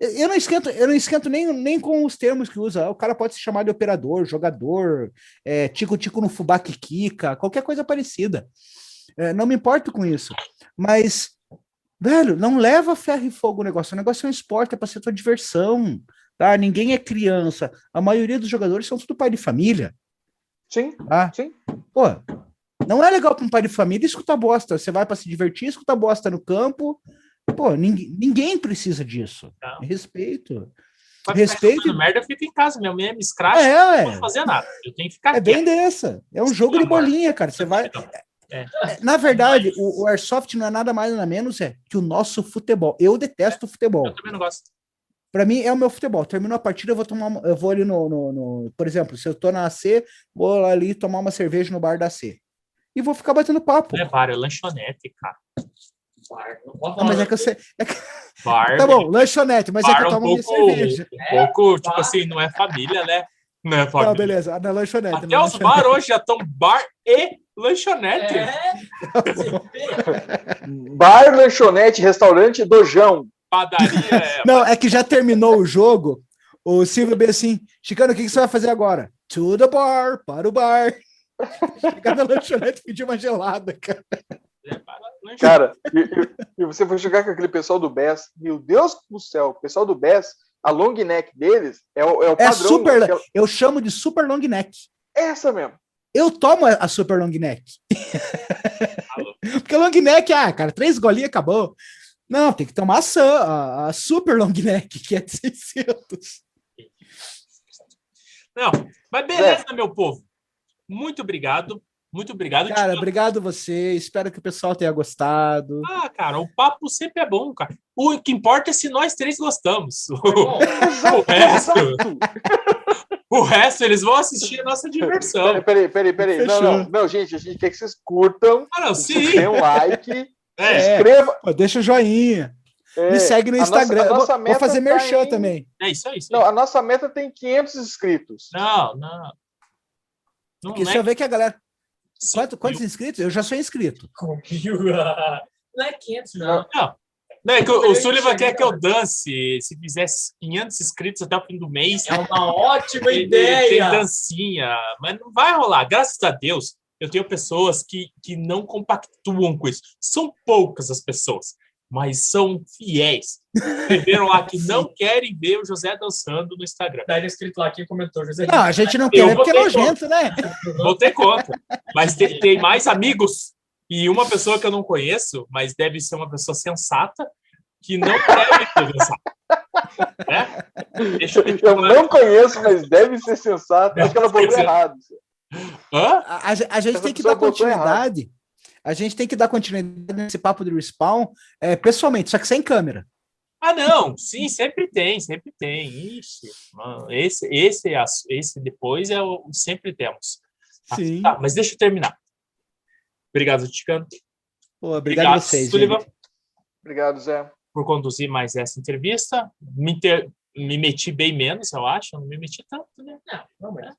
eu não esquento, eu não esquento nem, nem com os termos que usa. O cara pode se chamar de operador, jogador, é, tico-tico no fubá que quica, qualquer coisa parecida. É, não me importo com isso. Mas, velho, não leva ferro e fogo o negócio. O negócio é um esporte, é para ser tua diversão. Tá? Ninguém é criança. A maioria dos jogadores são tudo pai de família. Sim, Tá? sim. Pô, não é legal para um pai de família escutar bosta. Você vai para se divertir, escutar bosta no campo. Pô, ninguém, ninguém precisa disso. Não. Respeito. Ficar Respeito- merda, eu fico em casa. Minha mulher me escracha, É, não ué. posso fazer nada. Eu tenho que ficar É bem quieto. dessa. É um jogo de amor. bolinha, cara. Você vai. Então, É, Na verdade, o, o Airsoft não é nada mais nada menos é que o nosso futebol. Eu detesto futebol. Eu também não gosto. Pra mim é o meu futebol. Terminou a partida, eu vou tomar. Eu vou ali no, no- no- Por exemplo, se eu tô na AC, vou ali tomar uma cerveja no bar da AC. E vou ficar batendo papo. Não é bar, é lanchonete, cara. Bar, não pode Ah, mas falar é que eu sei. é que- Bar, Tá bom, lanchonete, mas é que eu um tomo minha pouco, cerveja. um pouco, tipo bar. assim, não é família, né? Não, pode. Não, beleza, na lanchonete. Até na os lanchonete. bar hoje já estão bar e lanchonete. É. Você? Bar, lanchonete, restaurante, dojão. Padaria é. Não, é que já terminou o jogo. O Silvio bem assim, Chicano, o que, que você vai fazer agora? To the bar, para o bar. Chegar na lanchonete e pedir uma gelada, cara. é para. Cara, e, e- você foi jogar com aquele pessoal do BES. Meu Deus do céu, o pessoal do BES, a long neck deles é o, é o É padrão. super, daquela- eu chamo de super long neck. Essa mesmo. Eu tomo a super long neck. Porque long neck, ah, cara, três golinhas acabou. Não, tem que tomar a, a, a super long neck, que é de 600. Não, mas beleza, meu povo. Muito obrigado. Muito obrigado. Cara, Tiago. obrigado você. Espero que o pessoal tenha gostado. Ah, cara, o papo sempre é bom, cara. O que importa é se nós três gostamos. Bom, O resto, o resto eles vão assistir a nossa diversão. Peraí, peraí, peraí. Não, não, não, gente, a gente quer que vocês curtam, Ah, não, sim. deem um like, É, inscreva. Pô, deixa o joinha. é, Me segue no a nossa- Instagram. a Eu vou- nossa vou, fazer tá merchan em- também. é isso aí. Isso Não, a nossa meta tem 500 inscritos. Não, não. Não Porque é eu ver que a galera. Cinco Quanto- quantos inscritos? Eu já sou inscrito. Não é 500, não. Não. Não, é que o, o Sullivan quer que eu dance. Se fizesse 500 inscritos até o fim do mês, É uma ótima ideia. tem dancinha. Mas não vai rolar. Graças a Deus, eu tenho pessoas que, que não compactuam com isso. São poucas as pessoas, mas são fiéis. Escreveram lá que não querem ver o José dançando no Instagram. Daí ele escrito lá, quem comentou, José. Não, a gente não quer, porque é nojento, né? Vou ter conta. Mas tem, tem mais amigos e uma pessoa que eu não conheço, mas deve ser uma pessoa sensata, que não deve ter dançado. Né? Deixa eu Eu não conheço, mas deve ser sensato. Acho que ela botou errado. Hã? A, a- a gente Essa tem que dar continuidade. A gente tem que dar continuidade nesse papo de respawn é, pessoalmente, só que sem câmera. Ah, não, sim, sempre tem, sempre tem. Ixi, mano, esse, esse, é esse depois é o sempre temos. Tá, Sim. Tá, mas deixa eu terminar. Obrigado, Ticano. Pô, obrigado a vocês. Sullivan, gente. Obrigado, Zé. por conduzir mais essa entrevista. Me, inter- me meti bem menos, eu acho. Eu não me meti tanto, né? Não, não, mas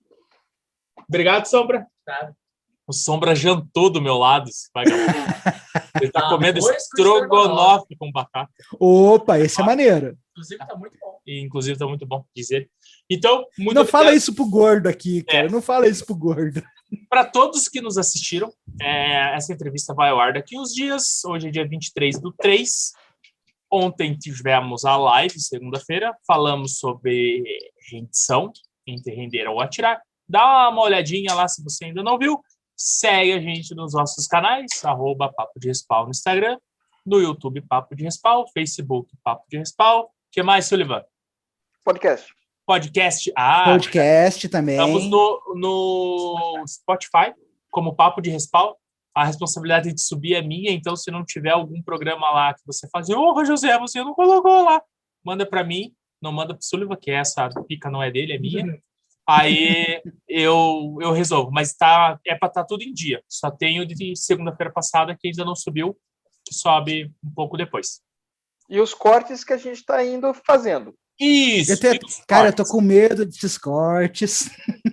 Obrigado, Sombra. tá. O Sombra jantou do meu lado, esse vagabundo. Ele tá Ah, comendo estrogonofe com batata. Opa, esse é maneiro. Inclusive, tá muito bom. E, inclusive, tá muito bom dizer. Então, muito não fala obrigado isso pro gordo aqui, cara. É. Não fala isso pro gordo. para todos que nos assistiram. é, essa entrevista vai ao ar daqui uns dias. Hoje é dia 23 do 3. Ontem tivemos a live, segunda-feira. Falamos sobre rendição, entre render ou atirar. Dá uma olhadinha lá se você ainda não viu. Segue a gente nos nossos canais, arroba Papo de Respawn no Instagram, no YouTube Papo de Respawn, Facebook Papo de Respawn. O que mais, Sullivan? Podcast. Podcast. Ah, Podcast também. Estamos no, no Spotify, como Papo de Respawn. A responsabilidade de subir é minha, então se não tiver algum programa lá que você faz, ô José, você não colocou lá, manda para mim, não manda para o Sullivan, que essa pica não é dele, é minha. Aí eu, eu resolvo, mas tá, é para estar tudo em dia. Só tenho de segunda-feira passada que ainda não subiu, que sobe um pouco depois. E os cortes que a gente está indo fazendo. Isso! Eu tenho- Cara, eu tô cortes? com medo desses cortes.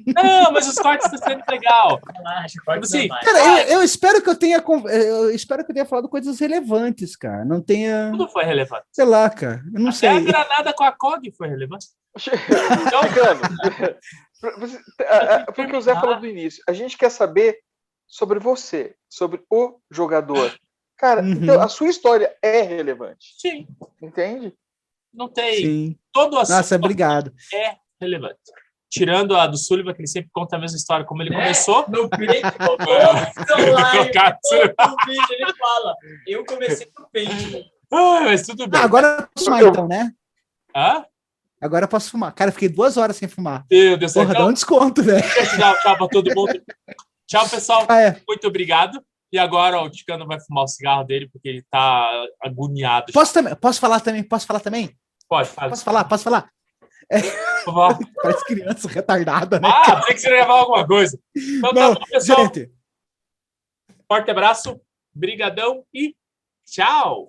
Não, mas os cortes estão sendo legal. Relaxa, pode Assim. Cara, eu, eu espero que eu tenha. Eu espero que eu tenha falado coisas relevantes, cara. Não tenha. Tudo foi relevante. Sei lá, cara. Eu não Até a sei. granada com a COG foi relevante. Então, A- a- Porque o Zé falou do início. A gente quer saber sobre você, sobre o jogador. Cara, Uhum. então a sua história é relevante. sim, Entende? não tem. Sim. Todo o assunto Nossa, obrigado. é relevante. Tirando a do Sullivan, que ele sempre conta a mesma história como ele Né? começou. No Colocar- todo vídeo, ele fala. Eu comecei no paint. Ah, mas tudo bem. Ah, agora fumar, então, né? Hã? Agora eu posso fumar. Cara, eu fiquei duas horas sem fumar. Meu Deus do céu. Porra, dá Então, um desconto, né? tchau pra todo mundo. Tchau, pessoal. Ah, é. Muito obrigado. E agora ó, o Ticano vai fumar o cigarro dele porque ele tá agoniado. Posso, também, posso falar também? Posso falar também? Pode, fala. Posso falar? Posso falar? Favor. Parece criança retardada, né? Ah, pensei que você levar alguma coisa. Então tá Não, bom, pessoal. gente. Forte abraço, brigadão e tchau!